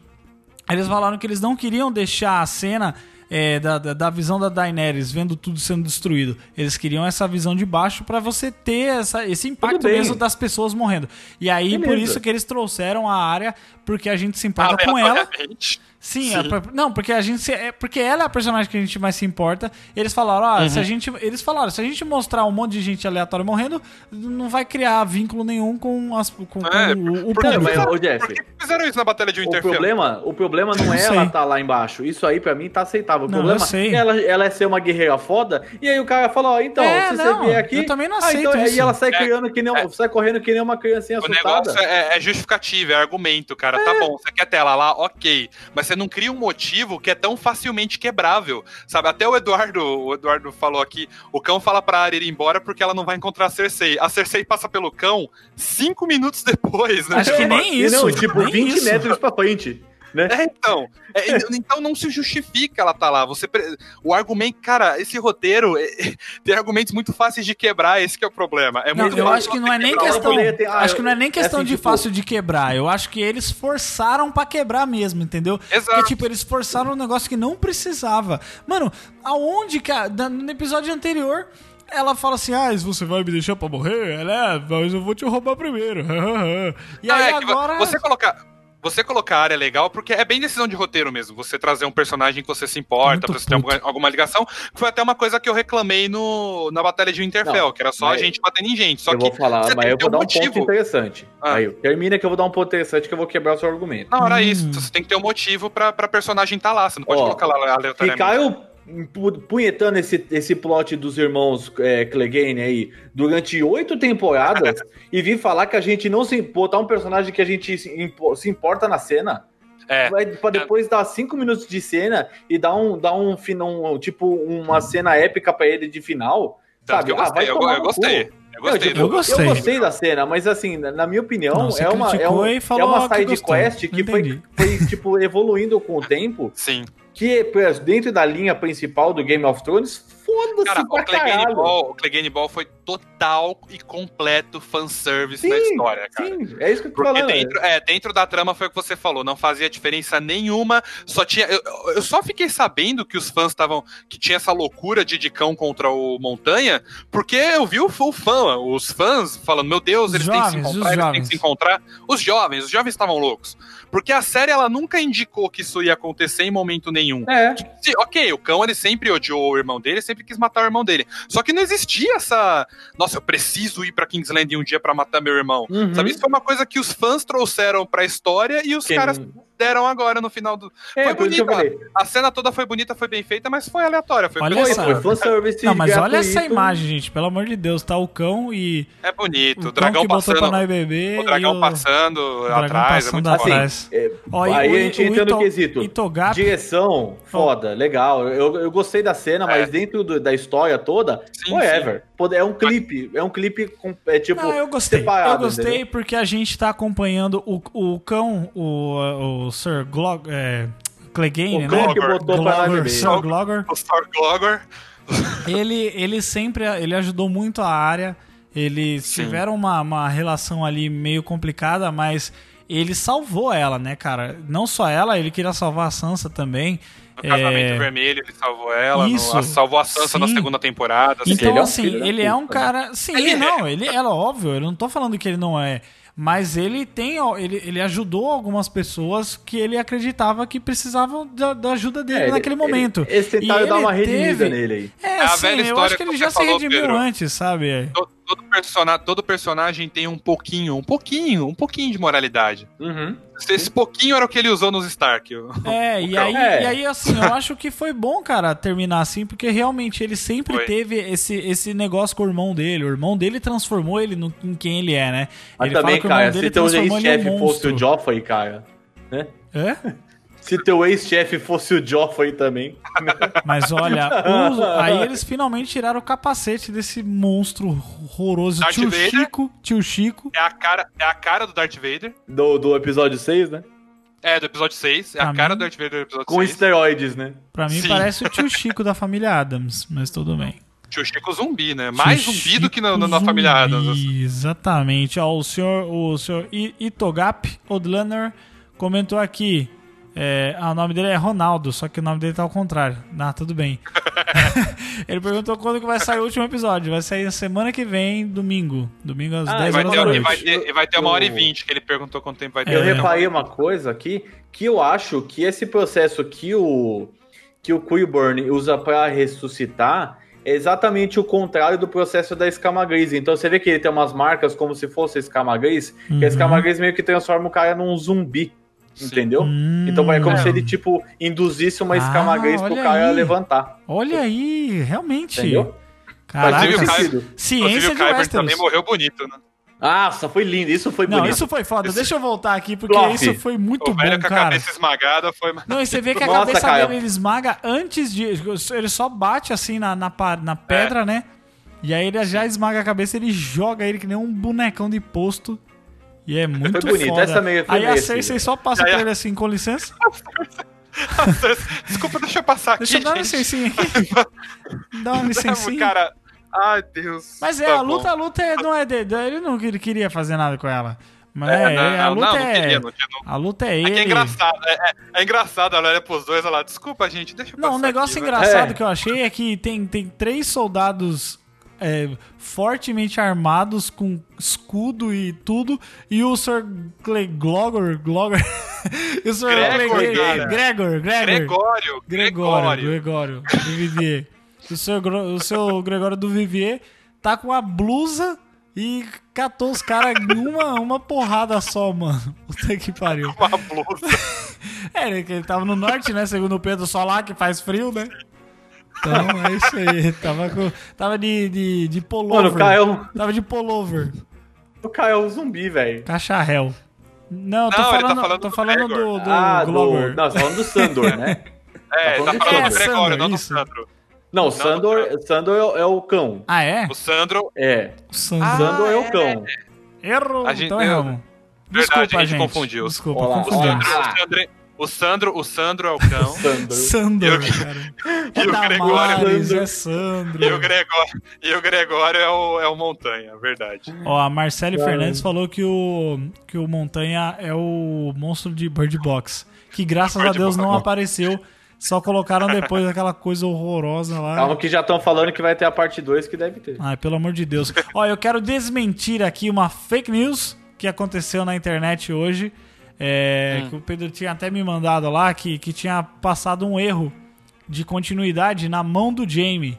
eles falaram que eles não queriam deixar a cena é, da, da, da visão da Daenerys vendo tudo sendo destruído. Eles queriam essa visão de baixo pra você ter essa, esse impacto mesmo das pessoas morrendo. E aí, por Beleza. isso que eles trouxeram a área, porque a gente se importa com ela. Aleatoriamente. Sim, Sim. é pra- não, porque a gente se- é porque ela é a personagem que a gente mais se importa. Eles falaram, ah, Uhum. se a gente, eles falaram, se a gente mostrar um monte de gente aleatória morrendo, não vai criar vínculo nenhum com, as, com, com É, o, o porque- público. Mas, ô, Por Jeff, que fizeram isso na Batalha de o Winterfell? problema, o problema não Não é sei. ela estar lá embaixo. Isso aí pra mim tá aceitável. O Não, problema é ela, ela é ser uma guerreira foda. E aí o cara fala, ó, então, É, se não, você vier aqui. eu também não ah, então, aceito aí isso. ela sai É, criando que nem, um- sai correndo que nem uma criancinha O assustada. negócio é, é justificativa, é argumento, cara. Tá bom, você quer ter ela lá, ok. Mas você não cria um motivo que é tão facilmente quebrável. Sabe, até o Eduardo, o Eduardo falou aqui, o cão fala pra Arya ir embora porque ela não vai encontrar a Cersei. A Cersei passa pelo cão cinco minutos depois, né? Acho que nem isso. não, tipo, nem 20 isso. metros pra frente. Né? É, então. É, e- então não se justifica ela tá lá. Você pre- o argumento, cara, esse roteiro é- é- tem argumentos muito fáceis de quebrar, esse que é o problema. É Não, muito eu acho que não é nem questão. ter- ah, acho que não é nem eu- questão assim, de tipo- fácil de quebrar. Eu acho que eles forçaram pra quebrar mesmo, entendeu? Exato. Porque, tipo, eles forçaram um negócio que não precisava. Mano, aonde que. a- da- No episódio anterior. Ela fala assim: Ah, se você vai me deixar pra morrer? Ela é, mas eu vou te roubar primeiro. e aí é que vo- agora. Você colocar. Você colocar a área legal, porque é bem decisão de roteiro mesmo. Você trazer um personagem que você se importa, pra você ter alguma, alguma ligação. Foi até uma coisa que eu reclamei no, na Batalha de Winterfell, Não, que era só a gente batendo em gente. Só eu que vou falar, mas eu vou ter dar um um ponto motivo. interessante. Ah. Aí, termina que eu vou dar um ponto interessante que eu vou quebrar o seu argumento. Não, era Hum. isso. Você tem que ter um motivo pra, pra personagem estar lá. Você não pode Ó, colocar lá aleatoriamente. Ficaram pu- punhetando esse, esse plot dos irmãos é, Clegane aí durante oito temporadas e vir falar que a gente não se botar um personagem que a gente se, se importa na cena. É. Vai, pra depois dar cinco minutos de cena e dar um, dar um final, um, tipo, uma cena épica pra ele de final. Tanto sabe? eu Ah, vai gostei, eu, tomar eu no gostei. cu. Eu gostei. Não, tipo, Eu gostei. Eu gostei da cena, mas assim, na minha opinião, Não, é uma, é, um, e é uma que side gostou. quest que foi, foi, tipo, evoluindo com o tempo, Sim. que dentro da linha principal do Game of Thrones, Cara, foda-se o pra Clegane, caralho. Ball, o Clegane Ball foi total e completo fanservice na Sim, história, cara. Sim, é isso que eu tô Porque falando. dentro, é, dentro da trama foi o que você falou, não fazia diferença nenhuma, só tinha. Eu, eu só fiquei sabendo que os fãs estavam. que tinha essa loucura de Dicão contra o Montanha, porque eu vi o, o fã, os fãs falando, meu Deus, eles têm que se jovens, encontrar, eles têm que jovens. se encontrar. Os jovens, os jovens estavam loucos. Porque a série ela nunca indicou que isso ia acontecer em momento nenhum. É, Sim, ok, o cão ele sempre odiou o irmão dele, sempre quis matar o irmão dele. Só que não existia essa. Nossa, eu preciso ir pra Kingsland um dia pra matar meu irmão. Uhum. Sabe? Isso foi uma coisa que os fãs trouxeram pra história e os Quem caras deram agora no final do. É, foi bonita. falei. A cena toda foi bonita, foi bem feita, mas foi aleatória. Foi Olha coisa- essa- Foi fanservice Não, mas olha essa imagem, gente. Pelo amor de Deus, tá o cão e. É bonito. O O dragão passando. pra nós beber. O dragão e o... passando o dragão atrás. passando é muito atrás. É, Ó, e aí o- a gente o entra no Ito- quesito. Itogap- Direção, foda, legal. Eu, eu gostei da cena, mas dentro do- da história toda, Sim, whatever. Pô, É um clipe. É um clipe com, é tipo. Não, eu gostei. separado, eu gostei entendeu? porque a gente tá acompanhando o, o cão, o, o Sir Glog, é, Clegane, O né? Glogor, beber. Sir Glogor. O Star Glogor. Ele, ele sempre ele ajudou muito a área. Eles Sim. tiveram uma, uma relação ali meio complicada, mas ele salvou ela, né, cara? Não só ela, ele queria salvar a Sansa também. No casamento É, vermelho, ele salvou ela. no- Isso, a- salvou a Sansa na sim. segunda temporada. assim. Então, ele é um assim, filho da ele é um né? cara. Sim, Ele é. não, ele é óbvio, eu não tô falando que ele não é. Mas ele tem. ó, Ele, ele ajudou algumas pessoas que ele acreditava que precisavam da, da ajuda dele É, naquele ele- momento. ele- Eles tentaram E dar ele uma redimida teve- nele aí. É, É a sim, velha eu história acho que ele já se redimiu Pedro. antes, sabe? Todo, todo, persona- todo personagem tem um pouquinho, um pouquinho, um pouquinho de moralidade. Uhum. Esse, pouquinho era o que ele usou nos Stark. o- É, e aí, É. e aí, assim, eu acho que foi bom, cara, terminar assim, porque realmente ele sempre Foi. teve esse, esse negócio com o irmão dele. O irmão dele transformou ele no, em quem ele é, né? Mas ele também, que o irmão cara, dele se teu um ex-chefe fosse o Joffrey, cara. Né? É? Se teu ex-chefe fosse o Joffrey também. Mas olha, o- aí eles finalmente tiraram o capacete desse monstro horroroso. Darth tio Vader. Chico, tio Chico. É a cara, é a cara do Darth Vader. Do, do episódio 6, né? É, do episódio 6. É Pra a cara mim- do Darth Vader do episódio Com 6. esteroides, né? Pra mim Sim. parece o tio Chico da família Adams, mas tudo bem. Tio Chico zumbi, né? Mais Tio zumbi do que na, Chico na família Adams. assim. Exatamente. Ó, o senhor, o senhor Itogap Odlaner comentou aqui. É, ah, o nome dele é Ronaldo, só que o nome dele tá ao contrário. Ah, tudo bem. Ele perguntou quando que vai sair o último episódio. Vai sair na semana que vem, domingo. Domingo às Ah, 10 E vai, horas ter, da e, noite. vai ter, vai ter uma hora e vinte, que ele perguntou quanto tempo vai ter. Eu reparei uma coisa aqui, que eu acho que esse processo que o, que o Quiburn usa pra ressuscitar é exatamente o contrário do processo da escama gris. Então você vê que ele tem umas marcas como se fosse a escama gris, que Uhum. a escama gris meio que transforma o cara num zumbi, Sim. entendeu? Hum, Então é como É. se ele, tipo, induzisse uma escama Ah, gris pro olha cara aí. levantar, Olha aí, realmente. entendeu? Caraca, sentido. Ciência o de Kyber Westeros. também morreu bonito, né? Nossa, foi lindo, isso foi Não, bonito. isso foi foda. Deixa eu voltar aqui, porque isso foi muito o velho bom, com a cara. cabeça esmagada foi. Não, e você vê que a Nossa, cabeça dele ele esmaga antes de. Ele só bate assim na, na, É. na pedra, né? E aí ele já esmaga a cabeça ele joga ele que nem um bonecão de posto. E é muito Foi bonito, foda. essa meio- aí a. Cersei só passa Aí pra a- ele assim, com licença. Desculpa, deixa eu passar aqui. Deixa eu dar uma licencinha aqui. Dá uma licencinha. Cara, ai Deus. Mas é, Tá a bom. luta, a luta é- não é dele. Ele não queria fazer nada com ela. Mas É, é, não, a não, luta não é. queria, não não. A luta é É ele. é engraçado, é, é- é engraçado, ela olha pros dois, ela, desculpa, gente, deixa eu Não, um negócio aqui, vai." engraçado É. que eu achei é que tem, tem três soldados é, fortemente armados com escudo e tudo, e o Sr. Glogor, Glogor, e o Sr. Gregor. Gregor, Gregor, Gregório, Gregório, Gregório. Do Vivier. O seu, gro- o seu Gregório do Vivier tá com a blusa e catou os caras numa uma porrada só, mano. Puta que pariu. Uma blusa. É, que ele tava no norte, né? Segundo o Pedro, só lá que faz frio, né? Então é isso aí. Tava, com, tava de, de, de pullover. Mano, o cara é Tava de pullover. o cara é um zumbi, velho. Cacharel. Não, tô Não, ele tá falando, falando tô do falando do, Gregor. do Ah, Glogor. do... Não, você tá falando do Sandor, né? É, Tá tá falando falando do do Sandro. Gregório, É, não do isso. Sandro. Não, o Não, Sandor, Sandor é, o- é o cão. Ah, é? O Sandro, É. O Sandro. Ah, Sandor é, é. o cão. Errou. A gente- então erramos. Verdade, Desculpa, a gente confundiu. Desculpa, lá, o. Sandro, Ah. o Sandro, o Sandro, o Sandro é o cão. Sandor. Sandor, E o- cara. e É o Damares, Gregório. é Sandro. E o Gregório, e o Gregório é, o, é o Montanha, verdade. Ó, a Marcele Cara. Fernandes falou que o, que o Montanha é o monstro de Bird Box. Que graças a Bird Deus Box. não apareceu. Só colocaram depois aquela coisa horrorosa lá. Calma que já estão falando que vai ter a parte 2 que deve ter. Ai, pelo amor de Deus. Ó, eu quero desmentir aqui uma fake news que aconteceu na internet hoje. É, Hum. Que o Pedro tinha até me mandado lá, que, que tinha passado um erro de continuidade na mão do Jamie.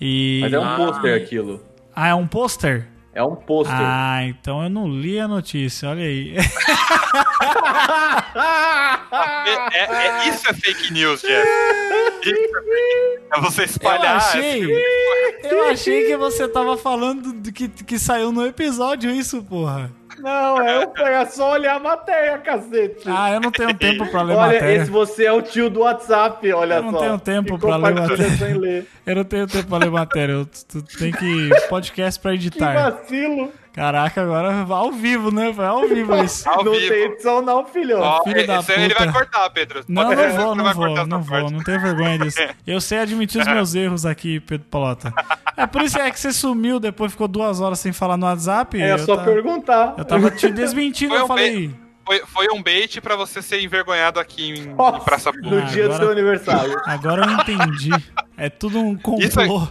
E... Mas é um Ah. pôster aquilo. Ah, é um pôster? É um pôster. Ah, então eu não li a notícia, olha aí. É, é- é- isso é fake news, Jeff. Isso é, fake- é você Eu espalhar. achei, esse- eu achei que você tava falando do que, que saiu no episódio isso, porra. Não, é, é só olhar a matéria, cacete. Ah, eu não tenho tempo pra ler Olha, matéria. esse você é o tio do WhatsApp, olha Eu não só. tenho tempo Que pra ler matéria. sem ler. Eu não tenho tempo pra ler matéria. Eu tu, tem que. Podcast pra Que editar. vacilo. Caraca, agora vai ao vivo, né? Vai ao vivo isso. Ao não vivo. tem edição não, filhão. Ó, filho da aí ele puta. vai cortar, Pedro. Não, não vou, não vou, não vou, não tenho vergonha disso. Eu sei admitir os meus erros aqui, Pedro Palota. É por isso é que você sumiu, depois ficou duas horas sem falar no WhatsApp. É eu só ta- perguntar. Eu tava te desmentindo, Foi eu um falei. Foi, foi um bait pra você ser envergonhado aqui em, em Nossa, Praça no Pública. Ah, dia do agora- seu aniversário. Agora eu entendi. É tudo um complô.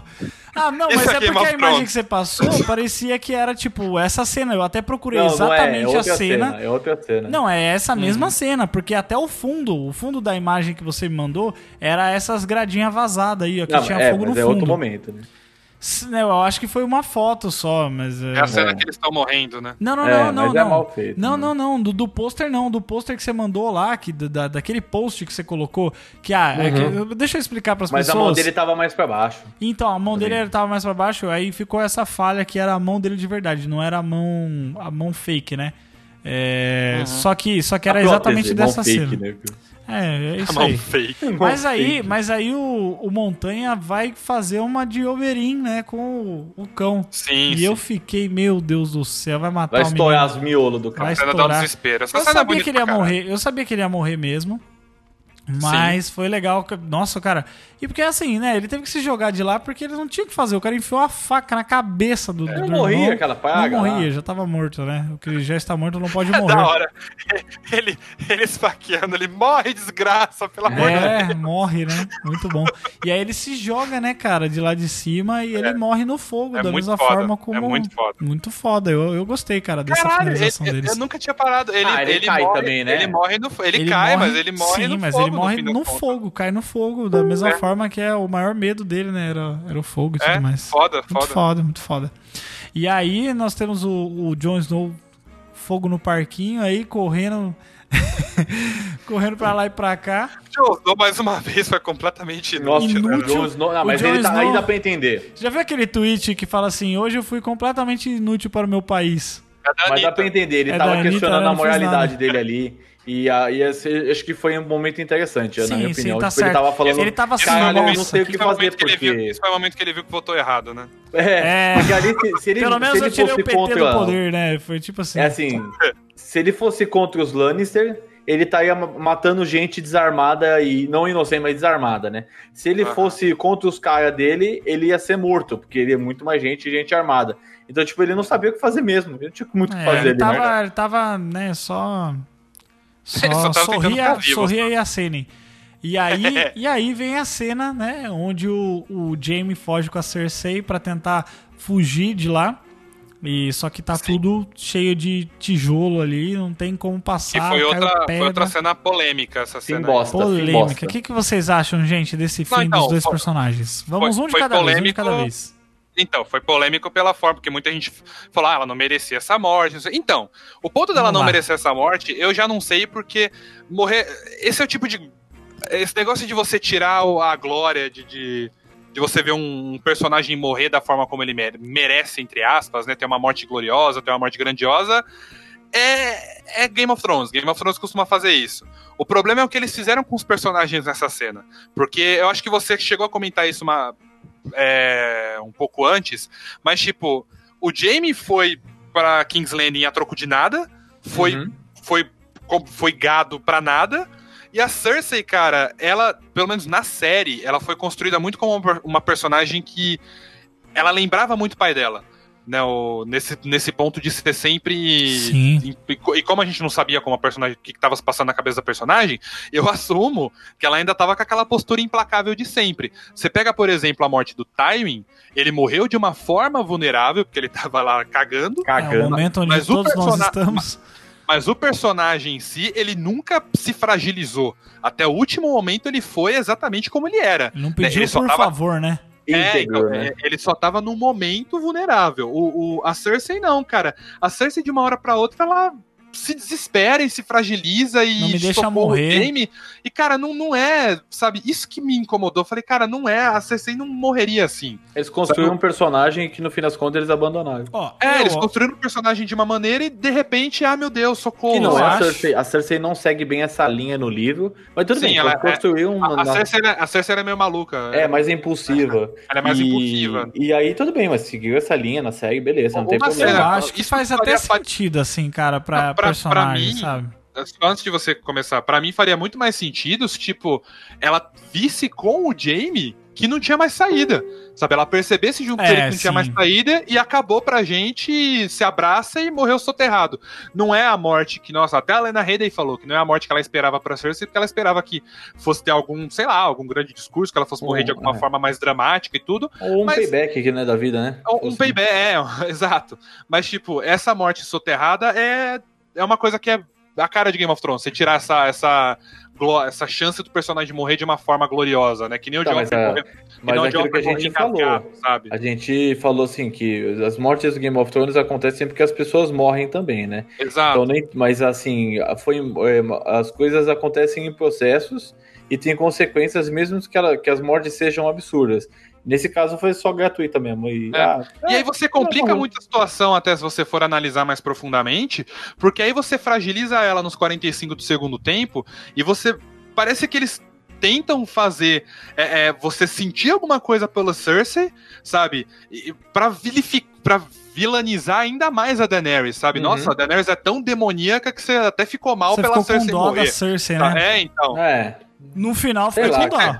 Ah, não, mas é é porque a imagem Thrones. que você passou parecia que era tipo essa cena. Eu até procurei Não, não é, é exatamente a cena. cena. É outra cena. Não, é essa mesma Uhum. cena, porque até o fundo, o fundo da imagem que você me mandou era essas gradinhas vazadas aí, ó, que Não, tinha é, fogo no é fundo. outro momento, né? Né, Eu acho que foi uma foto só, mas. é- É a cena É. que eles estão morrendo, né? Não, não, É, não, não. mas é não. mal feito, Não, né? não, não. Do, do pôster não. Do pôster que você mandou lá, que, da, daquele post que você colocou. Que, ah, é que- deixa eu explicar pras Uhum. Mas pessoas. a mão dele tava mais pra baixo. Então, a mão dele Também. ele tava mais pra baixo, aí ficou essa falha que era a mão dele de verdade, não era a mão a mão fake, né? É, só que só que era exatamente dessa fake, cena. né? É, é isso Mão aí. fake. Mas aí, fake. mas aí o, o Montanha vai fazer uma de Oberyn, né, com o, o cão. Sim, e sim. eu fiquei, meu Deus do céu, vai matar Vai o estourar menino. as miolos do Vai cara. cena dá um estourar. desespero. Essa Eu é sabia que ele ia morrer, eu sabia que ele ia morrer mesmo. Mas foi legal. Nossa, cara. E porque assim, né? Ele teve que se jogar de lá porque ele não tinha o que fazer. O cara enfiou a faca na cabeça do, do Ele do morria, irmão. aquela praga Não lá. morria, já tava morto, né? O que já está morto não pode É morrer. da hora. Ele, ele esfaqueando, ele morre, desgraça, pelo amor de Deus. É, morre, né? Muito bom. E aí ele se joga, né, cara, de lá de cima e ele morre no fogo, É da mesma foda, forma é como. muito foda. Muito foda. Eu, eu gostei, cara, dessa Caralho, ele- finalização eu, deles. eu nunca tinha parado. Ele, Ah, ele ele cai morre, também, né? Ele morre no Ele, cai, mas ele morre Sim, no mas fogo. ele morre no, contas. fogo, cai no fogo, da mesma É. forma que é o maior medo dele, né? Era, era o fogo e É, tudo mais. foda, Muito foda. foda, muito foda. E aí nós temos o, o Jon Snow fogo no parquinho aí correndo correndo pra lá e pra cá. Jon Snow, mais uma vez, foi completamente Nossa, inútil. né? Jon Snow- não, mas ele tá, Snow- aí dá pra entender. Já viu aquele tweet que fala assim: "Hoje eu fui completamente inútil para o meu país"? É Mas dá pra entender, ele É tava Anitta, questionando a moralidade dele ali. E aí, esse- acho que foi um momento interessante, na minha opinião. tá Tipo, ele tava falando, Ele tava assim, caralho, eu não sei o que o fazer, momento que ele viu- porque... Esse foi o momento que ele viu que votou errado, né? É, É. porque ali, se, se ele, Pelo menos se eu ele tirei o fosse PT contra... do poder, né? Foi tipo assim. É assim, se ele fosse contra os Lannister, ele estaria ma- matando gente desarmada e não inocente, mas desarmada, né? Se ele Aham. fosse contra os caras dele, ele ia ser morto, porque ele é muito mais gente e gente armada. Então, tipo, ele não sabia o que fazer mesmo. Ele não tinha muito o que É, fazer ele, ali, né? tava, ele tava, né, só. Só, Ele só sorria, sorria e acenem. E aí, e aí vem a cena, né, onde o, o Jaime foge com a Cersei pra tentar fugir de lá. E só que tá Sim. tudo cheio de tijolo ali, não tem como passar. foi caiu outra, foi outra cena polêmica, essa Fim cena. bosta, fim polêmica. bosta. O que, que vocês acham, gente, desse fim Não, então, dos dois foi- personagens? Vamos foi- um de foi cada vez, um de polêmico- cada vez. Então, foi polêmico pela forma, porque muita gente falou, ah, ela não merecia essa morte. Então, o ponto dela Vamos não lá. merecer essa morte, eu já não sei, porque morrer. Esse é o tipo de. Esse negócio de você tirar a glória de. de de você ver um personagem morrer da forma como ele mere- merece, entre aspas, né? Ter uma morte gloriosa, ter uma morte grandiosa. É, é Game of Thrones. Game of Thrones costuma fazer isso. O problema é o que eles fizeram com os personagens nessa cena. Porque eu acho que você chegou a comentar isso uma, é, um pouco antes, mas tipo, o Jamie foi pra King's Landing a troco de nada, foi, Uhum. foi, foi gado pra nada, e a Cersei, cara, ela, pelo menos na série, ela foi construída muito como uma personagem que ela lembrava muito o pai dela. Né, o- nesse, nesse ponto de ser sempre. Sim. E, e como a gente não sabia como a personagem, o que estava se passando na cabeça da personagem, eu assumo que ela ainda estava com aquela postura implacável de sempre. Você pega, por exemplo, a morte do Tywin, ele morreu de uma forma vulnerável, porque ele tava lá cagando, É o Cagando. momento onde Mas o todos nós estamos. mas o personagem em si, ele nunca se fragilizou. Até o último momento ele foi exatamente como ele era. Ele não pediu Ele só por tava- favor, né? É, Íntegro, então, né? é, ele só tava num momento vulnerável. O, o- a Cersei não, cara. A Cersei de uma hora pra outra, ela se desespera e se fragiliza e Não me deixa morrer. Jaime. E, cara, não, não é, sabe, isso que me incomodou. Eu falei, cara, não é, a Cersei não morreria assim. Eles construíram um personagem que no fim das contas eles abandonaram. Ó, É, eu- eles construíram o personagem de uma maneira e, de repente, ah, meu Deus, socorro. Que não eu é a Cersei. A Cersei não segue bem essa linha no livro, mas tudo Sim, bem, ela- construiu uma. A, na- Cersei, era- a Cersei era meio maluca. É, mais impulsiva. Ela é mais E- impulsiva. E aí tudo bem, mas seguiu essa linha na série, beleza, não tem Uma eu problema. cena- acho que isso faz até sentido, assim, cara, pra, Não, pra- personagem, pra mim, sabe? Antes de você começar, pra mim faria muito mais sentido se, tipo, ela visse com o Jamie que não tinha mais saída. Sabe? Ela percebesse junto É, que não tinha sim. mais saída e acabou pra gente, se abraça e morreu soterrado. Não é a morte que, nossa, até a Lena Headey falou que não é a morte que ela esperava pra Cersei, porque ela esperava que fosse ter algum, sei lá, algum grande discurso, que ela fosse morrer de alguma é. forma mais dramática e tudo. Ou um Mas- payback aqui, né, da vida, né? Um Fosse- payback, é, exato. Mas, tipo, essa morte soterrada é, é uma coisa que é a cara de Game of Thrones. Você tirar essa, essa, essa chance do personagem morrer de uma forma gloriosa, né? Que nem o Tá, John mas, é, morreu- que Mas nem o aquilo que a gente falou. sabe? A gente falou assim que as mortes do Game of Thrones acontecem sempre que as pessoas morrem também, né? Exato. Então, nem, mas assim, foi, é, as coisas acontecem em processos e tem consequências mesmo que, ela- que as mortes sejam absurdas. Nesse caso foi só gratuita mesmo. E, É. ah, E aí você complica não. muito a situação até se você for analisar mais profundamente, porque aí você fragiliza ela nos 45 do segundo tempo e você parece que eles tentam fazer é, é, você sentir alguma coisa pela Cersei, sabe? E, pra, vilifi pra vilanizar ainda mais a Daenerys, sabe? Uhum. Nossa, a Daenerys é tão demoníaca que você até ficou mal Você pela ficou com Cersei dó da morrer. Cersei, Tá, né? É, então. é. No final ficou com dó.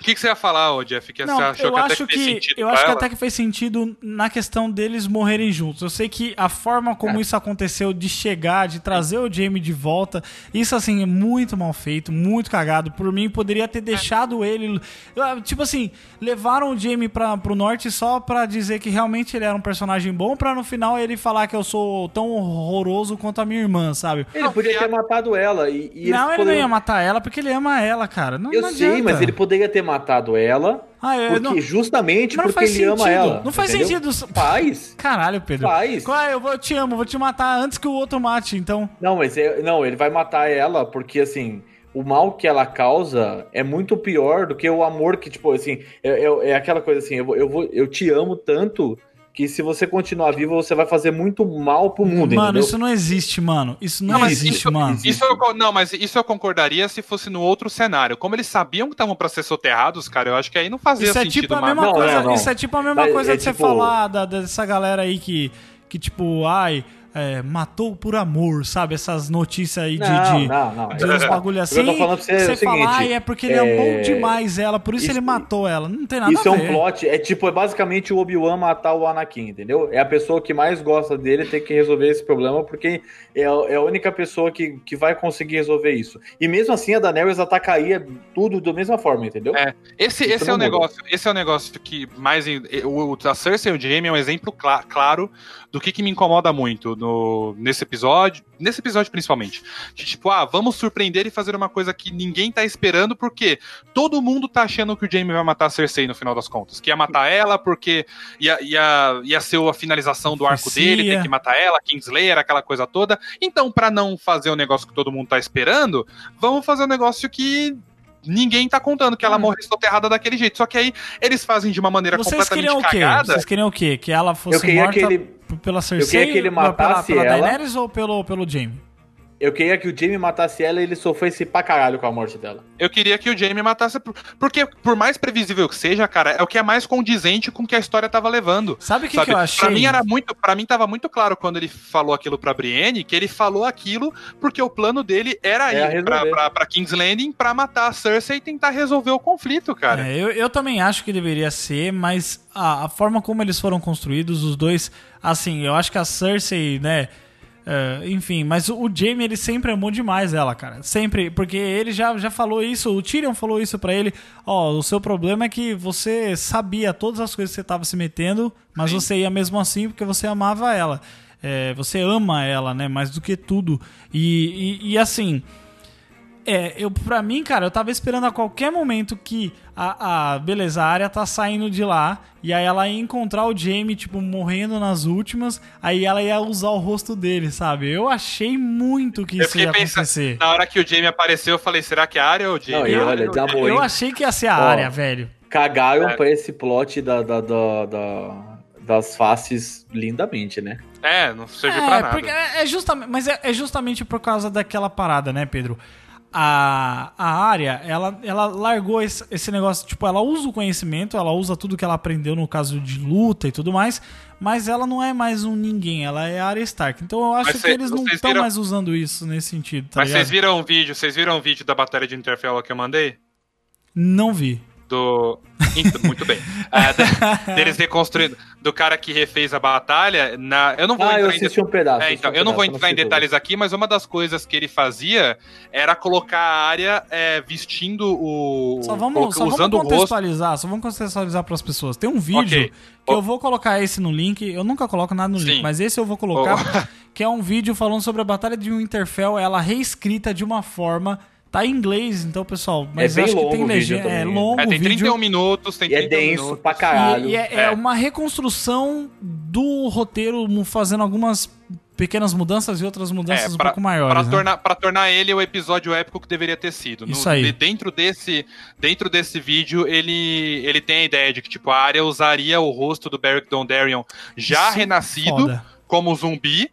O que, que você ia falar, ô Jeff? Que Não, você achou eu que até acho que sentido eu acho que até que fez sentido na questão deles morrerem juntos. Eu sei que a forma como É. isso aconteceu, de chegar, de trazer o Jamie de volta, isso assim é muito mal feito, muito cagado. Por mim, poderia ter deixado ele. eu, Tipo assim, levaram o Jamie pra, pro norte só pra dizer que realmente ele era um personagem bom, pra no final ele falar que eu sou tão horroroso quanto a minha irmã, sabe? Ele Não, podia ter a- matado ela. E, e não, ele não poderiam- ia matar ela porque ele ama ela, cara. Não, Eu não sei, mas ele poderia ter matado ela Ah, eu, porque não, justamente não porque faz ele ama sentido. ela. Não faz entendeu? sentido. Faz. Caralho, Pedro. Faz. Qual é? Eu, vou, eu te amo, vou te matar antes que o outro mate, então. Não, mas é- não, ele vai matar ela porque assim, o mal que ela causa é muito pior do que o amor que, tipo, assim, é, é- é aquela coisa assim, eu, vou- eu, vou, eu te amo tanto que se você continuar vivo, você vai fazer muito mal pro mundo, mano, entendeu? isso não existe, mano. Isso não, Não, existe, isso- mano. Isso eu, não, mas isso eu concordaria se fosse no outro cenário. Como eles sabiam que estavam pra ser soterrados, cara, eu acho que aí não fazia Isso é sentido tipo a mesma Não, coisa. não, não. Isso é tipo a mesma Mas coisa é de você tipo- falar da- dessa galera aí que, que tipo, ai, é, matou por amor, sabe? Essas notícias aí de. Não, de... não, não. de uns bagulho assim, eu tô falando pra você é você o fala, seguinte, ai, é porque ele é, amou demais ela, por isso, isso- ele matou ela. Não tem nada Isso a é um ver. plot, é tipo, é basicamente o Obi-Wan matar o Anakin, entendeu? É a pessoa que mais gosta dele ter que resolver esse problema, porque é, a- é a única pessoa que, que vai conseguir resolver isso. E mesmo assim, a Daenerys atacaria tudo da mesma forma, entendeu? É, Esse, Isso esse é o negócio. Esse é o negócio que mais. O, a Cersei e o Jaime é um exemplo cla- claro do que, que me incomoda muito no, nesse episódio. Nesse episódio, principalmente. De tipo, ah, vamos surpreender e fazer uma coisa que ninguém tá esperando, porque todo mundo tá achando que o Jaime vai matar a Cersei no final das contas. Que ia matar ela, porque ia, ia, ia ser a finalização do arco dele, ter que matar ela, Kingslayer, aquela coisa toda. Então, pra não fazer o negócio que todo mundo tá esperando, vamos fazer um negócio que ninguém tá contando que ela Hum. morre soterrada daquele jeito. Só que aí eles fazem de uma maneira Vocês completamente queriam o quê? cagada. Vocês queriam o quê? Que ela fosse Eu queria morta que ele- pela Cersei? queria que ele ou pela, matasse pela ela. Daenerys ou pelo, pelo Jaime? Eu queria que o Jaime matasse ela e ele sofresse pra caralho com a morte dela. Eu queria que o Jaime matasse. por- Porque, por mais previsível que seja, cara, é o que é mais condizente com o que a história tava levando. Sabe o que, que eu achei? Pra mim era muito, para mim tava muito claro quando ele falou aquilo pra Brienne, que ele falou aquilo porque o plano dele era É ir pra, pra, pra King's Landing pra matar a Cersei e tentar resolver o conflito, cara. É, eu, eu também acho que deveria ser, mas a, a forma como eles foram construídos, os dois, assim, eu acho que a Cersei, né? É, enfim, mas o, o Jaime ele sempre amou demais ela, cara. Sempre, porque ele já, já falou isso, o Tyrion falou isso pra ele. Ó, o seu problema é que você sabia todas as coisas que você tava se metendo, mas Sim. você ia mesmo assim porque você amava ela. É, você ama ela, né? Mais do que tudo. E, e, e assim, É, eu, pra mim, cara, eu tava esperando a qualquer momento que a, a beleza, a área tá saindo de lá e aí ela ia encontrar o Jamie, tipo, morrendo nas últimas, aí ela ia usar o rosto dele, sabe? Eu achei muito que Eu isso ia fiquei pensando, acontecer. na hora que o Jamie apareceu, eu falei, será que é a área ou o Jamie? Não, e área olha, Jamie? bom, Eu achei que ia ser a Ó. área, velho. Cagaram É. pra esse plot da, da, da- da- das faces lindamente, né? É, não serviu É, pra nada. porque é, é justamente, mas é, é justamente por causa daquela parada, né, Pedro? A, a área, ela, ela largou esse, esse negócio, tipo, ela usa o conhecimento, ela usa tudo que ela aprendeu no caso de luta e tudo mais, mas ela não é mais um ninguém, ela é a área Stark. Então eu acho Mas que cê- eles não estão viram- mais usando isso nesse sentido, tá Mas vocês viram o vídeo, vocês viram o vídeo da batalha de Interfell que eu mandei? Não vi. Do. Então, Muito bem. É, de- deles reconstruindo. Do cara que refez a batalha. Na... Eu não vou Ah, eu entrar em assisti um pedaço. É, assisti então, um eu não vou pedaço, entrar em assisti detalhes aqui, mas uma das coisas que ele fazia era colocar a área é, vestindo o. Só vamos, coloca- só vamos usando o rosto. contextualizar, só vamos contextualizar para as pessoas. Tem um vídeo Ok. que eu vou colocar esse no link, eu nunca coloco nada no link, Sim. mas esse eu vou colocar, que é um vídeo falando sobre a batalha de Winterfell, ela reescrita de uma forma, tá em inglês, então pessoal, mas bem acho que longo tem o vídeo legenda, é longo É, tem o vídeo. 31 minutos, tem E é 31 denso minutos. pra caralho. E, e é, é É. uma reconstrução do roteiro, fazendo algumas pequenas mudanças e outras mudanças um pra- pouco maiores. Pra né? tornar, pra tornar ele o episódio épico que deveria ter sido. No- Isso aí. de- dentro, desse, dentro desse vídeo, ele, ele tem a ideia de que tipo, a área usaria o rosto do Beric Dondarrion já Isso, renascido foda. como zumbi.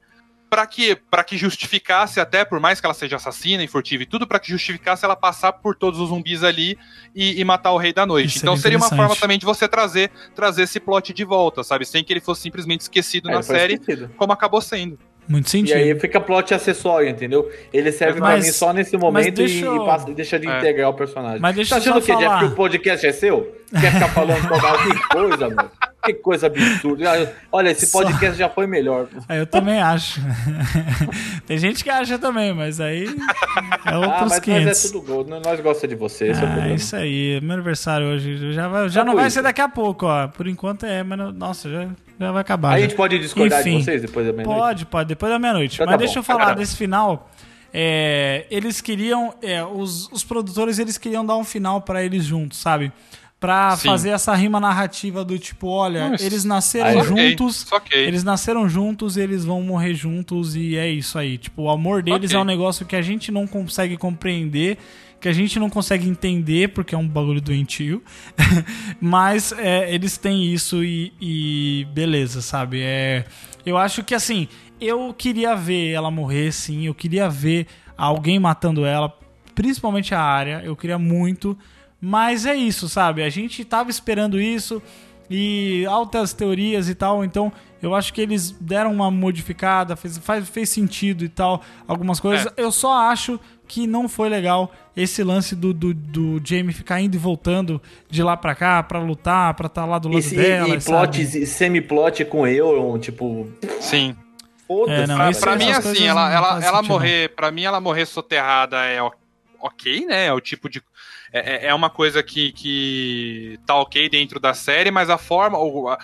Pra que, pra que justificasse, até por mais que ela seja assassina e furtiva e tudo, pra que justificasse ela passar por todos os zumbis ali e, e matar o Rei da Noite. Isso então seria seria uma forma também de você trazer, trazer esse plot de volta, sabe? Sem que ele fosse simplesmente esquecido É, na série, esquecido. como acabou sendo. Muito E sentido. aí fica plot acessório, entendeu? Ele serve Mas- pra mim só nesse momento deixa e, eu- e passa- e deixa de É. integrar o personagem. Mas deixa tá eu achando só o quê, Jeff, falar. que o podcast é seu? Quer ficar falando toda? Que coisa, mano. Que coisa absurda. Ah, Olha, esse Só- podcast já foi melhor. É, eu também acho. Tem gente que acha também, mas aí é Ah, outros mas 500. nós é tudo gol. Nós gostamos de você, é Ah, problema. isso aí, meu aniversário hoje. Já, vai- já Tá não vai isso. ser daqui a pouco, ó. Por enquanto é, mas não- nossa, já, já vai acabar. A já. gente pode discordar Enfim, de vocês depois da meia-noite? Pode, pode, depois da meia-noite. Então Mas tá deixa bom. eu falar desse final. É, eles queriam, é, os, os produtores eles queriam dar um final pra eles juntos, sabe? Sim. fazer essa rima narrativa do tipo, olha, Nossa. eles nasceram juntos, que. eles nasceram juntos, eles vão morrer juntos e é isso aí. Tipo, o amor deles Ok. é um negócio que a gente não consegue compreender, que a gente não consegue entender porque é um bagulho doentio. Mas é, eles têm isso e, e beleza, sabe? É, eu acho que assim, eu queria ver ela morrer, sim. Eu queria ver alguém matando ela, principalmente a área. Eu queria muito. Mas é isso, sabe? A gente tava esperando isso e altas teorias e tal, então eu acho que eles deram uma modificada, fez, faz, fez sentido e tal, algumas coisas. Eu só acho que não foi legal esse lance do, do, do Jamie ficar indo e voltando de lá pra cá pra lutar, pra estar lá do lado E, dela. e, e plot, semi-plot com Euron, tipo... Sim. Foda-se, É, não, cara. esse- Pra mim, assim, ela, ela, ela sentido, morrer. Pra mim, ela morrer soterrada é o- ok, né? É o tipo de. É, é- é uma coisa que, que tá ok dentro da série, mas a forma. O, a-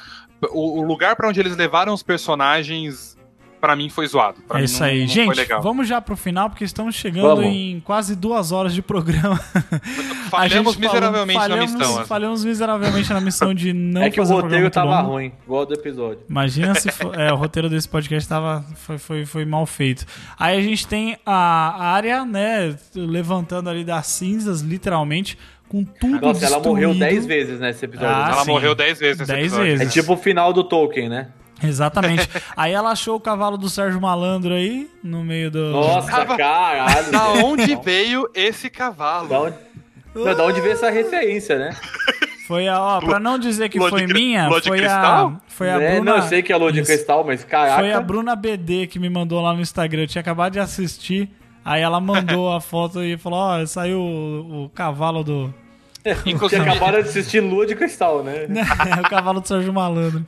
o, lugar pra onde eles levaram os personagens, pra mim, foi zoado. Pra É mim isso não- aí. não foi Gente, legal. vamos já pro final, porque estamos chegando Vamos. em quase duas horas de programa. Falhamos falou- miseravelmente falhamos, na missão. assim. Falhamos miseravelmente na missão de não É que o fazer roteiro muito tava longo. ruim, igual do episódio. Imagina se for, é, o roteiro desse podcast tava, foi, foi, foi mal feito. Aí a gente tem a área, né, levantando ali das cinzas, literalmente, com tudo Nossa, ela morreu destruído. 10 vezes nesse episódio. Ah, né? Ela sim. morreu 10 vezes nesse Dez episódio. vezes. É tipo o final do Tolkien, né? Exatamente. Aí ela achou o cavalo do Sérgio Malandro aí, no meio do... Nossa, caralho. Da onde veio esse cavalo? Da onde... Não, da onde veio essa referência, né? Foi a, ó, pra não dizer que de foi cri- minha, de foi a, cristal? foi a É, Bruna... não, eu sei que é lua de cristal, mas caraca. Foi a Bruna BD que me mandou lá no Instagram. Eu tinha acabado de assistir. Aí ela mandou a foto e falou: Ó, saiu o, o cavalo do. Inclusive, Tinha acabado de assistir Lua de Cristal, né? o cavalo do Sérgio Malandro.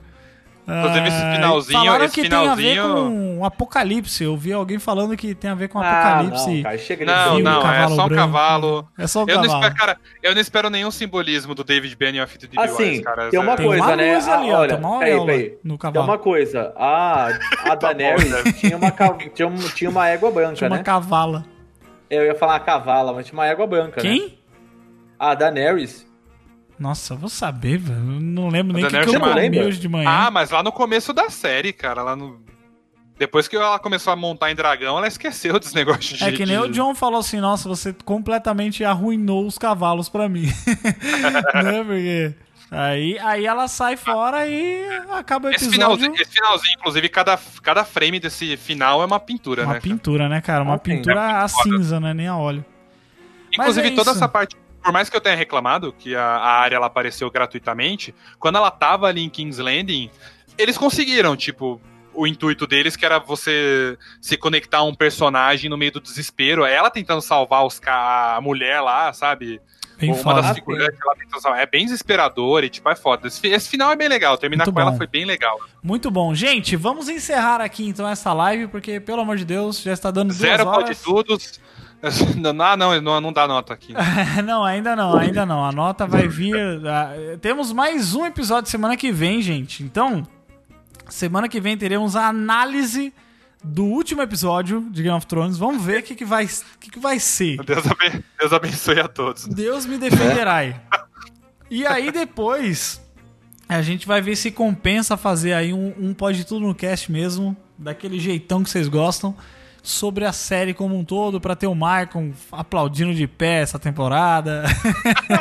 Inclusive, esse Ah, finalzinho- Falaram esse que tem a ver finalzinho- com o Apocalipse. Eu vi alguém falando que tem a ver com o Ah, Apocalipse. não, cara, chega Não, não, é cavalo só um branco? cavalo. É só o Eu não, cavalo. espero, cara, eu não espero nenhum simbolismo do David Benioff e do D.B. Assim, Weiss, cara. tem uma É- Tem coisa, uma né? Ah, ali, ó, olha, tem uma peraí, peraí. no Tem cavalo. uma coisa, a, a Daenerys tinha, uma, tinha, um- tinha uma égua branca, Tinha uma né? cavala. Eu ia falar a cavala, mas tinha uma égua branca, né? Quem? A Daenerys. Nossa, eu vou saber, velho. Não lembro nem o que, que eu comi hoje de manhã. Ah, mas lá no começo da série, cara, lá no. Depois que ela começou a montar em dragão, ela esqueceu dos negócios de. É que nem de- o John falou assim, nossa, você completamente arruinou os cavalos pra mim. né? Porque aí, aí ela sai fora e acaba o Esse episódio. finalzinho, esse finalzinho, inclusive, cada, cada frame desse final é uma pintura, Uma né? pintura, né, cara? Uma Ah, pintura a cinza, né? Nem a óleo. Inclusive, é toda isso. essa parte, por mais que eu tenha reclamado que a, a área ela apareceu gratuitamente, quando ela tava ali em King's Landing, eles conseguiram, tipo, o intuito deles, que era você se conectar a um personagem no meio do desespero. É ela tentando salvar os a mulher lá, sabe? Bem Uma foda. das figurantes ela tentando salvar. É bem desesperador e, tipo, é foda. Esse, esse final é bem legal. Terminar Muito com ela bom. foi bem legal. Muito bom. Gente, vamos encerrar aqui então essa live, porque, pelo amor de Deus, já está dando duas Zero horas. pode tudo. Ah, não, não, não dá nota aqui. não, ainda não, ainda não. A nota vai vir. temos mais um episódio semana que vem, gente. Então, semana que vem teremos a análise do último episódio de Game of Thrones. Vamos ver o que, que, vai, o que, que vai ser. Deus, aben- Deus abençoe a todos. Deus me defenderá. E aí depois a gente vai ver se compensa fazer aí um, um Pode Tudo no Cast mesmo, daquele jeitão que vocês gostam, sobre a série como um todo, pra ter o Maicon aplaudindo de pé essa temporada.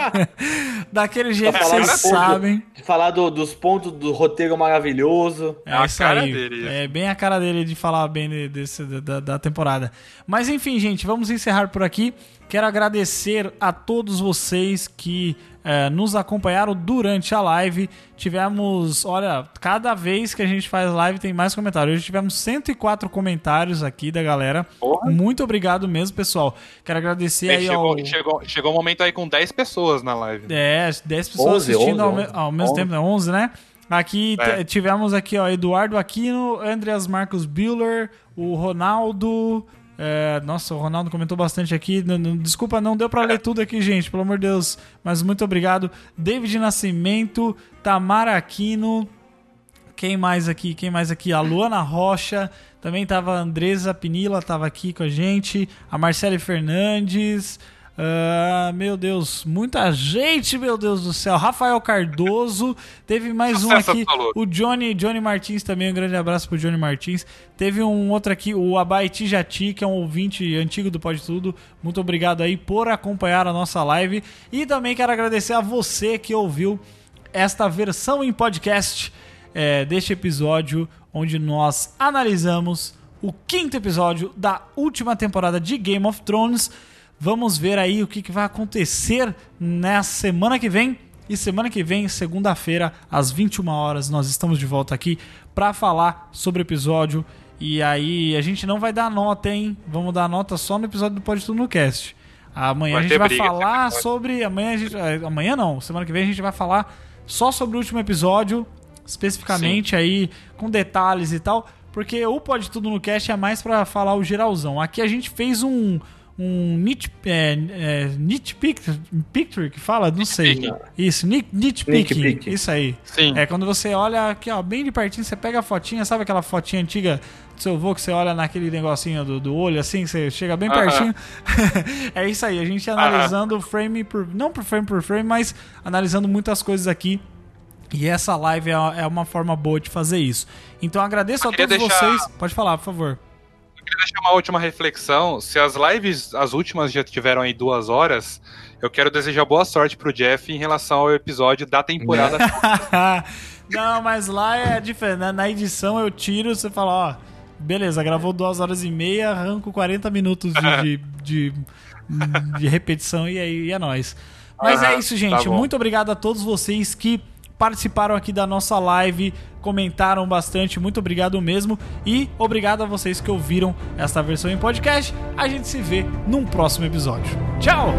daquele jeito que vocês pouco- sabem. Falar do- dos pontos do roteiro maravilhoso. É a isso cara aí. dele. É bem a cara dele de falar bem de- desse, da, da temporada. Mas enfim, gente, vamos encerrar por aqui. Quero agradecer a todos vocês que eh, nos acompanharam durante a live. Tivemos, olha, cada vez que a gente faz live tem mais comentários. Hoje tivemos 104 comentários aqui da galera. Porra. Muito obrigado mesmo, pessoal. Quero agradecer aí chegou, ao. chegou, chegou um momento aí com 10 pessoas na live. É, 10 pessoas 11, assistindo ao, 11, me- ao mesmo 11. tempo, né? 11, né? Aqui É. tivemos aqui, ó, Eduardo Aquino, Andreas Marcos Bühler, o Ronaldo. É, nossa, o Ronaldo comentou bastante aqui. Desculpa, não deu pra ler tudo aqui, gente, pelo amor de Deus. Mas muito obrigado. David Nascimento, Tamara Aquino. Quem mais aqui? Quem mais aqui? A Luana Rocha. Também tava a Andresa Pinila, tava aqui com a gente. A Marcele Fernandes. Ah, meu Deus, muita gente, meu Deus do céu. Rafael Cardoso. Teve mais um aqui. O Johnny, Johnny Martins também. Um grande abraço pro Johnny Martins. Teve um outro aqui, o Abaiti Jati, que é um ouvinte antigo do Pode Tudo. Muito obrigado aí por acompanhar a nossa live. E também quero agradecer a você que ouviu esta versão em podcast é, deste episódio, onde nós analisamos o quinto episódio da última temporada de Game of Thrones. Vamos ver aí o que, que vai acontecer na semana que vem. E semana que vem, segunda-feira, às 21 horas, nós estamos de volta aqui para falar sobre o episódio. E aí, a gente não vai dar nota, hein? Vamos dar nota só no episódio do Pode Tudo no Cast. Amanhã Vai a gente vai briga, falar sobre. Amanhã a gente. eh, Amanhã não, semana que vem a gente vai falar só sobre o último episódio, especificamente aí, com detalhes e tal. Porque o Pode Tudo no Cast é mais pra falar o geralzão. Aqui a gente fez um. Um nit, é, é, nitpick, picture que fala? Não sei. Isso, nit, nitpicking. Isso aí. Sim. É quando você olha aqui, ó, bem de pertinho, você pega a fotinha, sabe aquela fotinha antiga do seu avô que você olha naquele negocinho do, do olho, assim, você chega bem Aham. pertinho? é isso aí, a gente analisando frame por. Não por frame por frame, mas analisando muitas coisas aqui. E essa live é é uma forma boa de fazer isso. Então agradeço Eu a todos deixar- vocês. Pode falar, por favor. Eu queria deixar uma última reflexão. Se as lives, as últimas já tiveram aí duas horas, eu quero desejar boa sorte pro Jeff em relação ao episódio da temporada. Não, mas lá é diferente. Na, edição eu tiro, você fala, ó, beleza, gravou duas horas e meia, arranco 40 minutos de, de, de, de repetição e aí e é nóis. Mas Aham, é isso, gente. tá. Muito obrigado a todos vocês que participaram aqui da nossa live, comentaram bastante. Muito obrigado mesmo. E obrigado a vocês que ouviram esta versão em podcast. A gente se vê num próximo episódio. Tchau!